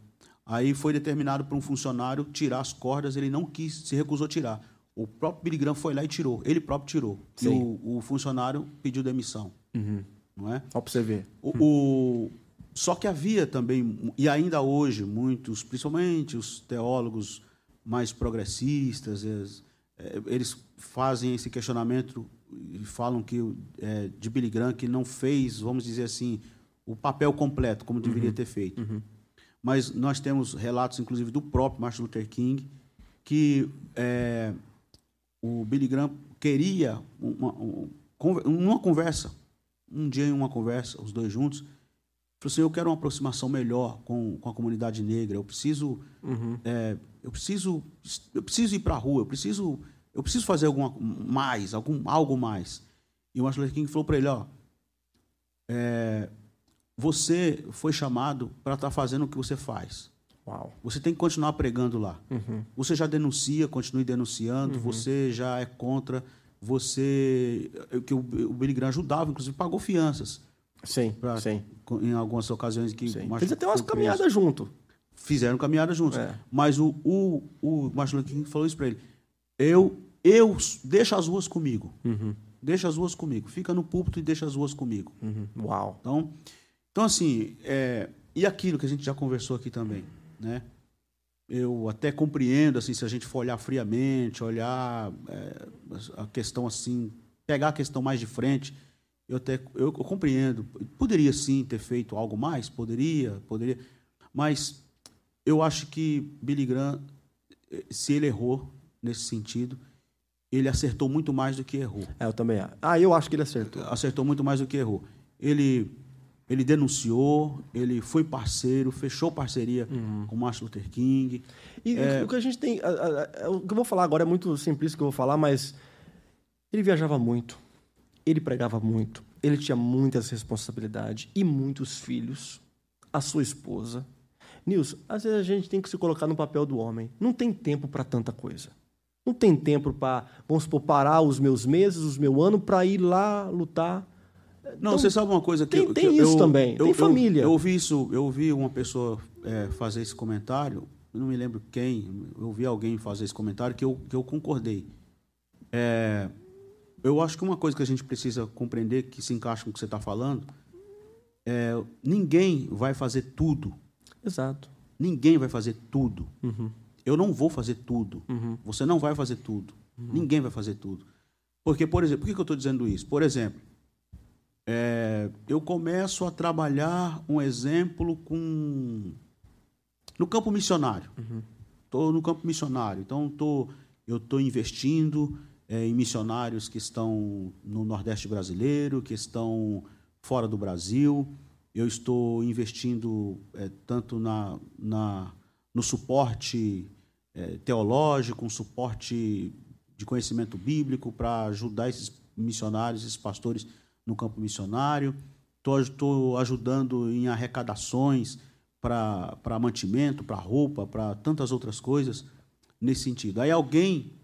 Aí foi determinado por um funcionário tirar as cordas, ele não quis, se recusou a tirar. O próprio Billy Graham foi lá e tirou, ele próprio tirou. Sim. o, o funcionário pediu demissão, não é? Só para você ver. O, o- só que havia também, e ainda hoje, muitos, principalmente os teólogos mais progressistas, eles, eh, eles fazem esse questionamento e falam que eh, de Billy Graham que não fez, vamos dizer assim, o papel completo como deveria ter feito. Mas nós temos relatos, inclusive, do próprio Martin Luther King, que eh, o Billy Graham queria uma, um- uma conversa, um dia em uma conversa, os dois juntos, falou assim, eu quero uma aproximação melhor com, com a comunidade negra, eu preciso, é, eu preciso, eu preciso ir para a rua, eu preciso, eu preciso fazer alguma mais, algum, algo mais. E o Martin Luther King falou para ele, ó, é, você foi chamado para estar fazendo o que você faz. Uau. Você tem que continuar pregando lá. Uhum. Você já denuncia, continue denunciando. Você já é contra. Você que o, o Billy Graham ajudava, inclusive pagou fianças Sim, pra- sim. em algumas ocasiões que Fez até umas caminhadas junto. Fizeram caminhada juntos. É. Mas o, o, o Martin Luther King falou isso para ele. Eu, eu deixa as ruas comigo. Deixa as ruas comigo. Fica no púlpito e deixa as ruas comigo. Uhum. Uau. Então, então assim, é, e aquilo que a gente já conversou aqui também, né? Eu até compreendo, assim, se a gente for olhar friamente, olhar é, a questão assim, pegar a questão mais de frente, eu até eu, eu compreendo. Poderia sim ter feito algo mais, poderia, poderia, mas eu acho que Billy Graham, eh, se ele errou nesse sentido, ele acertou muito mais do que errou É, eu também. Ah, eu acho que ele acertou. acertou muito mais do que errou. Ele, ele denunciou, ele foi parceiro, fechou parceria com Martin Luther King. E É. o que a gente tem. a- a- a- o que eu vou falar agora é muito simplista que eu vou falar, mas ele viajava muito, ele pregava muito, ele tinha muitas responsabilidades e muitos filhos, a sua esposa. Nilson, às vezes a gente tem que se colocar no papel do homem. Não tem tempo para tanta coisa. Não tem tempo para, vamos supor, parar os meus meses, os meus anos para ir lá lutar. Não, Então, você sabe uma coisa que tem- eu- tem que isso também, tem família. Eu, ouvi isso, eu ouvi uma pessoa é, fazer esse comentário. Eu não me lembro quem. Eu ouvi alguém fazer esse comentário que eu, que eu concordei. É, eu acho que uma coisa que a gente precisa compreender que se encaixa com o que você está falando é ninguém vai fazer tudo Exato. Ninguém vai fazer tudo. Uhum. Eu não vou fazer tudo. Você não vai fazer tudo. Ninguém vai fazer tudo. Porque, por exemplo, por que eu estou dizendo isso? Por exemplo, é, eu começo a trabalhar um exemplo com no campo missionário. Estou no campo missionário. Então, tô, eu estou investindo é, em missionários que estão no Nordeste brasileiro, que estão fora do Brasil. Eu estou investindo é, tanto na, na, no suporte é, teológico, um suporte de conhecimento bíblico para ajudar esses missionários, esses pastores no campo missionário. Estou ajudando em arrecadações para mantimento, para roupa, para tantas outras coisas nesse sentido. Aí alguém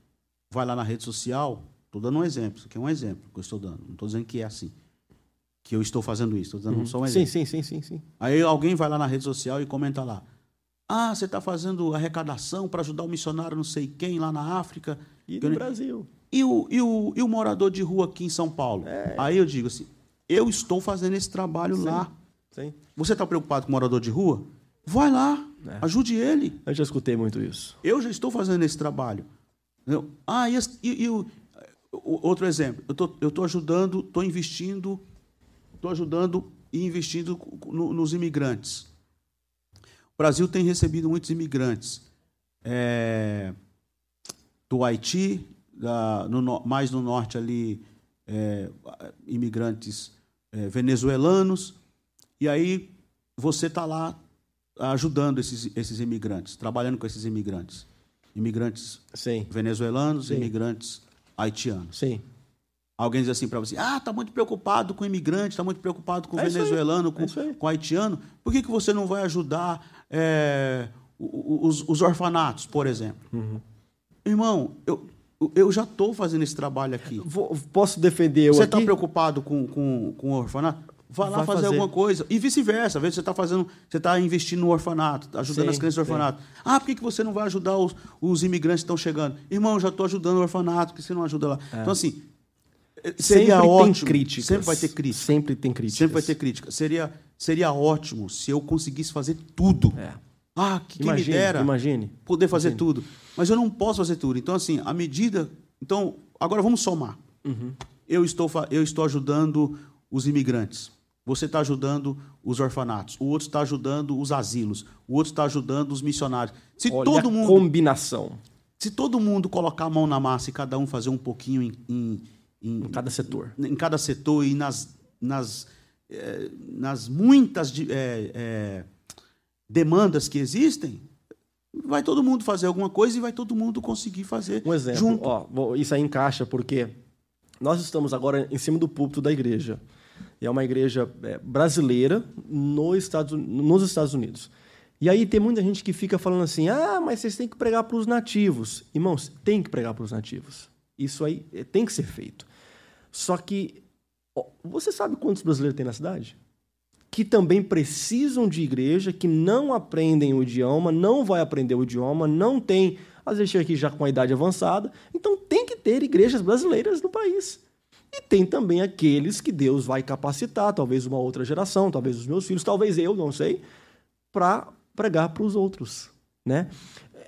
vai lá na rede social, estou dando um exemplo, isso aqui é um exemplo que eu estou dando, não estou dizendo que é assim, que eu estou fazendo isso, estou dando só um exemplo. Sim, sim, sim, sim, sim. Aí alguém vai lá na rede social e comenta lá. Ah, você está fazendo arrecadação para ajudar o missionário não sei quem lá na África. E Eu no nem- Brasil. E o, e, o, e o morador de rua aqui em São Paulo? Aí eu digo assim, eu estou fazendo esse trabalho lá. Sim. Você está preocupado com o morador de rua? Vai lá, É. ajude ele. Eu já escutei muito isso. Eu já estou fazendo esse trabalho. Ah, e, e- e o, outro exemplo, eu tô- eu estou ajudando, estou investindo, estou ajudando e investindo no- nos imigrantes. O Brasil tem recebido muitos imigrantes é, do Haiti, da- no mais no norte ali, é, imigrantes é, venezuelanos, e aí você está lá ajudando esses, esses imigrantes, trabalhando com esses imigrantes. Imigrantes Sim, venezuelanos, Sim. imigrantes haitianos. sim. Alguém diz assim para você: ah, está muito preocupado com o imigrante, está muito preocupado com o É venezuelano, é com, aí. com o haitiano. Por que, que você não vai ajudar é, os, os orfanatos, por exemplo? Uhum. Irmão, eu, eu já estou fazendo esse trabalho aqui. Vou- posso defender eu Você está preocupado com, com, com o orfanato? Vai lá Vai fazer, fazer. alguma coisa. E vice-versa. Às vezes você está fazendo, você está investindo no orfanato, tá ajudando Sim, as crianças do sim. orfanato. Ah, por que, que você não vai ajudar os, os imigrantes que estão chegando? Irmão, eu já estou ajudando o orfanato, por que você não ajuda lá? Então, assim, eh, seria É. sempre ótimo. tem críticas. Sempre vai ter crítica. Sempre tem críticas. Sempre vai ter crítica. Seria, seria ótimo se eu conseguisse fazer tudo. É. Ah, que quem Imagine, me dera imagine. poder fazer Imagine. tudo. Mas eu não posso fazer tudo. Então, assim, à medida. Então, agora vamos somar. Uhum. Eu, estou, eu estou ajudando os imigrantes. Você está ajudando os orfanatos. O outro está ajudando os asilos. O outro está ajudando os missionários. Se Olha todo a mundo. combinação Se todo mundo colocar a mão na massa e cada um fazer um pouquinho em, em, em- em cada setor. em cada setor e nas, nas, eh, nas muitas eh, demandas que existem, vai todo mundo fazer alguma coisa e vai todo mundo conseguir fazer Um exemplo, junto. ó, isso aí encaixa porque nós estamos agora em cima do púlpito da igreja. E é uma igreja é, brasileira no Estados, nos Estados Unidos. E aí tem muita gente que fica falando assim: ah, mas vocês têm que pregar para os nativos. Irmãos, tem que pregar para os nativos. Isso aí é, tem que ser feito. Só que, você sabe quantos brasileiros tem na cidade? que também precisam de igreja, que não aprendem o idioma, não vai aprender o idioma, não tem, às vezes chega aqui já com a idade avançada, então tem que ter igrejas brasileiras no país. E tem também aqueles que Deus vai capacitar, talvez uma outra geração, talvez os meus filhos, talvez eu, não sei, para pregar para os outros, né?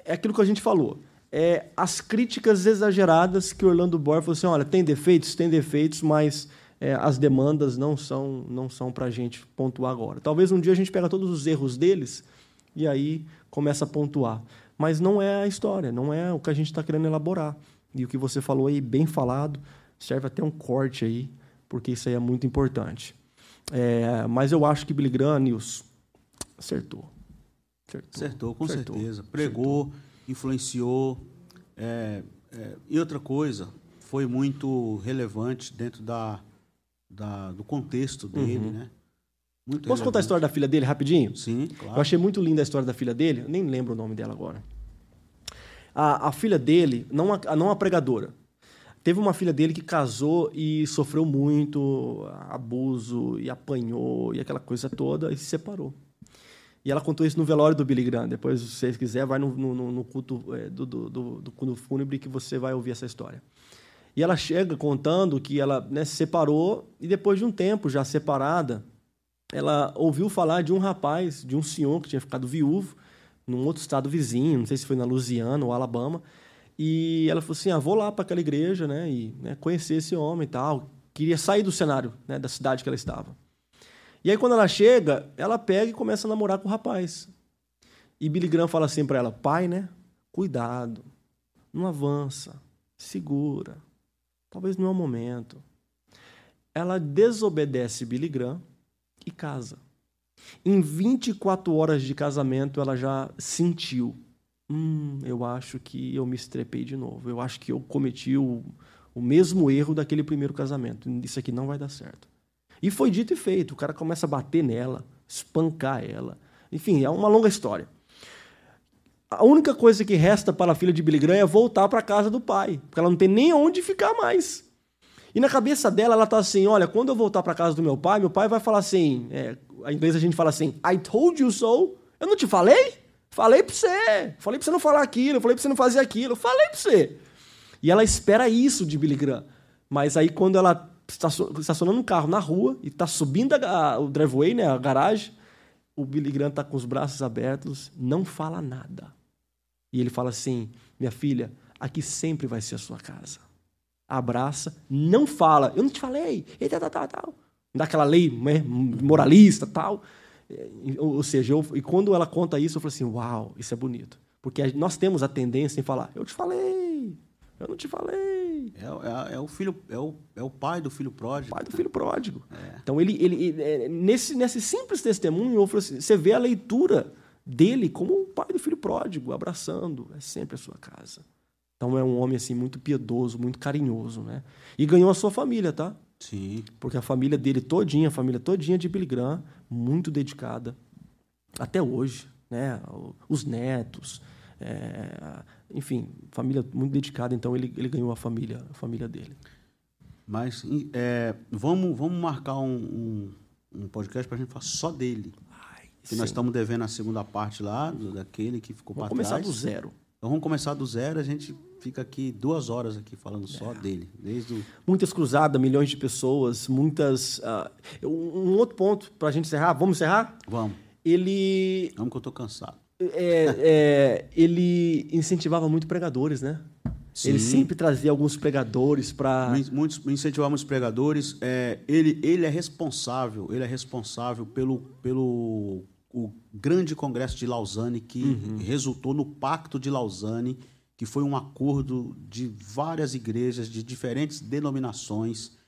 É aquilo que a gente falou. É, as críticas exageradas que Orlando Bohr falou assim, olha, tem defeitos, tem defeitos, mas é, as demandas não são não são para a gente pontuar agora. Talvez um dia a gente pega todos os erros deles e aí começa a pontuar. Mas não é a história, não é o que a gente está querendo elaborar. E o que você falou aí, bem falado, serve até um corte aí, porque isso aí é muito importante. É, mas eu acho que Billy Graham, Nils, acertou. Acertou, Acertou, com Acertou, certeza. Pregou, influenciou. é, é, e outra coisa, foi muito relevante dentro da, da- do contexto dele, né? Muito Uhum. Posso contar a história da filha dele rapidinho? Sim, Eu claro. achei muito linda a história da filha dele, eu nem lembro o nome dela agora. A, a filha dele, não a, não a pregadora, teve uma filha dele que casou e sofreu muito abuso e apanhou e aquela coisa toda e se separou. E ela contou isso no velório do Billy Graham. Depois, se você quiser, vai no, no- no culto é, do, do, do, do fúnebre que você vai ouvir essa história. E ela chega contando que ela né, se separou e depois de um tempo já separada, ela ouviu falar de um rapaz, de um senhor que tinha ficado viúvo num outro estado vizinho, não sei se foi na Louisiana ou Alabama, e ela falou assim: "Ah, vou lá para aquela igreja, né, e né, conhecer esse homem e tal". Queria sair do cenário, né, da cidade que ela estava. E aí quando ela chega, ela pega e começa a namorar com o rapaz. E Billy Graham fala assim para ela: "Pai, né? Cuidado. Não avança. Segura. Talvez não é o momento". Ela desobedece Billy Graham e casa. Em 24 horas de casamento, ela já sentiu: hum, eu acho que eu me estrepei de novo. Eu acho que eu cometi o, o mesmo erro daquele primeiro casamento. Isso aqui não vai dar certo. E foi dito e feito. O cara começa a bater nela, espancar ela. Enfim, é uma longa história. A única coisa que resta para a filha de Billy Graham é voltar para a casa do pai, porque ela não tem nem onde ficar mais. E na cabeça dela, ela tá assim: olha, quando eu voltar para casa do meu pai, meu pai vai falar assim: é, em inglês a gente fala assim, I told you so. Eu não te falei? Falei pra você. Falei pra você não falar aquilo, falei pra você não fazer aquilo, falei pra você. E ela espera isso de Billy Graham. Mas aí quando ela está estacionando um carro na rua e está subindo a, a, o driveway, né, a garagem, o Billy Graham tá com os braços abertos, não fala nada. E ele fala assim: minha filha, aqui sempre vai ser a sua casa abraça, não fala, eu não te falei, e tal, tal, tal, tal. Dá aquela lei né, moralista tal. Ou, ou seja, eu, e quando ela conta isso, eu falo assim, uau, isso é bonito. Porque nós temos a tendência em falar, eu te falei, eu não te falei. É, é- é o filho, é o, é o pai do filho pródigo. Pai do filho pródigo. Então, ele, ele, ele- é, nesse, nesse simples testemunho, assim, você vê a leitura dele como o pai do filho pródigo, abraçando, é sempre a sua casa. Então é um homem assim muito piedoso, muito carinhoso, né? E ganhou a sua família, tá? Sim. Porque a família dele todinha, a família todinha de Billy Graham, muito dedicada até hoje, né? Os netos, é, enfim, família muito dedicada. Então ele, ele ganhou a família, a família dele. Mas é, vamos, vamos marcar um, um, um podcast para a gente falar só dele. Que nós estamos devendo a segunda parte lá, do, daquele que ficou para Vamos trás. começar do zero. Então vamos começar do zero, a gente fica aqui duas horas aqui falando só dele. Desde o... Muitas cruzadas, milhões de pessoas, muitas. ah, um outro ponto para a gente encerrar. Vamos encerrar? Vamos, Ele vamos que eu tô cansado. é, é, ele incentivava muito pregadores, né? Ele Sim. sempre trazia alguns pregadores para. Mu- Muitos incentivamos os pregadores. É, ele, ele é responsável, ele é responsável pelo, pelo o grande congresso de Lausanne que resultou no Pacto de Lausanne, que foi um acordo de várias igrejas de diferentes denominações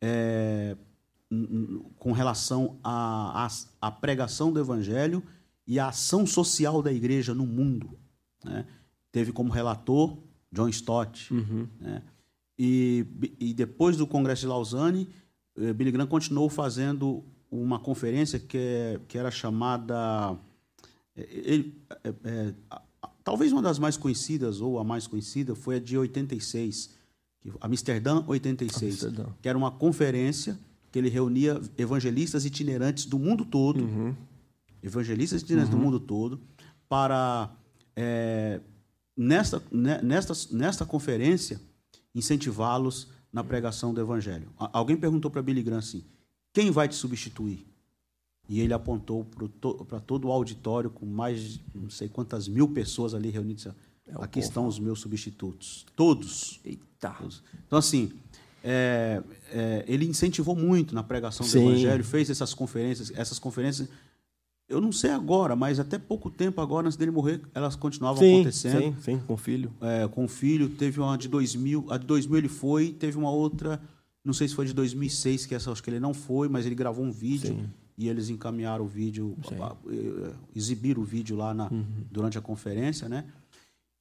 é, com relação à, pregação do evangelho e à ação social da igreja no mundo. né? Teve como relator John Stott. né? E, e depois do Congresso de Lausanne, eh, Billy Graham continuou fazendo uma conferência que, é- que era chamada. eh, ele- a- a- talvez uma das mais conhecidas, ou a mais conhecida, foi a de 86, que- Amsterdã 86, Amsterdã. que era uma conferência que ele reunia evangelistas itinerantes do mundo todo evangelistas itinerantes do mundo todo para é, nesta, ne- nesta, nesta conferência incentivá-los na pregação do evangelho. Alguém perguntou para Billy Graham assim: quem vai te substituir? E ele apontou para todo o auditório com mais de não sei quantas mil pessoas ali reunidas. É Aqui povo. estão os meus substitutos, todos. Eita. Então, assim, é, é, ele incentivou muito na pregação do Sim. Evangelho, fez essas conferências. Essas conferências, eu não sei agora, mas até pouco tempo agora, antes dele morrer, elas continuavam Sim, acontecendo. sim, sim, com o filho. É, com o filho, teve uma de 2000, a de 2000 ele foi, teve uma outra, não sei se foi de 2006, que essa acho que ele não foi, mas ele gravou um vídeo Sim. e eles encaminharam o vídeo, exibiram o vídeo lá na, durante a conferência, né?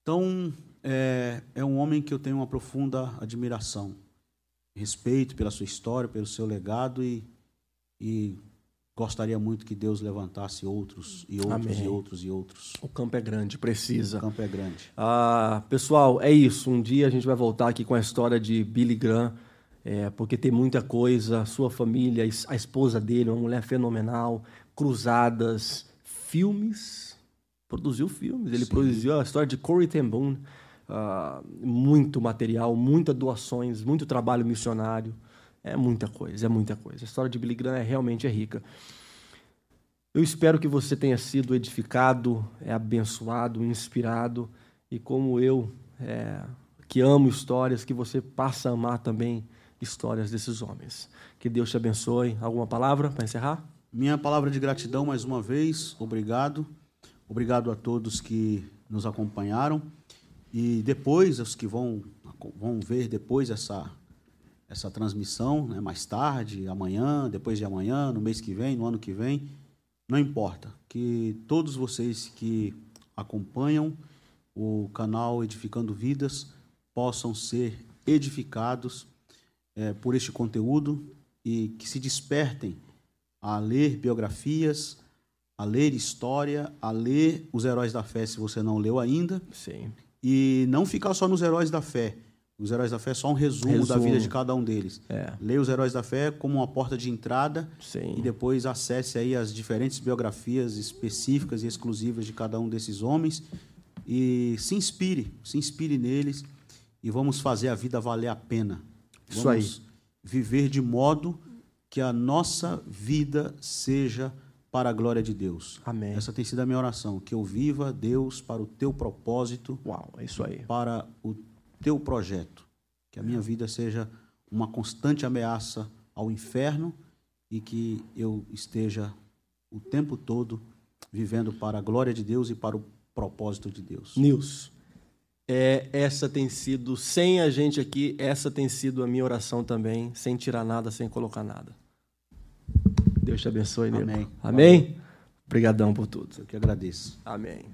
Então, é, é um homem que eu tenho uma profunda admiração, respeito pela sua história, pelo seu legado e, e gostaria muito que Deus levantasse outros e outros Amém. e outros e outros. O campo é grande, O precisa. campo é grande. Ah, pessoal, é isso. Um dia a gente vai voltar aqui com a história de Billy Graham, é, porque tem muita coisa. Sua família, a esposa dele, uma mulher fenomenal, cruzadas, filmes. Produziu filmes. Ele Sim. produziu a história de Corey ten Boom. Ah, muito material, muitas doações, muito trabalho missionário. É muita coisa, é muita coisa. A história de Billy Graham é, realmente é rica. Eu espero que você tenha sido edificado, é, abençoado, inspirado e como eu, é, que amo histórias, que você passa a amar também histórias desses homens. Que Deus te abençoe. Alguma palavra para encerrar? Minha palavra de gratidão mais uma vez, obrigado. Obrigado a todos que nos acompanharam. E depois, os que vão, vão ver depois essa, essa transmissão, né, mais tarde, amanhã, depois de amanhã, no mês que vem, no ano que vem, não importa. Que todos vocês que acompanham o canal Edificando Vidas possam ser edificados eh, por este conteúdo e que se despertem a ler biografias, a ler história, a ler os heróis da fé, se você não leu ainda, Sim. e não ficar só nos heróis da fé. Os heróis da fé é só um resumo, da Resumo. vida de cada um deles. É. Leia os heróis da fé como uma porta de entrada Sim. e depois acesse aí as diferentes biografias específicas e exclusivas de cada um desses homens e se inspire, se inspire neles e vamos fazer a vida valer a pena. Isso Vamos viver de modo que a nossa vida seja para a glória de Deus. Amém. Essa tem sido a minha oração, que eu viva Deus para o teu propósito, Uau, é isso aí. para o teu projeto. Que a minha vida seja uma constante ameaça ao inferno e que eu esteja o tempo todo vivendo para a glória de Deus e para o propósito de Deus. Nils, é, essa tem sido, sem a gente aqui, essa tem sido a minha oração também, sem tirar nada, sem colocar nada. Deus te abençoe, Nils. Amém. Amém? Obrigadão por tudo. Eu que agradeço. Amém.